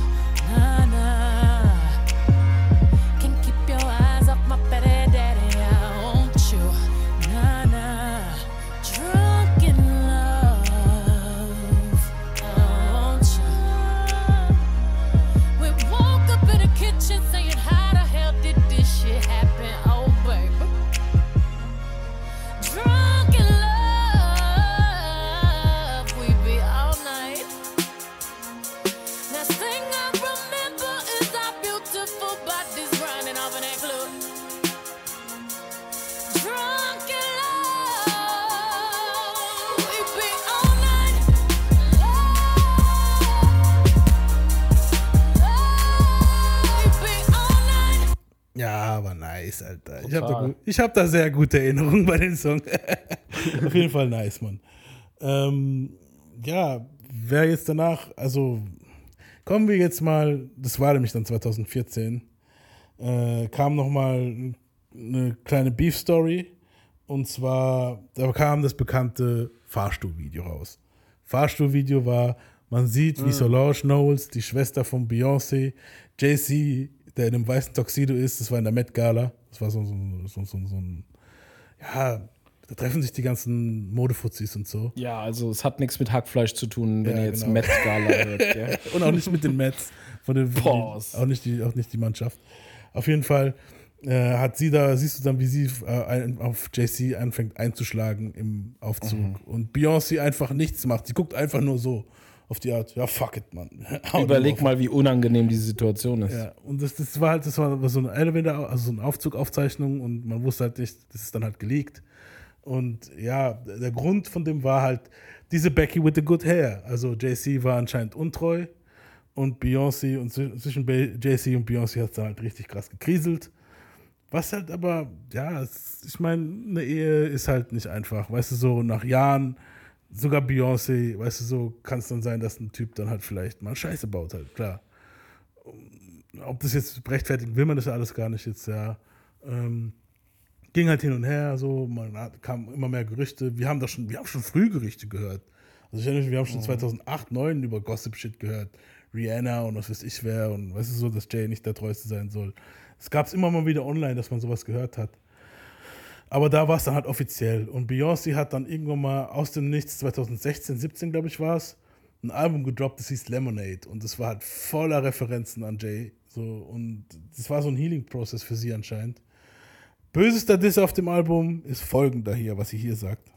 Ich habe da, sehr gute Erinnerungen bei dem Song. Auf jeden Fall nice, Mann. Ähm, ja, wer jetzt danach, also kommen wir jetzt mal, das war nämlich dann 2014, äh, kam nochmal eine kleine Beef-Story. Und zwar, da kam das bekannte Fahrstuhlvideo raus. Fahrstuhlvideo war, man sieht, wie Mhm. Solange Knowles, die Schwester von Beyoncé, JC, der in einem weißen Tuxedo ist, das war in der Met Gala. Das war so, so, so, so, so ein, ja, da treffen sich die ganzen Modefuzis und so. Ja, also es hat nichts mit Hackfleisch zu tun, wenn Ja, ihr jetzt genau. Met Gala hört. Gell? Und auch nicht mit den Mets. Von den, den, auch, nicht die, auch nicht die Mannschaft. Auf jeden Fall äh, hat sie da, siehst du dann, wie sie äh, auf JC anfängt einzuschlagen im Aufzug. Mhm. Und Beyoncé einfach nichts macht. Sie guckt einfach nur so auf die Art, ja, fuck it, Mann. Überleg mal, wie unangenehm diese Situation ist. Ja, und das, das war halt, das war so eine Elevator, also so eine Aufzugaufzeichnung und man wusste halt nicht, das ist dann halt geleakt. Und ja, der Grund von dem war halt diese Becky with the good hair. Also JC war anscheinend untreu und Beyoncé und zwi- zwischen JC und Beyoncé hat es dann halt richtig krass gekriselt. Was halt aber, ja, ich meine, eine Ehe ist halt nicht einfach. Weißt du, so nach Jahren, sogar Beyoncé, weißt du, so kann es dann sein, dass ein Typ dann halt vielleicht mal Scheiße baut, halt, klar ob das jetzt rechtfertigen will man das ja alles gar nicht jetzt, ja. Ähm, ging halt hin und her, so, man hat, kam immer mehr Gerüchte. Wir haben doch schon, wir haben schon früh Gerüchte gehört. Also ich erinnere mich, wir haben schon Mhm. 2008, 2009 über Gossip-Shit gehört. Rihanna und was weiß ich wer und weißt du so, dass Jay nicht der Treueste sein soll. Es gab es immer mal wieder online, dass man sowas gehört hat. Aber da war es dann halt offiziell. Und Beyoncé hat dann irgendwann mal aus dem Nichts, 2016, 17 glaube ich war es, ein Album gedroppt, das hieß Lemonade und das war halt voller Referenzen an Jay. So, und das war so ein Healing-Prozess für sie anscheinend. Bösester Diss auf dem Album ist folgender hier, was sie hier sagt.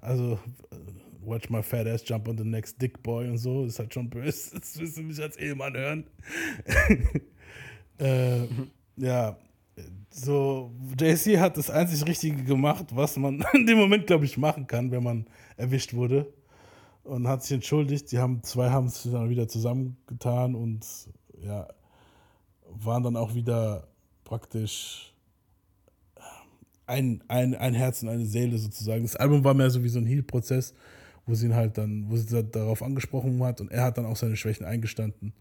Also äh, Watch my fat ass jump on the next dick boy und so, ist halt schon böse. Das willst du mich als Ehemann hören. äh, ja, so, JC hat das einzig Richtige gemacht, was man in dem Moment, glaube ich, machen kann, wenn man erwischt wurde. Und hat sich entschuldigt. Die haben, zwei haben sich dann wieder zusammengetan und ja, waren dann auch wieder praktisch ein, ein, ein Herz und eine Seele sozusagen. Das Album war mehr so wie so ein Heal-Prozess, wo sie ihn halt dann, wo sie darauf angesprochen hat und er hat dann auch seine Schwächen eingestanden.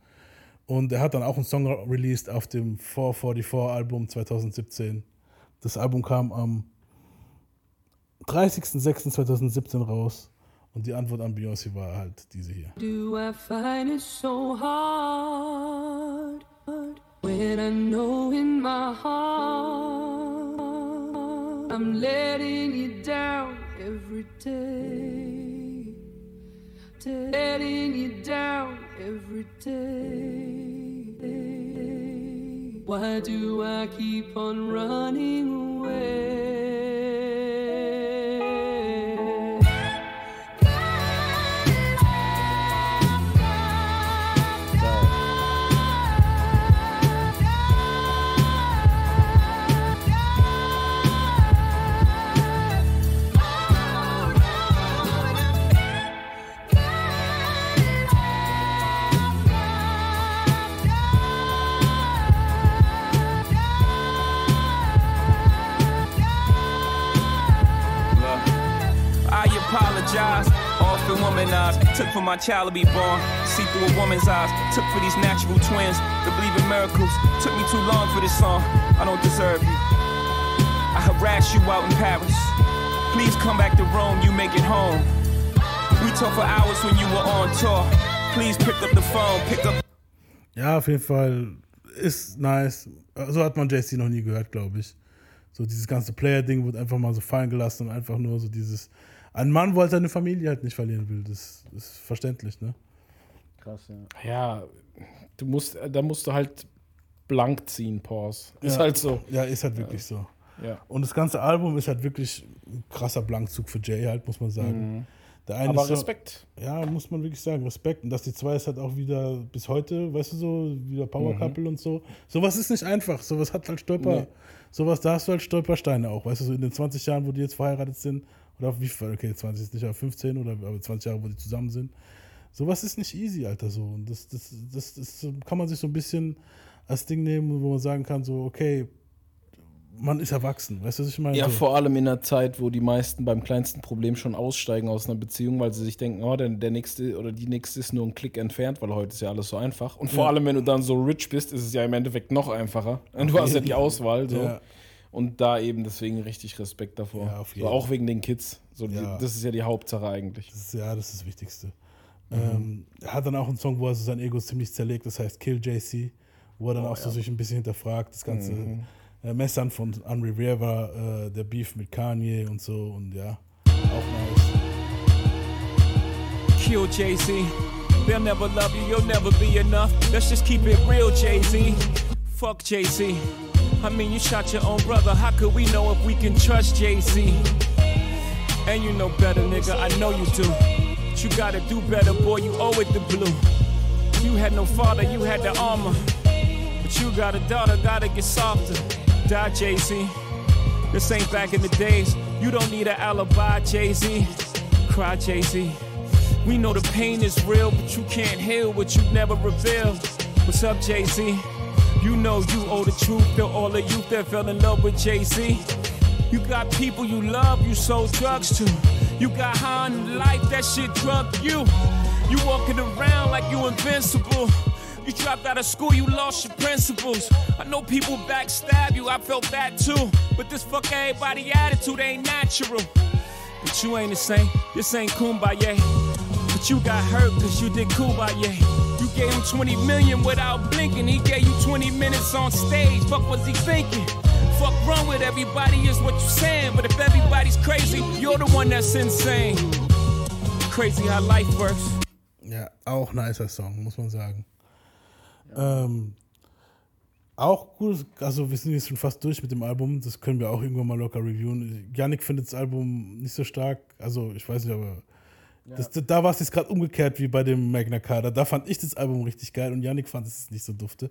Und er hat dann auch einen Song released auf dem 444-Album 2017. Das Album kam am 30.06.2017 raus und die Antwort an Beyoncé war halt diese hier. Do I find it so hard when I know in my heart I'm letting you down every day, letting you down every day. Why do I keep on running away? Took for my child to be born. See through a woman's eyes. Took for these natural twins to believe in miracles. Took me too long for this song. I don't deserve you. I harassed you out in Paris. Please come back to Rome. You make it home. We talked for hours when you were on tour. Please pick up the phone. Pick up. Ja, auf jeden Fall ist nice. So hat man JC noch nie gehört, glaube ich. So dieses ganze Player-Ding wird einfach mal so fallen gelassen und einfach nur so dieses. Ein Mann, wo halt seine Familie halt nicht verlieren will, das ist verständlich, ne? Krass, ja. Ja, du musst, da musst du halt blank ziehen, Pause. Ist ja, halt so. Ja, ist halt wirklich so. Ja. Und das ganze Album ist halt wirklich ein krasser Blankzug für Jay, halt, muss man sagen. Mhm. Der eine Aber ist so- Respekt. Ja, muss man wirklich sagen, Respekt. Und dass die zwei ist halt auch wieder bis heute, weißt du so, wieder Power Mhm. Couple und so. Sowas ist nicht einfach. Sowas hat halt Stolper. Nee. Sowas, da hast du halt Stolpersteine auch. Weißt du, so in den 20 Jahren, wo die jetzt verheiratet sind, oder wie viel, okay, 20 ist nicht, aber 15 oder aber 20 Jahre, wo die zusammen sind. Sowas ist nicht easy, Alter, so. Und das, das, das, das kann man sich so ein bisschen als Ding nehmen, wo man sagen kann, so, okay, man ist erwachsen. Weißt du, was ich meine? Ja, so. vor allem in einer Zeit, wo die meisten beim kleinsten Problem schon aussteigen aus einer Beziehung, weil sie sich denken, oh, der, der nächste oder die nächste ist nur ein Klick entfernt, weil heute ist ja alles so einfach. Und vor Ja. allem, wenn du dann so rich bist, ist es ja im Endeffekt noch einfacher. Und du hast ja die. Auswahl. So. Ja. Und da eben deswegen richtig Respekt davor. Ja, auf so, jeden auch wegen den Kids. So, die, Ja. das ist ja die Hauptsache eigentlich. Das ist, ja, das ist das Wichtigste. Mhm. Ähm, er hat dann auch einen Song, wo er so sein Ego ziemlich zerlegt, das heißt Kill JC, wo er dann Oh, auch so ja. sich ein bisschen hinterfragt, das ganze Mhm. äh, Messern von Henry Riva, äh, der Beef mit Kanye und so und ja, auch nice. Kill Z. They'll never love you, you'll never be enough. Let's just keep it real, Z. Fuck Z. I mean, you shot your own brother. How could we know if we can trust Jay Z? And you know better, nigga. I know you do. But you gotta do better, boy. You owe it to blue. You had no father, you had the armor. But you got a daughter, gotta get softer. Die, Jay Z. This ain't back in the days. You don't need an alibi, Jay Z. Cry, Jay Z. We know the pain is real, but you can't heal what you never revealed. What's up, Jay Z? You know you owe the truth to all the youth that fell in love with Jay Z. You got people you love, you sold drugs to. You got high on life, that shit drugged you. You walking around like you invincible. You dropped out of school, you lost your principles. I know people backstab you, I felt that too. But this fuck everybody attitude ain't natural. But you ain't the same, this ain't kumbaya. But you got hurt cause you did kumbaya. Gave him 20 million without blinking. He gave you 20 minutes on stage. Fuck was he thinking? Fuck wrong with everybody is what you saying. But if everybody's crazy, you're the one that's insane. Crazy how life works. Ja, auch nicer Song, muss man sagen. Ähm, auch gut, also wir sind jetzt schon fast durch mit dem Album, das können wir auch irgendwann mal locker reviewen. Yannick findet das Album nicht so stark, also ich weiß nicht, aber das, da war es jetzt gerade umgekehrt wie bei dem Magna Carta. Da fand ich das Album richtig geil und Yannick fand es nicht so dufte.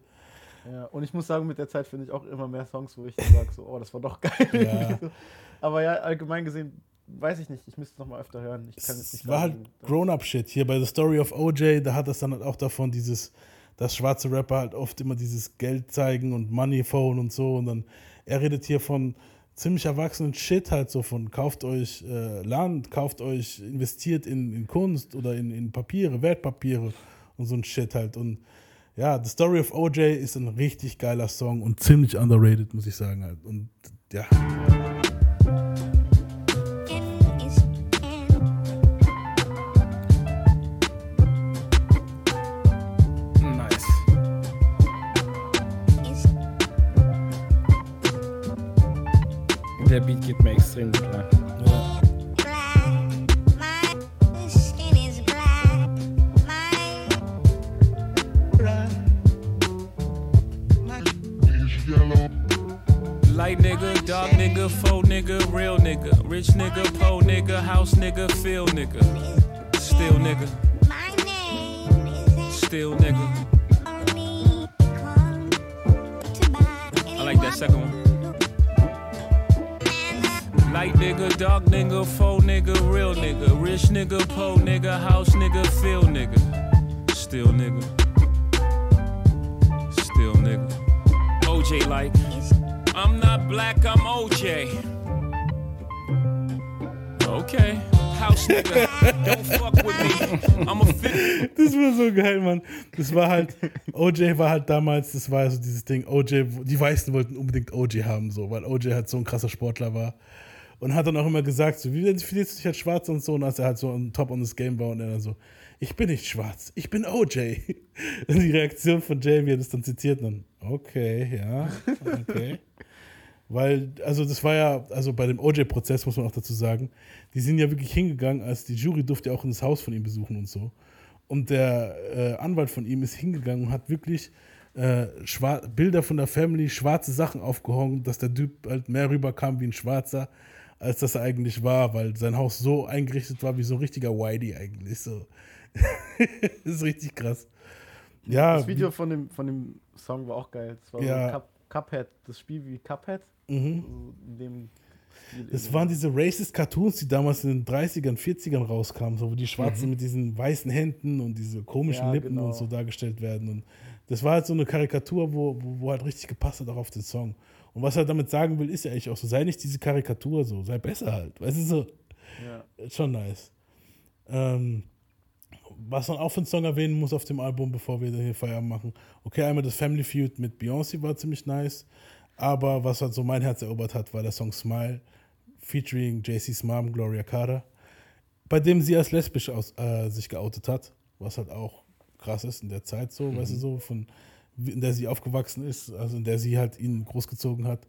Ja, und ich muss sagen, mit der Zeit finde ich auch immer mehr Songs, wo ich sage, so, oh, das war doch geil. Ja. Aber ja, allgemein gesehen, weiß ich nicht, ich müsste es nochmal öfter hören. Ich kann jetzt nicht Es war halt Grown-Up-Shit. Hier bei The Story of OJ, da hat das dann halt auch davon dieses, dass schwarze Rapper halt oft immer dieses Geld zeigen und Money Phone und so. Und dann, er redet hier von ziemlich erwachsenen Shit halt so von kauft euch äh, Land, kauft euch, investiert in, in Kunst oder in, in Papiere, Wertpapiere und so ein Shit halt. Und ja, The Story of OJ ist ein richtig geiler Song und ziemlich underrated, muss ich sagen halt. Und ja. Der Beat geht mir extrem gut rein. Light nigga, dark nigga, faux nigga, real nigga, rich nigga, po nigga, house nigga, feel nigga, still nigga, still nigga. I like that second one. Light nigga, dark nigga, faux nigga, real nigga, rich nigga, po nigga, house nigga, feel nigga, still nigga, still nigga. OJ like. I'm not black, I'm OJ. Okay. House nigga, don't fuck with me. I'm a. Das war so geil, Mann. Das war halt, OJ war halt damals, das war so dieses Ding, OJ, die Weißen wollten unbedingt OJ haben, so, weil OJ halt so ein krasser Sportler war. Und hat dann auch immer gesagt, so, wie definierst du dich als schwarz und so, und als er halt so on top on this game war und er dann so, ich bin nicht schwarz, ich bin OJ. Und die Reaktion von Jay, wie er das dann zitiert, dann, okay, ja, okay. Weil, also das war ja, also bei dem OJ-Prozess muss man auch dazu sagen, die sind ja wirklich hingegangen, als die Jury durfte ja auch in das Haus von ihm besuchen und so. Und der äh, Anwalt von ihm ist hingegangen und hat wirklich äh, Bilder von der Family, schwarze Sachen aufgehangen, dass der Typ halt mehr rüberkam wie ein Schwarzer, als das eigentlich war, weil sein Haus so eingerichtet war wie so ein richtiger Whitey eigentlich. So. das ist richtig krass. Ja, das Video von dem, von dem Song war auch geil. Das war Ja. Cup, Cuphead, das Spiel wie Cuphead. Mhm. So in dem Das waren diese racist Cartoons, die damals in den 30ern, 40ern rauskamen, so wo die Schwarzen Mhm. mit diesen weißen Händen und diese komischen Ja, Lippen genau. und so dargestellt werden. Und das war halt so eine Karikatur, wo, wo, wo halt richtig gepasst hat auch auf den Song. Und was er damit sagen will, ist ja eigentlich auch so, sei nicht diese Karikatur so, sei besser halt. Weißt du so? Ja. Schon nice. Ähm, was man auch für einen Song erwähnen muss auf dem Album, bevor wir hier Feierabend machen. Okay, einmal das Family Feud mit Beyoncé war ziemlich nice. Aber was halt so mein Herz erobert hat, war der Song Smile, featuring JC's Mom, Gloria Carter, bei dem sie als lesbisch aus, äh, sich geoutet hat, was halt auch krass ist in der Zeit so, weißt du so, von in der sie aufgewachsen ist, also in der sie halt ihn großgezogen hat.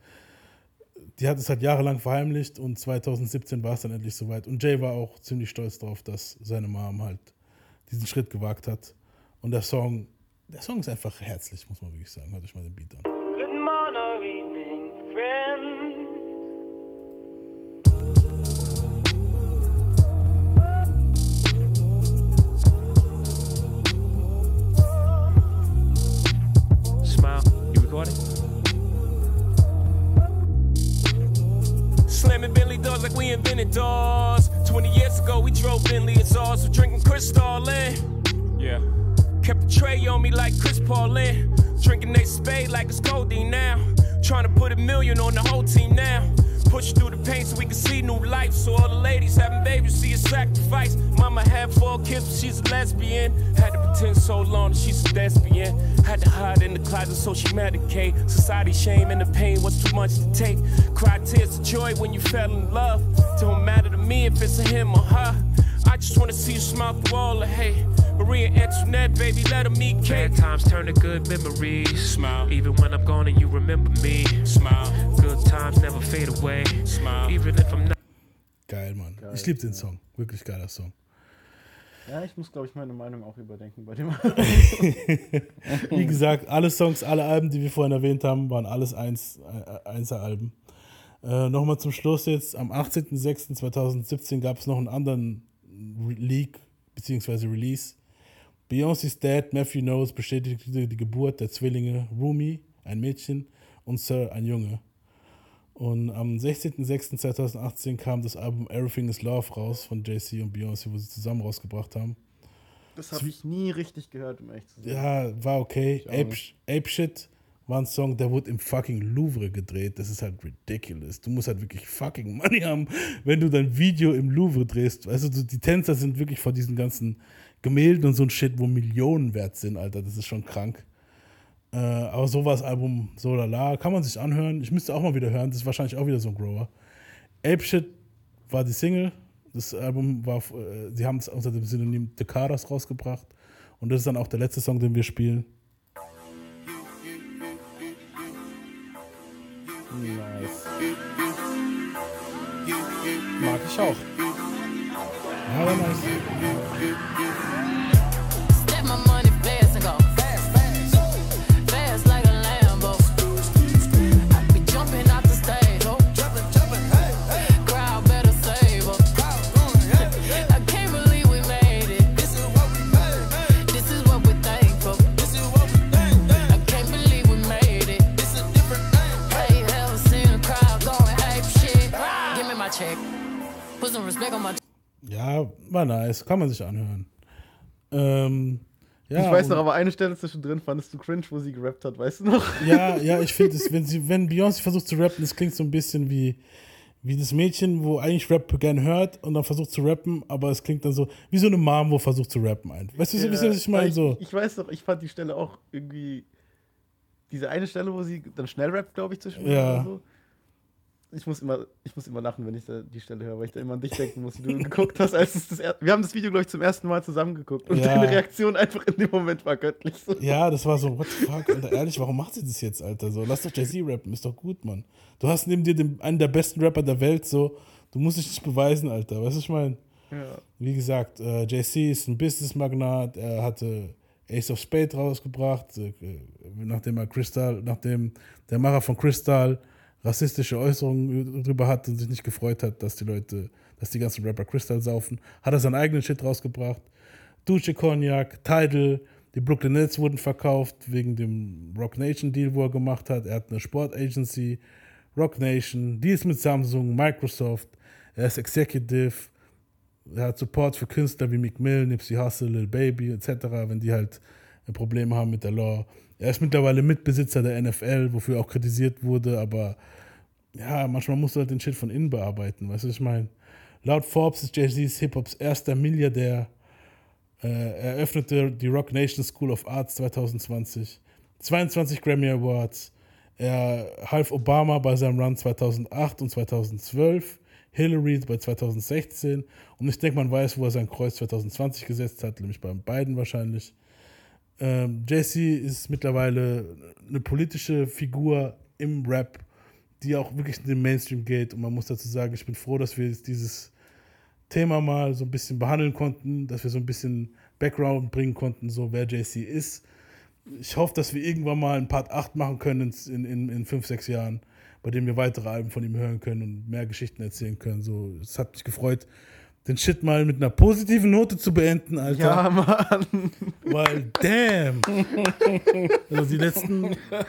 Die hat es halt jahrelang verheimlicht und 2017 war es dann endlich soweit. Und Jay war auch ziemlich stolz drauf, dass seine Mom halt diesen Schritt gewagt hat. Und der Song, der Song ist einfach herzlich, muss man wirklich sagen. Hört euch mal den Beat an. Good morning, evening. Slamming Bentley doors like we invented doors. 20 years ago, we drove Bentley and ours. We're drinking Cristal in. Yeah. Kept the tray on me like Chris Paul Paulin. Drinking they spade like it's codeine now. Trying to put a million on the whole team now. Push through the pain so we can see new life. So all the ladies having babies see a sacrifice. Mama had four kids, but she's a lesbian. Had to pretend so long that she's a lesbian. Had to hide in the closet so she medicate. Society shame and the pain was too much to take. Cry tears of joy when you fell in love. Don't matter to me if it's a him or her. I just wanna see you smile through all the hate. Maria Antoinette, baby, let her meet Kate. Bad times turn to good memories. Smile. Even when I'm gone and you remember me. Smile. Good times never fade away. Smile. Even if I'm not. Geil, Mann. ich liebe den Song. Wirklich geiler Song. Ja, ich muss, glaube ich, meine Meinung auch überdenken bei dem. Wie gesagt, alle Songs, alle Alben, die wir vorhin erwähnt haben, waren alles eins, äh, Einser-Alben. Äh, Nochmal zum Schluss jetzt, am 18.06.2017 gab es noch einen anderen Re Leak bzw. Release. Beyoncé's Dad, Matthew Knowles, bestätigte die Geburt der Zwillinge Rumi, ein Mädchen, und Sir, ein Junge. Und am 16.06.2018 kam das Album Everything is Love raus von JC und Beyoncé, wo sie zusammen rausgebracht haben. Das habe ich nie richtig gehört, um echt zu sein. Ja, war okay. Ape. Ape Shit war ein Song, der wurde im fucking Louvre gedreht. Das ist halt ridiculous. Du musst halt wirklich fucking Money haben, wenn du dein Video im Louvre drehst. Also die Tänzer sind wirklich vor diesen ganzen Gemälden und so ein Shit, wo Millionen wert sind, Alter. Das ist schon krank. Äh, aber so war das Album so lala. Kann man sich anhören. Ich müsste auch mal wieder hören. Das ist wahrscheinlich auch wieder so ein Grower. Ape Shit war die Single. Das Album war, äh, sie haben es unter dem Synonym Decadas rausgebracht. Und das ist dann auch der letzte Song, den wir spielen. Nice. Mag ich auch. Ja, nice. Ja, war nice. Kann man sich anhören. Ähm, ja, ich weiß noch, aber eine Stelle zwischendrin fandest du cringe, wo sie gerappt hat, weißt du noch? Ja, ja, ich finde es, wenn sie, wenn Beyoncé versucht zu rappen, das klingt so ein bisschen wie, wie das Mädchen, wo eigentlich Rap gern hört und dann versucht zu rappen, aber es klingt dann so, wie so eine Mom, wo versucht zu rappen einfach. Weißt du, Ja, was ich meine? So. Ich, ich weiß noch, ich fand die Stelle auch irgendwie. Diese eine Stelle, wo sie dann schnell rappt, glaube ich, zwischen Ja. oder so. Ich muss, immer, ich muss immer lachen, wenn ich da die Stelle höre, weil ich da immer an dich denken muss, wie du geguckt hast. Als es das er Wir haben das Video, glaube ich, zum ersten Mal zusammen geguckt. Und Ja. deine Reaktion einfach in dem Moment war göttlich. So. Ja, das war so, what the fuck, Alter, ehrlich, warum macht sie das jetzt, Alter? So, lass doch Jay-Z rappen, ist doch gut, Mann. Du hast neben dir den, einen der besten Rapper der Welt, so, du musst dich nicht beweisen, Alter, weißt du, was ich meine? Ja. Wie gesagt, äh, Jay-Z ist ein Business-Magnat, er hatte Ace of Spade rausgebracht, äh, nachdem er Crystal, nachdem der Macher von Crystal rassistische Äußerungen drüber hat und sich nicht gefreut hat, dass die Leute, dass die ganzen Rapper Crystal saufen, hat er seinen eigenen Shit rausgebracht. Duce Cognac, Tidal, die Brooklyn Nets wurden verkauft wegen dem Rock Nation Deal, wo er gemacht hat. Er hat eine Sportagency, Rock Nation, Deals mit Samsung, Microsoft, er ist Executive, er hat Support für Künstler wie Meek Mill, Nipsey Hussle, Lil Baby etc., wenn die halt Probleme haben mit der Law. Er ist mittlerweile Mitbesitzer der NFL, wofür auch kritisiert wurde, aber ja, manchmal musst du halt den Shit von innen bearbeiten, weißt du, was ich meine? Laut Forbes ist Jay-Z's Hip-Hops erster Milliardär. Äh, er eröffnete die Rock Nation School of Arts 2020. 22 Grammy Awards. Er half Obama bei seinem Run 2008 und 2012. Hillary bei 2016. Und ich denke, man weiß, wo er sein Kreuz 2020 gesetzt hat, nämlich bei beiden wahrscheinlich. Ähm, Jay-Z ist mittlerweile eine politische Figur im Rap, die auch wirklich in den Mainstream geht. Und man muss dazu sagen, ich bin froh, dass wir dieses Thema mal so ein bisschen behandeln konnten, dass wir so ein bisschen Background bringen konnten, so wer JC ist. Ich hoffe, dass wir irgendwann mal einen Part 8 machen können in, in, in fünf, sechs Jahren, bei dem wir weitere Alben von ihm hören können und mehr Geschichten erzählen können. So, es hat mich gefreut, den Shit mal mit einer positiven Note zu beenden, Alter. Ja, Mann. Weil, damn. Also die letzten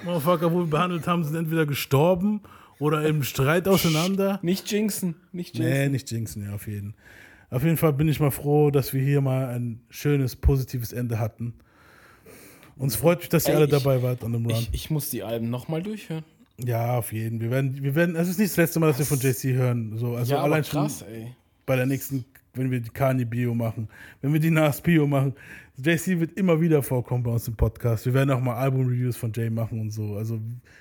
Motherfucker, wo wir behandelt haben, sind entweder gestorben oder im Streit auseinander. Nicht jinxen, nicht jinxen. Nee, nicht jinxen, ja, auf jeden. Auf jeden Fall bin ich mal froh, dass wir hier mal ein schönes, positives Ende hatten. Uns freut mich, dass ihr Ey, alle ich- dabei wart an dem Run. Ich, ich muss die Alben nochmal durchhören. Ja, auf jeden. Wir werden, wir werden, es ist nicht das letzte Mal, dass wir von JC hören. So, also Ja, aber allein krass, schon ey. Bei der nächsten, wenn wir die Kanye Bio machen, wenn wir die Nas Bio machen. JC wird immer wieder vorkommen bei uns im Podcast. Wir werden auch mal Album-Reviews von Jay machen und so. Also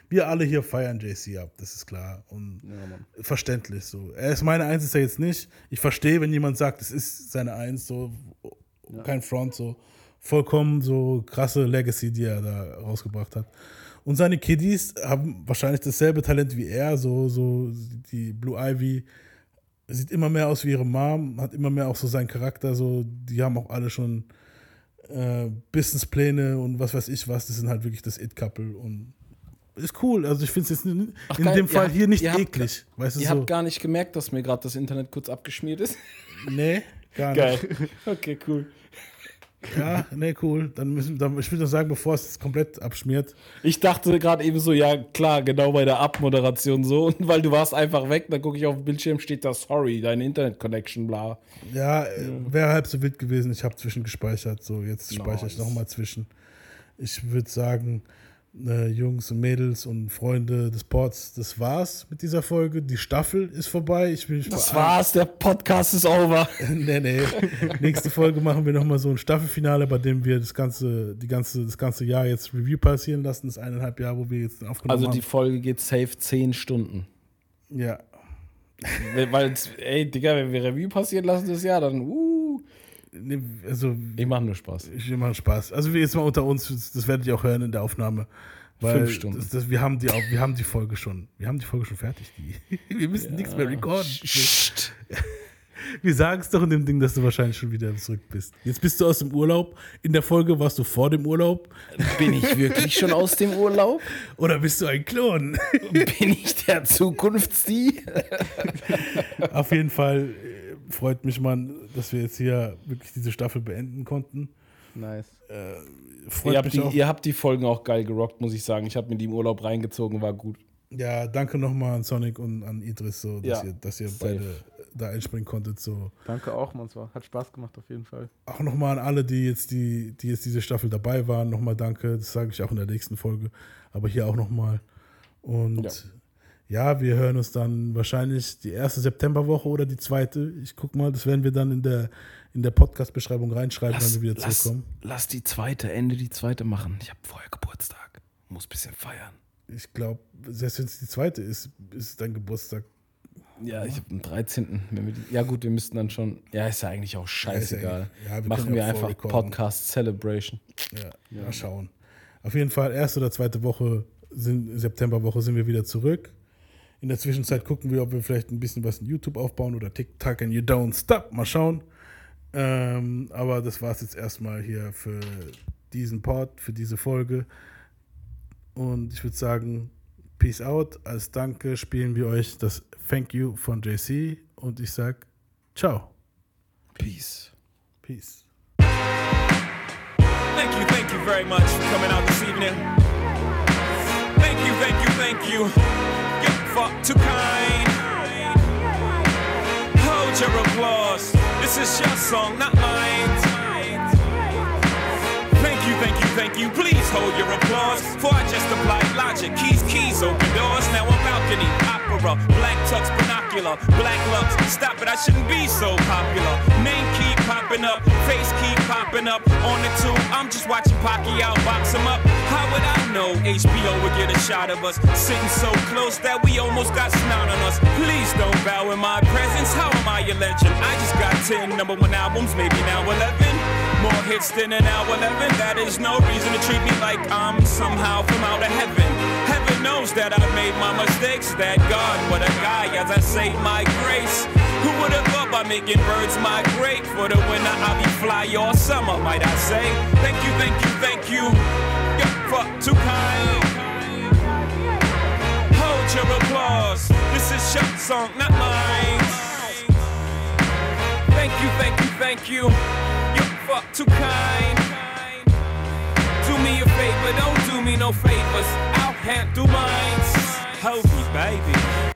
wir alle hier feiern JC ab, das ist klar. Und verständlich so. Er ist meine Eins, ist er jetzt nicht. Ich verstehe, wenn jemand sagt, es ist seine Eins, so kein Front, so vollkommen so krasse Legacy, die er da rausgebracht hat. Und seine Kiddies haben wahrscheinlich dasselbe Talent wie er, so, so die Blue Ivy sieht immer mehr aus wie ihre Mom, hat immer mehr auch so seinen Charakter, so, die haben auch alle schon äh, Businesspläne und was weiß ich was, das sind halt wirklich das It-Couple und ist cool. Also ich finde es jetzt in, Ach, in geil. dem Fall habt- hier nicht ihr habt- eklig. Weißt du, Ihr so. habt gar nicht gemerkt, dass mir gerade das Internet kurz abgeschmiert ist. Nee, gar Geil. nicht. Okay, cool. Ja, nee, cool. Dann müssen, dann, ich würde sagen, bevor es komplett abschmiert. Ich dachte gerade eben so, ja klar, genau bei der Abmoderation so. Und weil du warst einfach weg, dann gucke ich auf den Bildschirm, steht da, sorry, deine Internet-Connection, bla. Ja, wäre halb so wild gewesen. Ich habe zwischengespeichert. So, jetzt speichere ich Nice. nochmal zwischen. Ich würde sagen, äh, Jungs und Mädels und Freunde des Ports, das war's mit dieser Folge. Die Staffel ist vorbei. Ich will Das war's, der Podcast ist over. nee, nee. Nächste Folge machen wir nochmal so ein Staffelfinale, bei dem wir das ganze, die ganze, das ganze Jahr jetzt Review passieren lassen. Das eineinhalb Jahr, wo wir jetzt aufgenommen Also haben. die Folge geht safe 10 Stunden. Ja. Weil- Weil, ey, Digga, wenn wir Review passieren lassen das Jahr, dann, uh. Nee, also, ich mache nur Spaß. Ich mache Spaß. Also wir jetzt mal unter uns, das werdet ihr auch hören in der Aufnahme. Weil Fünf Stunden. Das, das, wir, haben die, wir haben die Folge schon. Wir haben die Folge schon fertig. Die. Wir müssen nichts mehr recorden. Wir sagen es doch in dem Ding, dass du wahrscheinlich schon wieder zurück bist. Jetzt bist du aus dem Urlaub. In der Folge warst du vor dem Urlaub. Bin ich wirklich schon aus dem Urlaub? Oder bist du ein Klon? Bin ich der Zukunftsdie? Auf jeden Fall äh, freut mich, Mann, dass wir jetzt hier wirklich diese Staffel beenden konnten. Nice. Äh, freut Ihr habt, mich die, auch. ihr habt die Folgen auch geil gerockt, muss ich sagen. Ich habe mir die im Urlaub reingezogen, war gut. Ja, danke nochmal an Sonic und an Idris, so, dass Ja, ihr, dass ihr safe. beide da einspringen konntet. So. Danke auch, man. Es war- hat Spaß gemacht auf jeden Fall. Auch nochmal an alle, die jetzt, die, die jetzt diese Staffel dabei waren, nochmal danke. Das sage ich auch in der nächsten Folge. Aber hier auch nochmal. Und ja. Wir hören uns dann wahrscheinlich die erste Septemberwoche oder die zweite. Ich guck mal, das werden wir dann in der, in der Podcast-Beschreibung reinschreiben, Lass, wenn wir wieder lass, zurückkommen. lass die zweite, Ende die zweite machen. Ich habe vorher Geburtstag. Muss ein bisschen feiern. Ich glaube, selbst wenn es die zweite ist, ist es dein Geburtstag. Ja, ich habe am 13. Wenn wir die, ja, gut, wir müssten dann schon. Ja, ist ja eigentlich auch scheißegal. Ja, wir Machen ja wir einfach. Podcast Celebration. Ja, mal schauen. Auf jeden Fall, erste oder zweite Woche, sind, Septemberwoche sind wir wieder zurück. In der Zwischenzeit gucken wir, ob wir vielleicht ein bisschen was in YouTube aufbauen oder TikTok and you don't stop. Mal schauen. Ähm, aber das war es jetzt erstmal hier für diesen Pod, für diese Folge. Und ich würde sagen, Peace out. Als Danke spielen wir euch das Thank You von JC und ich sag Ciao. Peace. Peace. Thank you, thank you very much for coming out this evening. Thank you, thank you, thank you. You're too kind. Hold your applause. This is your song, not mine. Thank you, thank you, thank you. Please hold your applause. For I just applied logic. Keys, keys, open doors. Now a balcony, opera, black tux, binocular, black lux. Stop it, I shouldn't be so popular. Name keep popping up, face keep popping up. On the two, I'm just watching Pacquiao box him up. How would I know HBO would get a shot of us? Sitting so close that we almost got snot on us. Please don't bow in my presence. How am I a legend? I just got 10 number one albums, maybe now 11. More hits than an hour 11. That is no reason to treat me like I'm somehow from out of heaven. Heaven knows that I've made my mistakes. That God, what a guy, as I say my grace. Who would have thought by making birds migrate? For the winter, I'll be fly all summer, might I say. Thank you, thank you, thank you. You're fuck too kind. Hold your applause. This is your song, not mine. Thank you, thank you, thank you. You're fuck too kind. Do me a favor, don't do me no favors. I'll handle mine. Hold me, baby.